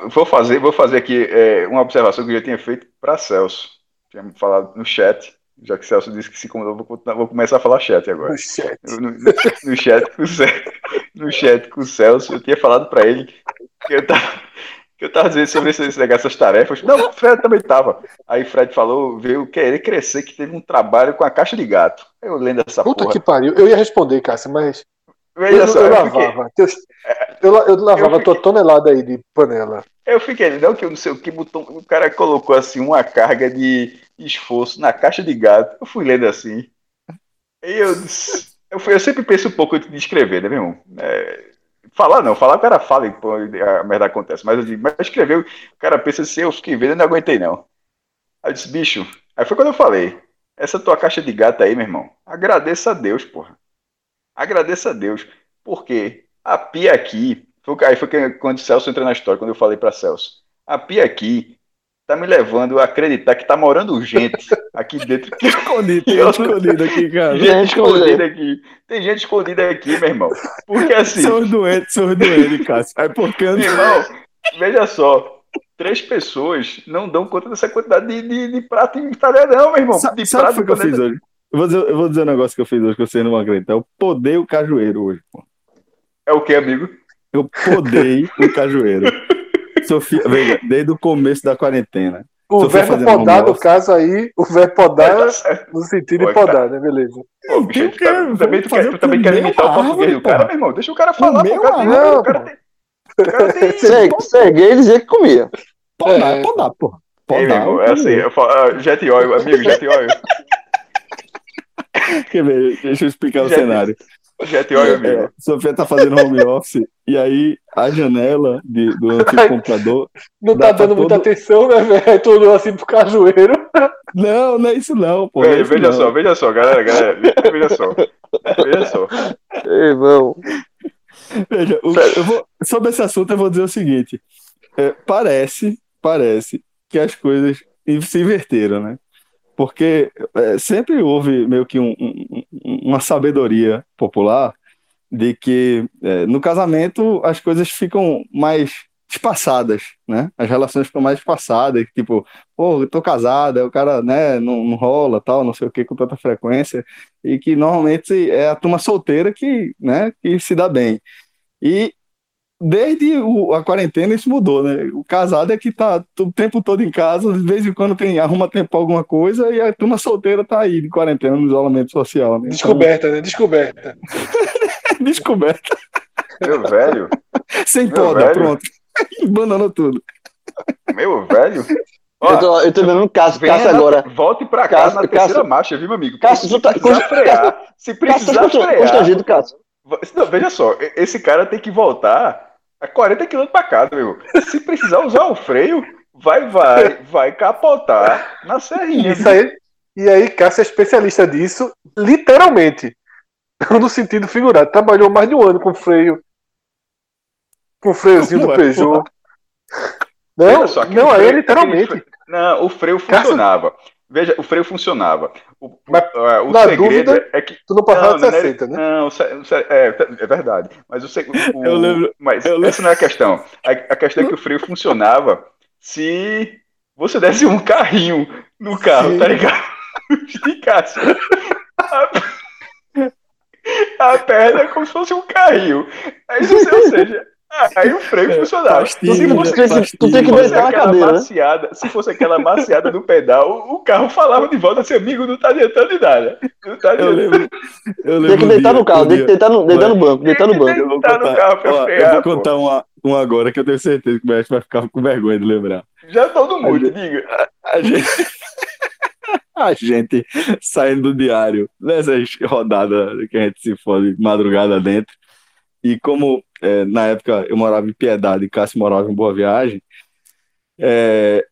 Eu Vou fazer, vou fazer aqui é, uma observação que eu já tinha feito para Celso. Tinha falado no chat, já que Celso disse que se incomodou, vou, vou começar a falar chat agora. No chat. No, no- no chat com o Celso, no chat com o Celso, eu tinha falado para ele que eu tava, que eu tava dizendo sobre esse, esse negócio, essas tarefas. Não, o Fred também tava. Aí Fred falou, veio querer crescer, que teve um trabalho com a caixa de gato. Eu lendo essa Puta porra. que pariu. Eu ia responder, Cássio, mas eu, Veja só, eu eu fiquei, lavava. Teus- Eu, eu lavava Eu tua tonelada aí de panela. eu fiquei, não que eu não sei o que, botou, o cara colocou assim uma carga de esforço na caixa de gato. Eu fui lendo assim. E eu, eu, fui- eu sempre penso um pouco de escrever, né, meu irmão? É, falar não, falar o cara fala e pô, a merda acontece. Mas, eu digo, mas escrever, o cara pensa assim, eu fiquei vendo e não aguentei não. Aí eu disse, bicho, aí foi quando eu falei, essa tua caixa de gato aí, meu irmão, agradeça a Deus, porra. Agradeça a Deus. Porque a pia aqui, foi, aí foi quando o Celso entrou na história, quando eu falei para Celso, a pia aqui tá me levando a acreditar que tá morando gente aqui dentro. Que Escondido, tem Eu- escondido aqui, cara. gente Gente escondida aqui. Tem gente escondida aqui, meu irmão. Porque assim, Sou doente, sou doente, Cássio. Aí porque eu meu irmão, veja só. Três pessoas não dão conta dessa quantidade de, de, de prato e talher, não, meu irmão. Sabe, de sabe o que eu fiz hoje? Eu vou, dizer, eu vou dizer um negócio que eu fiz hoje que vocês não vão acreditar. Eu podei o cajueiro hoje, pô. É o que, amigo? Eu podei o cajueiro. Sofia, veja, desde o começo da quarentena. O Se verbo podar, no caso aí, o verbo podar Tá no sentido Pô, de podar, né? Beleza. Pô, bicho, tu, tá- também, tu, quer, tu também quer limitar o português do cara, porra. meu irmão. Deixa o cara falar, pô. O cara tem. O cara tem. Ser gay dizia que comia. Podar, É. podar, pô. Ei, meu Podar. irmão, é assim, eu falo, ah, Jet Oil, amigo, Jet Oil. Quer ver? Deixa eu explicar o cenário. Jet Oil, amigo. É, Sofia tá fazendo home office e aí a janela de- do antigo computador Não tá dando muita todo- atenção, né, velho? Olhou assim pro cajueiro. Não, não é isso não, pô. é Veja, isso veja não. só, veja só, galera, galera. Veja só. Veja só. Irmão. Veja, o- eu vou- sobre esse assunto eu vou dizer o seguinte: é, parece, parece que as coisas se inverteram, né? Porque é, sempre houve meio que um- um- um- uma sabedoria popular de que é, no casamento as coisas ficam mais espaçadas, né? As relações ficam mais espaçadas, tipo, pô, eu tô casada, o cara, né, não, não rola, tal, não sei o que, com tanta frequência, e que normalmente é a turma solteira que, né, que se dá bem. E desde o- a quarentena isso mudou, né? O casado é que tá o tempo todo em casa, de vez em quando tem, arruma tempo pra alguma coisa, e a turma solteira tá aí de quarentena, no isolamento social, né? Então, Descoberta, né? Descoberta. descoberta. Meu velho, Sem Meu poda, velho. pronto. Abandonou tudo. meu velho. Ó, Eu tô, eu tô vendo um Cássio na- agora. Volte pra cá Cássio- na terceira Cássio- marcha, viu, meu amigo? Cássio, se tu tá- precisar Cássio- frear, se Cássio, precisar tá frear, constrangido, Cássio. Não, veja só, esse cara tem que voltar a 40 km pra casa, meu. Se precisar usar o freio, vai, vai, vai capotar na serrinha. Isso aí, e aí, Cássio é especialista disso, literalmente. No sentido figurado. Trabalhou mais de um ano com freio. Com o freiozinho do Peugeot. Não, só, não, aí freio- é literalmente. Não, o freio Cássio- funcionava. Veja, o freio funcionava. O, Mas, o na segredo dúvida, é que. Tu não passava de não, não é- 60, né? Não, o o é, é verdade. Mas o, o- Eu lembro- Mas eu lembro- essa não é a questão. A, a questão é que o freio funcionava se você desse um carrinho no carro, Sim. tá ligado? Esticasse. A, a perna é como se fosse um carrinho. Você- ou seja, aí o freio funcionava. pastilha, se fosse, pastilha. Tu tem que deitar na aquela cadeira, né? maciada, se fosse aquela maciada do pedal, o carro falava de volta assim, amigo, não tá adiantando de nada. Não tá Eu lembro. Eu lembro Tem que deitar dia- no carro, tem que deitar no, deitar no banco, deitar no banco. Eu vou Tá no contar, carro pra ó, eu frear, vou pô. contar uma, uma agora que eu tenho certeza que o Mestre vai ficar com vergonha de lembrar. Já todo mundo, diga. A gente, a gente saindo do diário, nessas rodadas que a gente se fode madrugada dentro, e como é, na época eu morava em Piedade e Cássio morava em Boa Viagem, é,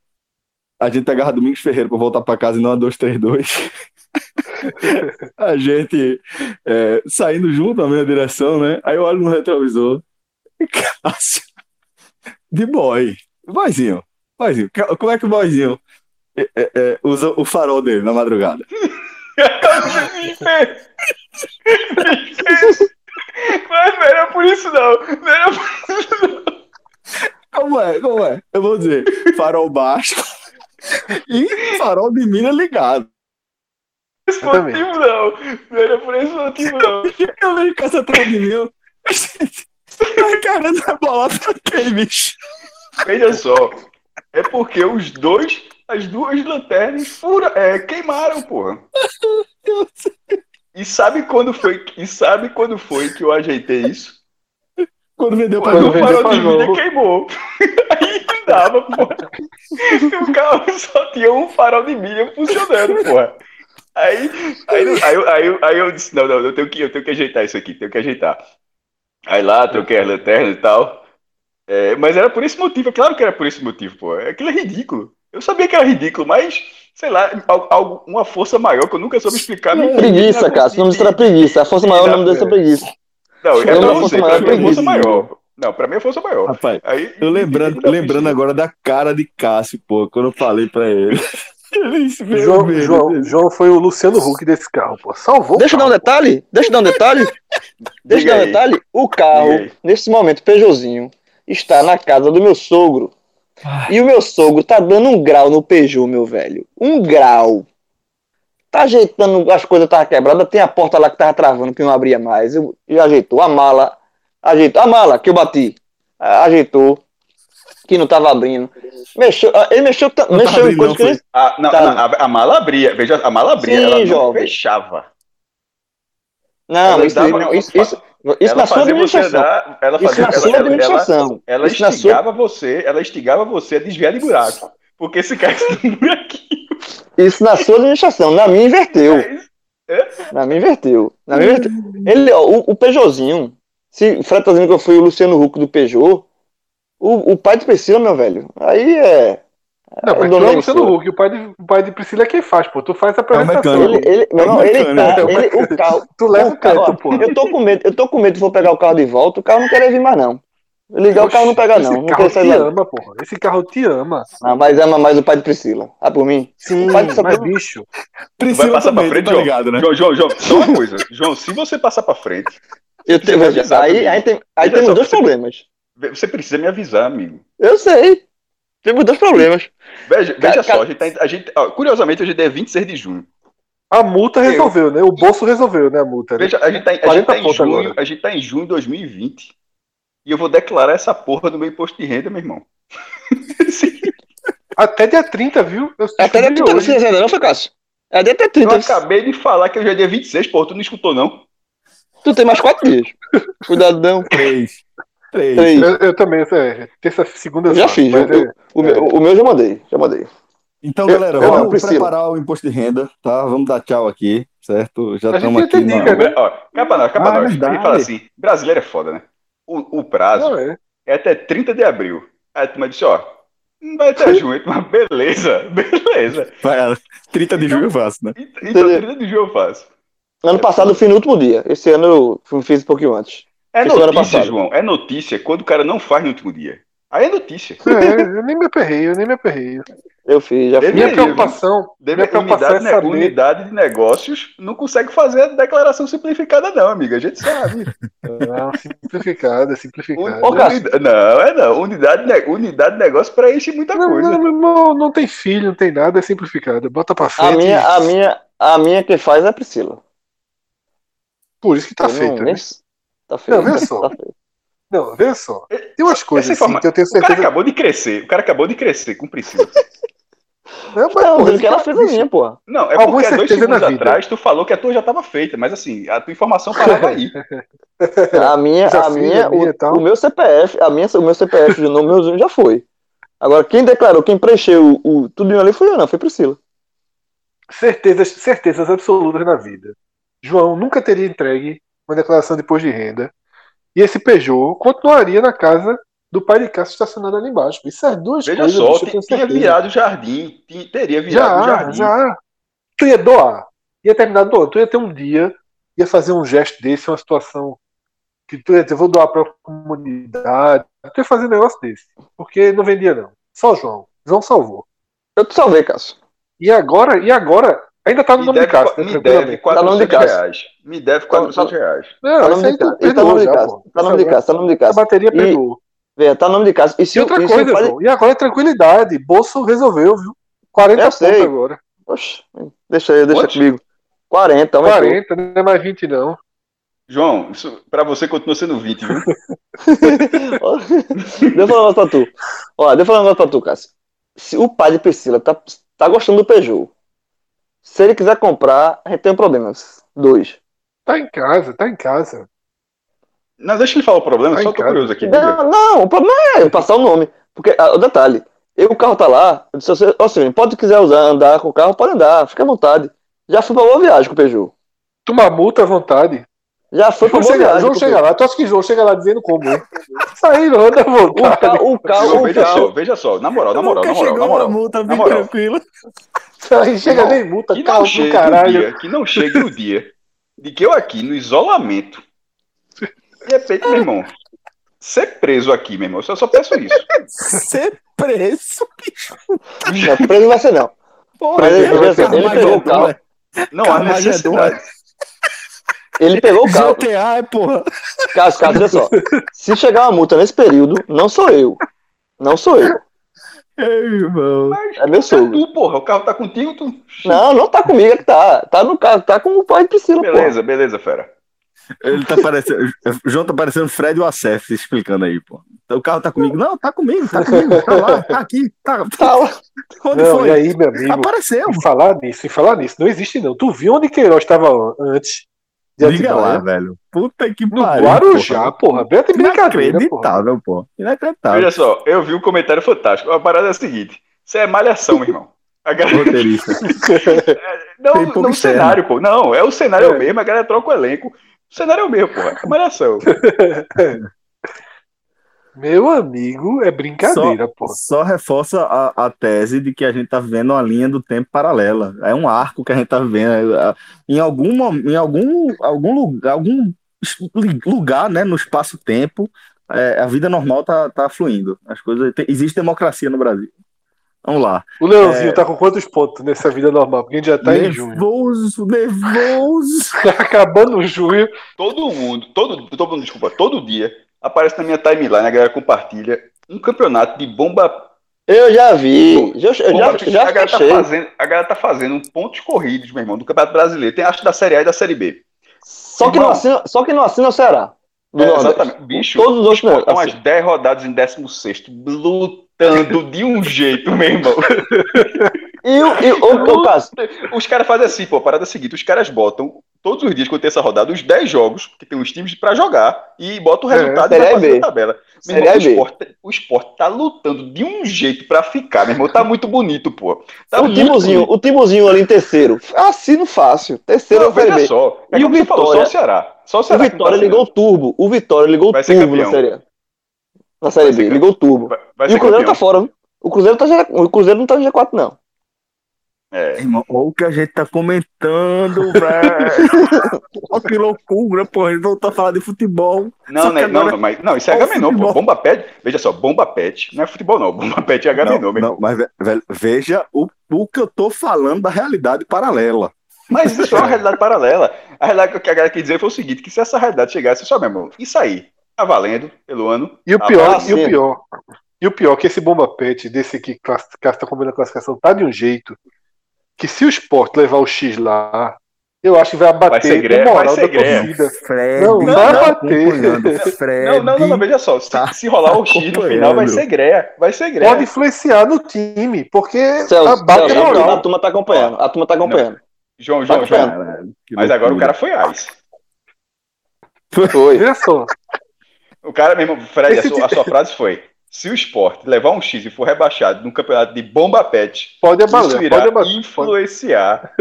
a gente pegava Domingos Ferreira para voltar para casa e não a 232. a gente é, saindo junto na mesma direção, né? Aí eu olho no retrovisor e Cássio, de boy, boyzinho, boyzinho, como é que o boyzinho é, é, é, usa o farol dele na madrugada? Mas não era por isso não. Não era por isso não. Como é? Como é? Eu vou dizer, farol baixo e farol de milha ligado. esse motivo não. Não era por esse motivo não. Eu vejo com essa atrás de mim, eu... Ai, cara, essa bola pra quem, bicho? Veja só. É porque os dois, as duas lanternas fura, é, queimaram, porra. E sabe quando foi? E sabe quando foi que eu ajeitei isso? Quando vendeu Quando o vendeu farol de milha Globo. queimou. Aí não dava, porra. O carro só tinha um farol de milha funcionando, porra. Aí, aí, aí, eu- aí, aí eu disse, não, não, eu tenho, que, eu tenho que ajeitar isso aqui, tenho que ajeitar. Aí lá, troquei as lanternas e tal. É, mas era por esse motivo, é claro que era por esse motivo, pô. Aquilo é ridículo. Eu sabia que era ridículo, mas, sei lá, al- algo, uma força maior que eu nunca soube explicar. me- Preguiça, me- Cássio. O nome disso era preguiça. A força maior, o nome desse é preguiça. Não, é Não, pra a você, força pra maior mim é força maior. Não, pra mim é força maior. Rapaz, Aí, eu lembrando, lembrando agora da cara de Cássio, pô, quando eu falei pra ele. João, João? João foi o Luciano Huck desse carro, pô. Salvou. Deixa eu dar um detalhe. Deixa eu dar um detalhe. Deixa eu dar um detalhe. O carro, nesse momento, Peugeotzinho, está na casa do meu sogro. E o meu sogro tá dando um grau no Peugeot, meu velho. Um grau. Tá ajeitando as coisas tava quebradas. Tem a porta lá que tava travando, que não abria mais. Eu, e ajeitou a mala. Ajeitou a mala que eu bati. a- Ajeitou. Que não tava abrindo. Mexeu. ah, Ele mexeu, Não mexeu em abrindo, coisa não, que ele. Ah, não, Tá. não, a, a mala abria. Veja, a mala abria, Sim, ela não jovem. fechava. Não, Ela isso, dava- não, isso, isso, isso ela na sua administração. dar, ela Isso fazia, na ela, sua ela, ela, administração. ela Isso na sua- instigava você, ela instigava você a desviar de buraco. Porque esse cara buraquinho. Isso na sua administração. Na minha inverteu. Na minha inverteu. Na minha inverteu. Ele, ó, o, o Peugeotzinho, se o Fred tá dizendo que eu fui o Luciano Huck do Peugeot, o, o pai do Priscila, meu velho, aí é. Não, Eu mas tu é o Luciano. Huck, o pai, de, o pai de Priscila é quem faz, pô. Tu faz a apresentação. mecânico. Ele, ele, meu irmão, ele tá. é o Ele, o carro. Tu leva o carro, pô. Eu tô com medo, eu tô com medo de for pegar o carro de volta, o carro não quer vir mais, não. Ligar o carro não pega, Esse não. Não carro quer sair te lá. ama, porra. Esse carro te ama. Ah, mas ama mais o pai de Priscila. Ah, por mim? Sim, O pai de mas Priscila- bicho. Tu vai passar pra também, frente, tá João. ligado, né? João, João, João, só uma coisa. João, se você passar pra frente, Eu tenho, aí, aí, tem, aí temos dois problemas. você precisa me avisar, amigo. Eu sei. Temos dois problemas. Veja, veja só, a gente, tá, a gente ó, curiosamente, hoje é 26 de junho. A multa resolveu, né? O bolso resolveu, né? A multa. né? Veja, a gente tá, em- a 40 gente tá em junho, agora. a gente tá em junho de 2020. E eu vou declarar essa porra do meu imposto de renda, meu irmão. Até dia 30, viu? Eu Até descobri dia 30 hoje. você ainda não foi, Cássio? É dia até eu 30. acabei de falar que hoje é dia 26, porra, tu não escutou, não? Tu tem mais quatro dias. Cuidado, não. Três. Três. Eu, eu também, é, terça, segunda Eu já fiz. mas eu- é- o, meu, o meu eu já mandei. Já mandei. Então, Eu- galera, eu não, vamos Priscila. preparar o imposto de renda, tá? Vamos dar tchau aqui, certo? Já estamos aqui. na- dica, né? Ó, nós, cá pra Ah, nós. verdade. Ele fala assim, brasileiro é foda, né? O, o prazo Não, é. é até 30 de abril. Aí a turma disse, ó, não vai até junho, mas beleza, beleza. Vai, 30 de julho eu faço, né? Então Entendeu? 30 de junho eu faço. Ano passado eu fiz no último dia. Esse ano eu fiz um pouquinho antes. É notícia, passada. João, é notícia quando o cara não faz no último dia. Aí é notícia. É, eu nem me aperrei, eu nem me aperrei. Eu fiz, já fiz. Minha preocupação, Deve, minha preocupação unidade, é saber. unidade de negócios não consegue fazer a declaração simplificada, não, amiga. A gente sabe. Não, simplificada, simplificada. Cássio. Unidade- não, é não. Unidade, ne- unidade de negócio preenche muita Não, coisa. não, meu irmão, não tem filho, não tem nada, é simplificada. Bota pra frente. A minha, a minha, a minha que faz é a Priscila. Por isso que tá Eu não- feito. nem- Né? Tá feito. Não, veja só. Tá. Não, veja só. Tem umas coisas assim, informa- que eu tenho O cara certeza. acabou de crescer. O cara acabou de crescer com Priscila. Não, mas, Não, porra, que ela fez a minha, porra. Não, é Alguma porque há dois certeza segundos atrás tu falou que a tua já estava feita, mas assim, a tua informação parava aí. A minha, Já a minha, a minha o, meu CPF, a minha, o meu CPF de nome meu já foi. Agora, quem declarou, quem preencheu o, o tudo ali foi eu, não, foi Priscila. certezas, certezas absolutas na vida. João nunca teria entregue uma declaração de imposto de renda e esse Peugeot continuaria na casa do pai de Cássio estacionado ali embaixo. Isso é duas Veja coisas. só, bicho, tinha certeza. virado jardim, ti- teria virado Já, jardim. já. Tu ia doar. Ia terminar doando. Tu ia ter um dia, ia fazer um gesto desse, uma situação que tu ia dizer, vou doar pra comunidade. Tu ia fazer um negócio desse. Porque não vendia, não. Só o João. João salvou. Eu te salvei, Cássio. E agora, e agora, ainda tá no Me nome de deve, né, me deve tranquilamente. Tá no nome de 400 Cássio. reais. Me deve 400 reais. Não, Tá nome de. E tá perdoou nome de pô. Tá nome de Cássio, tá nome de A Cássio. bateria E- pegou. Vê, tá nome de Cássio. E se E outra e coisa, João, e agora é tranquilidade. Bolso resolveu, viu? 40 Eu sei. agora. Oxe, deixa aí, deixa Quantos? comigo. 40, aumentou. 40, não é mais 20, não. João, isso pra você continua sendo 20, viu? Deixa eu falar um negócio pra tu. Ó, deixa eu falar um negócio pra tu, Cássio. Se o pai de Priscila tá, tá gostando do Peugeot, se ele quiser comprar, a gente tem um problema. Dois. Tá em casa, tá em casa. Não, deixa ele falar o problema, Ai, só tô cara. curioso aqui. Não, não, o problema é passar o nome. Porque, ah, o detalhe, eu, o carro tá lá, eu disse, Silvio, pode quiser usar, andar com o carro, pode andar, fica à vontade. Já fui pra boa viagem com o Peugeot. Toma multa à vontade. Já foi pra João boa chega, viagem. João chega lá. Tu acha que João chega lá dizendo como? aí não anda à Peugeot. O vontade. carro, o carro, o veja só, carro. veja só, na moral, na moral, na moral, na chegou moral. multa na bem moral. tranquila. Aí chega Irmão, nem multa, Que carro não, do chegue o caralho. dia, que não chegue o dia de que eu aqui no isolamento, de repente, meu irmão, ser preso aqui, meu irmão, eu só, só peço isso. Ser preso, bicho. Não, preso não vai ser não. Porra, Mas ele- só, ele Armagedon, pegou o carro. Não há necessidade. Ele pegou o carro. GTA, é porra. Caso, caso, olha só. Se chegar uma multa nesse período, não sou eu. Não sou eu. Ei, irmão. É meu É sogro. tu, porra, o carro tá contigo, tu. Não, não tá comigo, é que tá. Tá no carro, tá com o pai de Priscila. Beleza, beleza, fera. Ele tá parecendo. O João tá parecendo Fred Wassef explicando aí, pô. O carro tá comigo. Não, tá comigo, tá comigo. Tá lá, tá aqui. Tá, Tá lá. Onde Não, foi? e aí, meu amigo, Apareceu. em falar nisso, em falar nisso, não existe não. Tu viu onde Queiroz estava antes de Diga lá, velho. Puta que pariu. Guarujá, porra. Beta e brincadeira, porra. Inacreditável, pô. Inacreditável. Veja só, eu vi um comentário fantástico. A parada é a seguinte: isso é malhação, meu irmão. A galera... Roteirista. Não, não cenário, pô. Não, é o cenário é. É. mesmo, a galera troca o elenco. O cenário é o mesmo, porra. É malhação. Meu amigo, é brincadeira, pô. Só reforça a, a tese de que a gente tá vivendo uma linha do tempo paralela. É um arco que a gente tá vivendo. É, Em algum, em algum, algum lugar, algum lugar, né, no espaço-tempo, é, a vida normal tá, tá fluindo. As coisas, tem- existe democracia no Brasil. Vamos lá. O Leãozinho É. tá com quantos pontos nessa vida normal? Porque a gente já tá em junho. nervoso, nervoso. Tá acabando junho. Todo mundo, todo, todo mundo, desculpa, todo dia aparece na minha timeline, a galera compartilha um campeonato de bomba. Eu já vi. Já, eu já, bomba já, a, galera tá fazendo, a galera tá fazendo pontos corridos, meu irmão, do Campeonato Brasileiro. Tem acho da Série A e da Série B. Só que, não Irmão. assina, só que não assina o Ceará. É, exatamente. Bicho, Todos os outros não. estão Assim, as 10 rodadas em 16, lutando de um jeito, meu irmão. E o, e o, o caso, Os caras fazem assim, pô, a parada é a seguinte: os caras botam todos os dias, quando tem essa rodada, os 10 jogos, que tem os times pra jogar, e botam o É, resultado e vai A e a tabela. Meu irmão, o, esporte, o esporte tá lutando de um jeito pra ficar, meu irmão. Tá muito bonito, pô. Tá o Timozinho, bonito. o Timozinho ali em terceiro. Assino fácil. Terceiro Não, é o veja B. só. É E o você falou, só o Vitória? Ceará. Só o O Ceará. não Vitória tá ligou o turbo. O Vitória ligou o Vai turbo na Série A. Na Série Vai B, ligou o turbo. Vai, vai E o Cruzeiro campeão. tá fora. viu? O Cruzeiro, tá, o Cruzeiro não tá no G4, não. É. Irmão, olha o que a gente tá comentando, velho. Olha que loucura, pô. A gente voltou a falar de futebol. Não, né, não, não, mas, não, isso é Agamenon, pô. Bomba Pet, veja só, Bomba Pet, não é futebol não, Bomba Pet é Agamenon, Não, não, mas ve- velho, veja o, o que eu tô falando da realidade paralela. Mas isso é uma realidade paralela. A realidade que a galera quer dizer foi o seguinte, que se essa realidade chegasse, só, meu irmão, isso aí, tá valendo, pelo ano. E o Ah, pior, e o pior. E o pior é que esse bomba pet desse que está combinando a classificação tá de um jeito que se o Sport levar o X lá, eu acho que vai abater Vai o moral vai ser da greia. torcida. Fred, Não, tá vai bater. acompanhando. Fred, Não, não, não, não, veja só, se, tá se rolar o X no final, vai ser greia, vai ser greia. Pode influenciar no time, porque Celso, abate Celso, a a, moral. turma tá acompanhando. A turma tá acompanhando. João, João, Tá João, Caralho, mas agora o cara foi ice. Foi. Veja só. O cara mesmo, Fred, a sua, a sua frase foi, se o Sport levar um X e for rebaixado num campeonato de Bomba Pet, Pode isso abalar, irá pode abalar. Pode... influenciar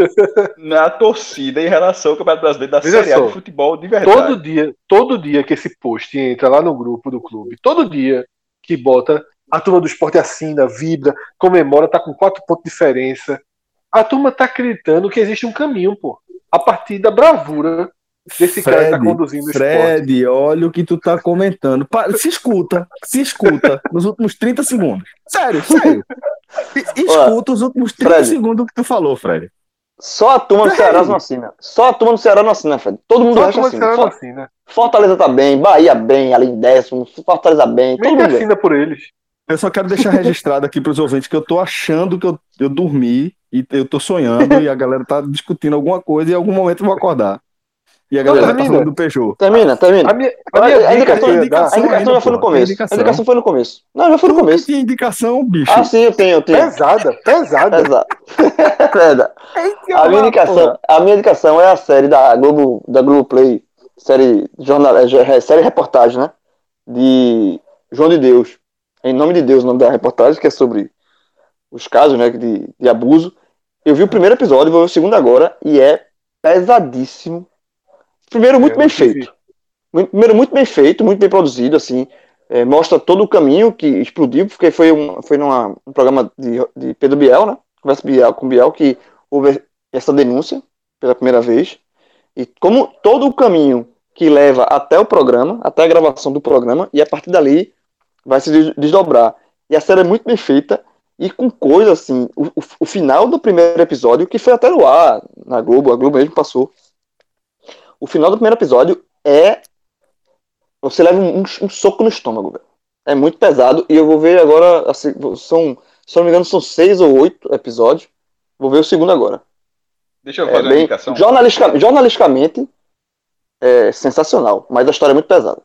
na torcida em relação ao Campeonato Brasileiro da Veja Série A de futebol de verdade. Todo dia, todo dia que esse post entra lá no grupo do clube, todo dia que bota, a turma do esporte assina, vibra, comemora, tá com quatro pontos de diferença. A turma tá acreditando que existe um caminho, pô. A partir da bravura desse cara que tá Fred, conduzindo o esporte. Fred, olha o que tu tá comentando. Pa- Se escuta, se escuta nos últimos 30 segundos. Sério, sério. E- Escuta os últimos 30 Fred. segundos do que tu falou, Fred. Só a turma do? Ceará não assina. Só a turma do Ceará não assina, Fred. Todo mundo Só acha assim. For- assim, né? Fortaleza tá bem, Bahia bem, ali em décimo, Fortaleza bem, todo Nem mundo bem. assina por eles. Eu só quero deixar registrado aqui pros ouvintes que eu tô achando que eu, eu dormi e eu tô sonhando e a galera tá discutindo alguma coisa e em algum momento eu vou acordar. E a galera tá termina. falando do Peugeot. Termina, termina. A minha, a minha a dica indicação- que ia a indicação ainda, já foi no começo. A indicação. indicação foi no começo. Não, já foi no que começo. tinha indicação, bicho. Ah, sim, eu tenho, eu tenho. pesada, pesada. Exato. Verdade. A minha indicação, a minha indicação é a série da Globo, da Globo Play, série jornal, é, é, série reportagem, né? De João de Deus. Em nome de Deus, o nome da reportagem, que é sobre os casos, né, de, de abuso. Eu vi o primeiro episódio, vou ver o segundo agora, e é pesadíssimo. Primeiro, muito É, bem feito. Muito- Primeiro, muito bem feito, muito bem produzido, assim. É, mostra todo o caminho que explodiu, porque foi um, foi numa, um programa de, de Pedro Biel, né? Conversa Biel, com Biel, que houve essa denúncia pela primeira vez. E como todo o caminho que leva até o programa, até a gravação do programa, e a partir dali vai se des- desdobrar. E a série é muito bem feita, e com coisa assim, o, o, o final do primeiro episódio, que foi até no ar, na Globo, a Globo mesmo passou. O final do primeiro episódio é. Você leva um, um soco no estômago, velho. É muito pesado, e eu vou ver agora. Assim, são, se eu não me engano, são seis ou oito episódios. Vou ver o segundo agora. Deixa eu É fazer uma bem, indicação. jornalistica- jornalisticamente é sensacional, mas a história é muito pesada.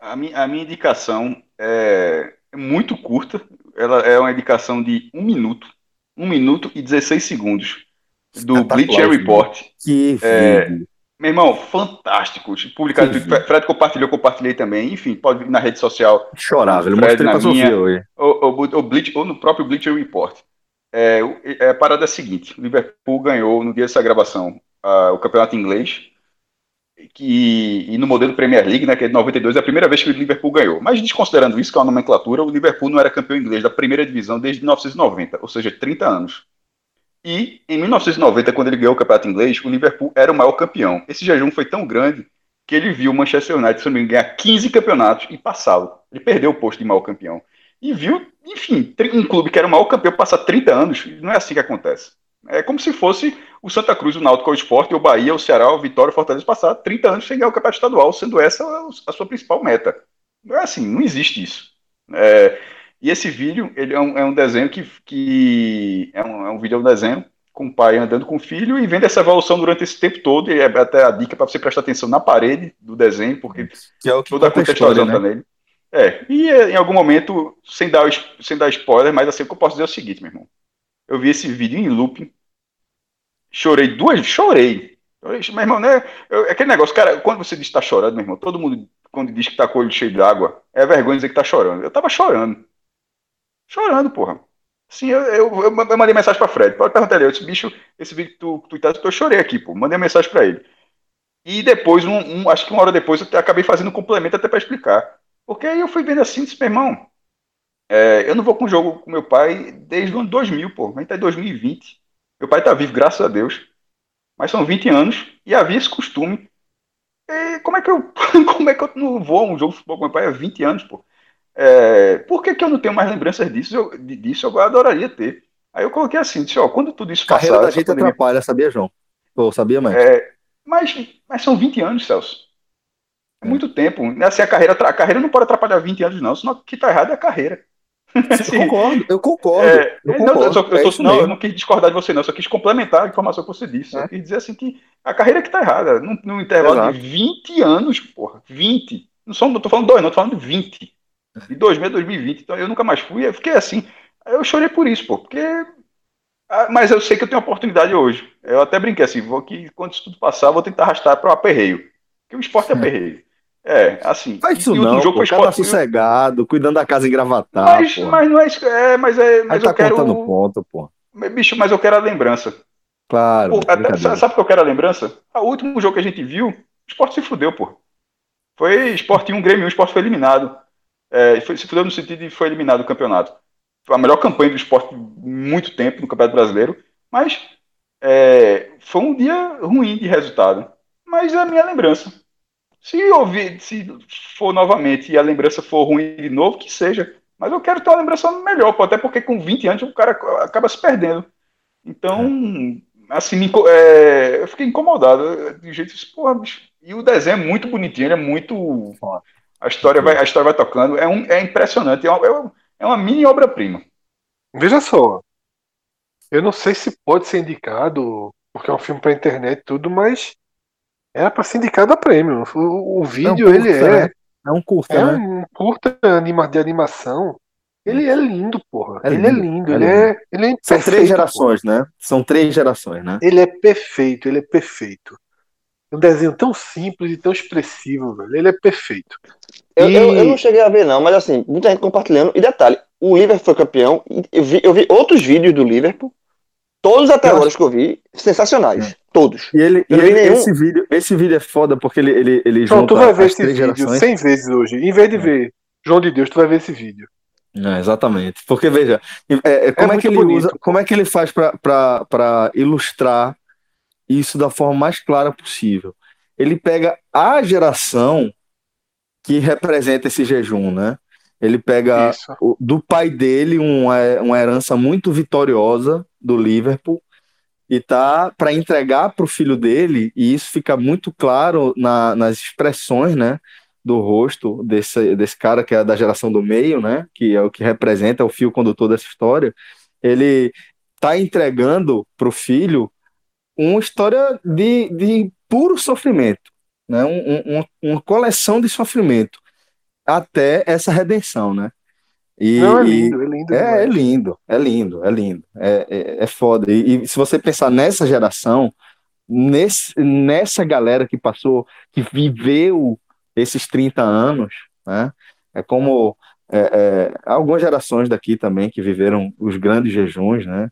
A minha, a minha indicação é, é muito curta. Ela é uma indicação de um minuto. Um minuto e 16 segundos. Do Bleacher filho. Report. Que É, vídeo. Meu irmão, fantástico. Publicado, Que Fred Fred compartilhou, compartilhei também. Enfim, pode vir na rede social. Chorava, ele mostrei na pra Sofia minha. hoje. Ou, ou, ou Bleach- ou no próprio Bleacher Report. É, é, a parada é a seguinte: o Liverpool ganhou no dia dessa gravação o campeonato inglês que, e no modelo Premier League, né, que é de 92, é a primeira vez que o Liverpool ganhou. Mas desconsiderando isso, que é uma nomenclatura, o Liverpool não era campeão inglês da primeira divisão desde 1990, ou seja, 30 anos. E em 1990, quando ele ganhou o campeonato inglês, o Liverpool era o maior campeão. Esse jejum foi tão grande que ele viu o Manchester United, se ganhar 15 campeonatos e passá-lo. Ele perdeu o posto de maior campeão. E viu, enfim, um clube que era o maior campeão passar 30 anos. Não é assim que acontece. É como se fosse o Santa Cruz, o Náutico, o Esporte, o Bahia, o Ceará, o Vitória, o Fortaleza passar 30 anos sem ganhar o campeonato estadual, sendo essa a sua principal meta. Não é assim, não existe isso. É, e esse vídeo, ele é um, é um desenho que, que é, um, é um vídeo, é um desenho com o pai andando com o filho e vendo essa evolução durante esse tempo todo, e é até a dica para você prestar atenção na parede do desenho, porque é toda a contextualização está né? nele. É, e em algum momento, sem dar, sem dar spoiler, mas assim, o que eu posso dizer é o seguinte, meu irmão. Eu vi esse vídeo em looping, chorei duas, chorei. Meu irmão, né? Eu, aquele negócio, cara, quando você diz que tá chorando, meu irmão, todo mundo, quando diz que tá com o olho cheio de água, é vergonha dizer que tá chorando. Eu tava chorando. Chorando, porra. Sim, eu, eu, eu, mandei mensagem pra Fred. Pode perguntar ele. Eu disse, bicho, esse vídeo que tu, tu tá, eu chorei aqui, pô. Mandei mensagem pra ele. E depois, um, um, acho que uma hora depois, eu acabei fazendo um complemento até pra explicar. Porque aí eu fui vendo assim, disse, meu irmão, é, eu não vou com jogo com meu pai desde o ano 2000, pô. A gente tá em 2020. Meu pai tá vivo, graças a Deus. Mas são 20 anos e havia esse costume. E como é que eu, como é que eu não vou a um jogo de futebol com meu pai há 20 anos, pô? É, por que, que eu não tenho mais lembranças disso? Eu, disso eu adoraria ter. Aí eu coloquei assim, disse, ó, quando tudo isso passar... Carreira da gente pandemia... atrapalha, sabia, João? Pô, sabia, mais. É, mas, mas são 20 anos, Celso. É muito tempo. Assim, a, carreira, a carreira não pode atrapalhar 20 anos, não, senão o que está errado é a carreira. Eu concordo, eu concordo. É, eu, concordo. Não, eu, só, eu, tô, não, eu, não quis discordar de você, não, eu só quis complementar a informação que você disse. É. Eu quis dizer assim que a carreira é que está errada. Num, num intervalo Exato. de 20 anos, porra. 20. Não, tô falando dois, não, tô falando 20 de 2000 a 2020. Então eu nunca mais fui. Eu fiquei assim. Eu chorei por isso, pô, porque. Ah, mas eu sei que eu tenho oportunidade hoje. Eu até brinquei assim, vou que quando isso tudo passar, vou tentar arrastar para o aperreio. Porque o esporte é aperreio. É, assim. Faz isso não, jogo pô, foi esporte... sossegado, cuidando da casa engravatada. Mas, mas não é isso. É, mas é. Mas Aí tá eu quero. ponto, pô. Bicho, mas eu quero a lembrança. Claro. Pô, até, sabe o que eu quero a lembrança? O último jogo que a gente viu, o esporte se fudeu, pô. Foi esporte 1, Grêmio 1, o esporte foi eliminado. É, foi, se fudeu no sentido de foi eliminado do campeonato. Foi a melhor campanha do esporte muito tempo no Campeonato Brasileiro, mas é, foi um dia ruim de resultado. Mas é a minha lembrança. Se ouvir, se for novamente e a lembrança for ruim de novo, que seja. Mas eu quero ter uma lembrança melhor, até porque com 20 anos o cara acaba se perdendo. Então, assim, me, é, eu fiquei incomodado. De jeito, porra, bicho. E o desenho é muito bonitinho, ele é muito. A história vai, a história vai tocando. É, um, é impressionante. É uma, é uma mini obra-prima. Veja só. Eu não sei se pode ser indicado, porque é um filme para internet e tudo, mas era para ser indicado a prêmio. O, o vídeo, é um curta, ele é. Né? É um curta, é né? um curta anima, de animação. Ele é lindo, porra. É ele é lindo. É lindo. Ele, é, ele é São três gerações, porra. né? São três gerações, né? Ele é perfeito, ele é perfeito. Um desenho tão simples e tão expressivo, velho. Ele é perfeito. Eu, e... eu, eu, não cheguei a ver, não, mas assim, muita gente compartilhando. E detalhe, o Liverpool foi campeão. Eu vi, eu vi outros vídeos do Liverpool. Todos até agora que eu vi, sensacionais. É. Todos. E ele, e ele nenhum... esse, vídeo, esse vídeo é foda porque ele, ele, ele João, tu vai ver esse vídeo gerações. 100 vezes hoje. Em vez de é. ver João de Deus, tu vai ver esse vídeo. É, exatamente. Porque, veja, é, é como, é, que ele bonito. usa, como é que ele faz para ilustrar isso da forma mais clara possível? Ele pega a geração que representa esse jejum, né? Ele pega o, do pai dele uma, uma herança muito vitoriosa do Liverpool e tá para entregar para o filho dele, e isso fica muito claro na, nas expressões, né? Do rosto desse, desse cara que é da geração do meio, né? Que é o que representa o fio condutor dessa história. Ele tá entregando para o filho uma história de, de puro sofrimento né? Um, um, uma coleção de sofrimento até essa redenção, né? E, Não, é lindo, é lindo. É, é, lindo, é lindo, é lindo, é, é, é foda. E, e, se você pensar nessa geração, nesse, nessa galera que passou, que viveu esses 30 anos, né? É como é, é, algumas gerações daqui também que viveram os grandes jejuns, né?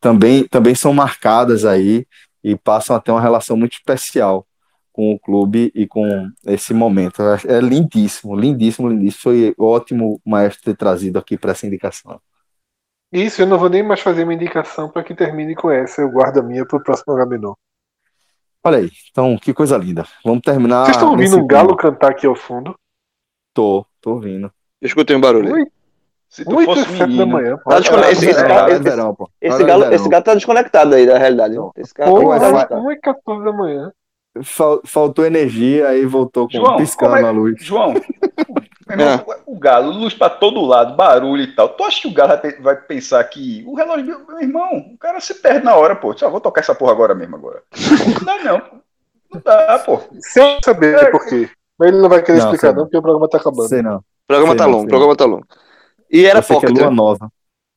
Também, também são marcadas aí e passam a ter uma relação muito especial com o clube e com esse momento. É lindíssimo, lindíssimo, lindíssimo. Foi ótimo o maestro ter trazido aqui para essa indicação. Isso, eu não vou nem mais fazer uma indicação para que termine com essa. Eu guardo a minha para o próximo Gaminô. Olha aí, então que coisa linda. Vamos terminar. Vocês estão ouvindo um galo cantar aqui ao fundo? Tô, tô ouvindo. Eu escutei um barulho. Ui. Se tu 8 fosse 7 da menino, manhã. pô. Tá desconectado. Esse- esse cara- esse- verão, pô. Esse galo, esse gato tá desconectado aí da realidade. Esse cara Pô, tá. 1 e 14 da manhã. Fal- faltou energia aí voltou com João, piscando como é- a luz. João, irmão, o galo, luz pra todo lado, barulho e tal. Tu acha que o galo vai, pe- vai pensar que o relógio, meu, meu irmão, o cara se perde na hora, pô. Só vou tocar essa porra agora mesmo agora. Não dá não. Não dá, pô. Sem saber por quê. Mas ele não vai querer Não, explicar, não, porque o programa tá acabando. Sei não. O programa Sei tá não, longo, o programa tá longo. E era Eu sei que é Pocket, lua né? nova.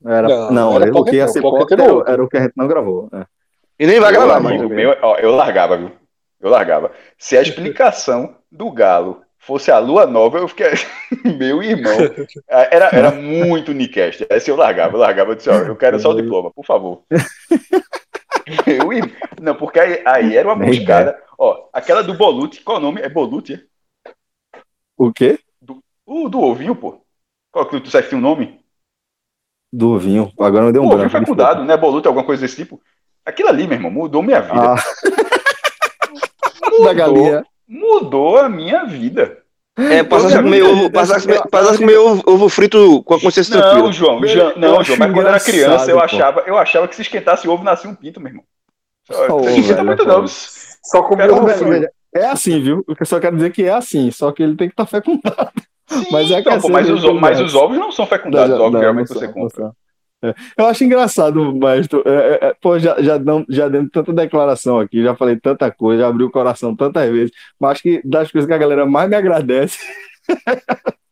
Era, Não, não, era era o Pocket que ia ser Pocket Pocket era era, o que a gente não gravou. é. E nem vai Meu gravar mais. amigo, meu, ó, eu largava, viu? Eu largava. Se a explicação do galo fosse a lua nova, eu fiquei. Meu irmão. Era, era muito Nicast. Aí se eu largava, eu largava, eu disse, ó, eu quero só o diploma, por favor. Meu irmão. Não, porque aí, aí era uma buscada. Ó, aquela do Bolute, qual o nome? É Bolute? é? O quê? O do ovinho, pô. Qual que tu sabe que tem um nome? Do vinho. Agora não deu um o ovinho branco. foi mudado, né? Bolute, alguma coisa desse tipo. Aquilo ali, meu irmão, mudou minha vida. Ah, da galinha. Mudou a minha vida. É, passasse a comer ovo, passasse passasse comer ovo, ovo frito com a consciência Não, tranquila. João, João, não, João, mas quando eu era criança, eu achava, eu achava que se esquentasse ovo nascia um pinto, meu irmão. Você esquenta velho, muito, não. Só comeu Cara, ovo velho, É assim, viu? Eu só quero dizer que é assim, só que ele tem que estar fecundado. Sim, Mas é então, assim, pô, mas, ele os, mas conversa. os ovos não são fecundados, Não, ovos não, realmente não você compra. não. É. Eu acho engraçado, maestro. É, é, é, pô, já, já, não, já demos tanta declaração aqui, já falei tanta coisa, já abri o coração tantas vezes, mas acho que das coisas que a galera mais me agradece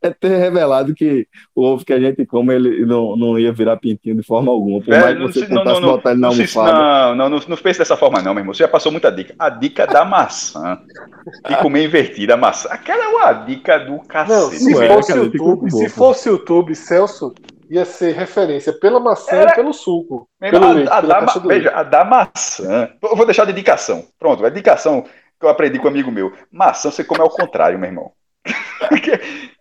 é ter revelado que o ovo que a gente come ele não, não ia virar pintinho de forma alguma. Por mais Velho, que você se- não, tentasse não, não, botar ele na não, se- almofada. não, não, não, não pense dessa forma, não, meu irmão. Você já passou muita dica. A dica da maçã. De comer invertida a maçã. Aquela é uma dica do Não, cacete. se Não é, velho. fosse cara, YouTube, se fosse YouTube, Celso ia ser referência pela maçã Era- e pelo suco. Pelo irmão, leite, a, a da, ma- veja, a da maçã. Eu vou deixar de indicação. Pronto, a indicação que eu aprendi com um amigo meu. Maçã você come ao contrário, meu irmão.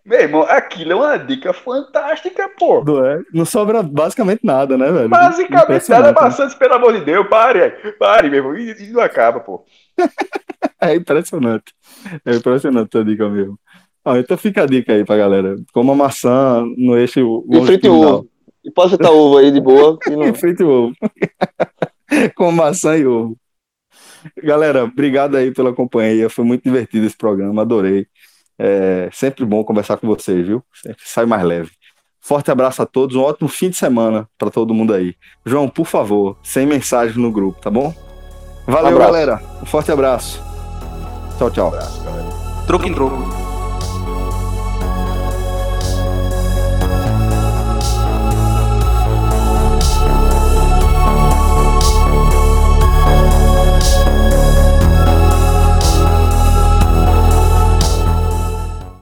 Meu irmão, aquilo é uma dica fantástica, pô. Não, é? não sobra basicamente nada, né, velho? Basicamente, nada né? maçã, pelo amor de Deus, pare, pare, meu irmão. E, e não acaba, pô. É impressionante. É impressionante a dica mesmo. Ah, então fica a dica aí pra galera. Coma maçã no eixo E e longitudinal. ovo. E pode fritar ovo aí de boa. não- E frito e ovo. Com maçã e ovo. Galera, obrigado aí pela companhia. Foi muito divertido esse programa, adorei. É sempre bom conversar com vocês, viu? Sempre sai mais leve. Forte abraço a todos, um ótimo fim de semana para todo mundo aí. João, por favor, sem mensagem no grupo, tá bom? Valeu, abraço. galera. Um forte abraço. Tchau, tchau. Troco em troco.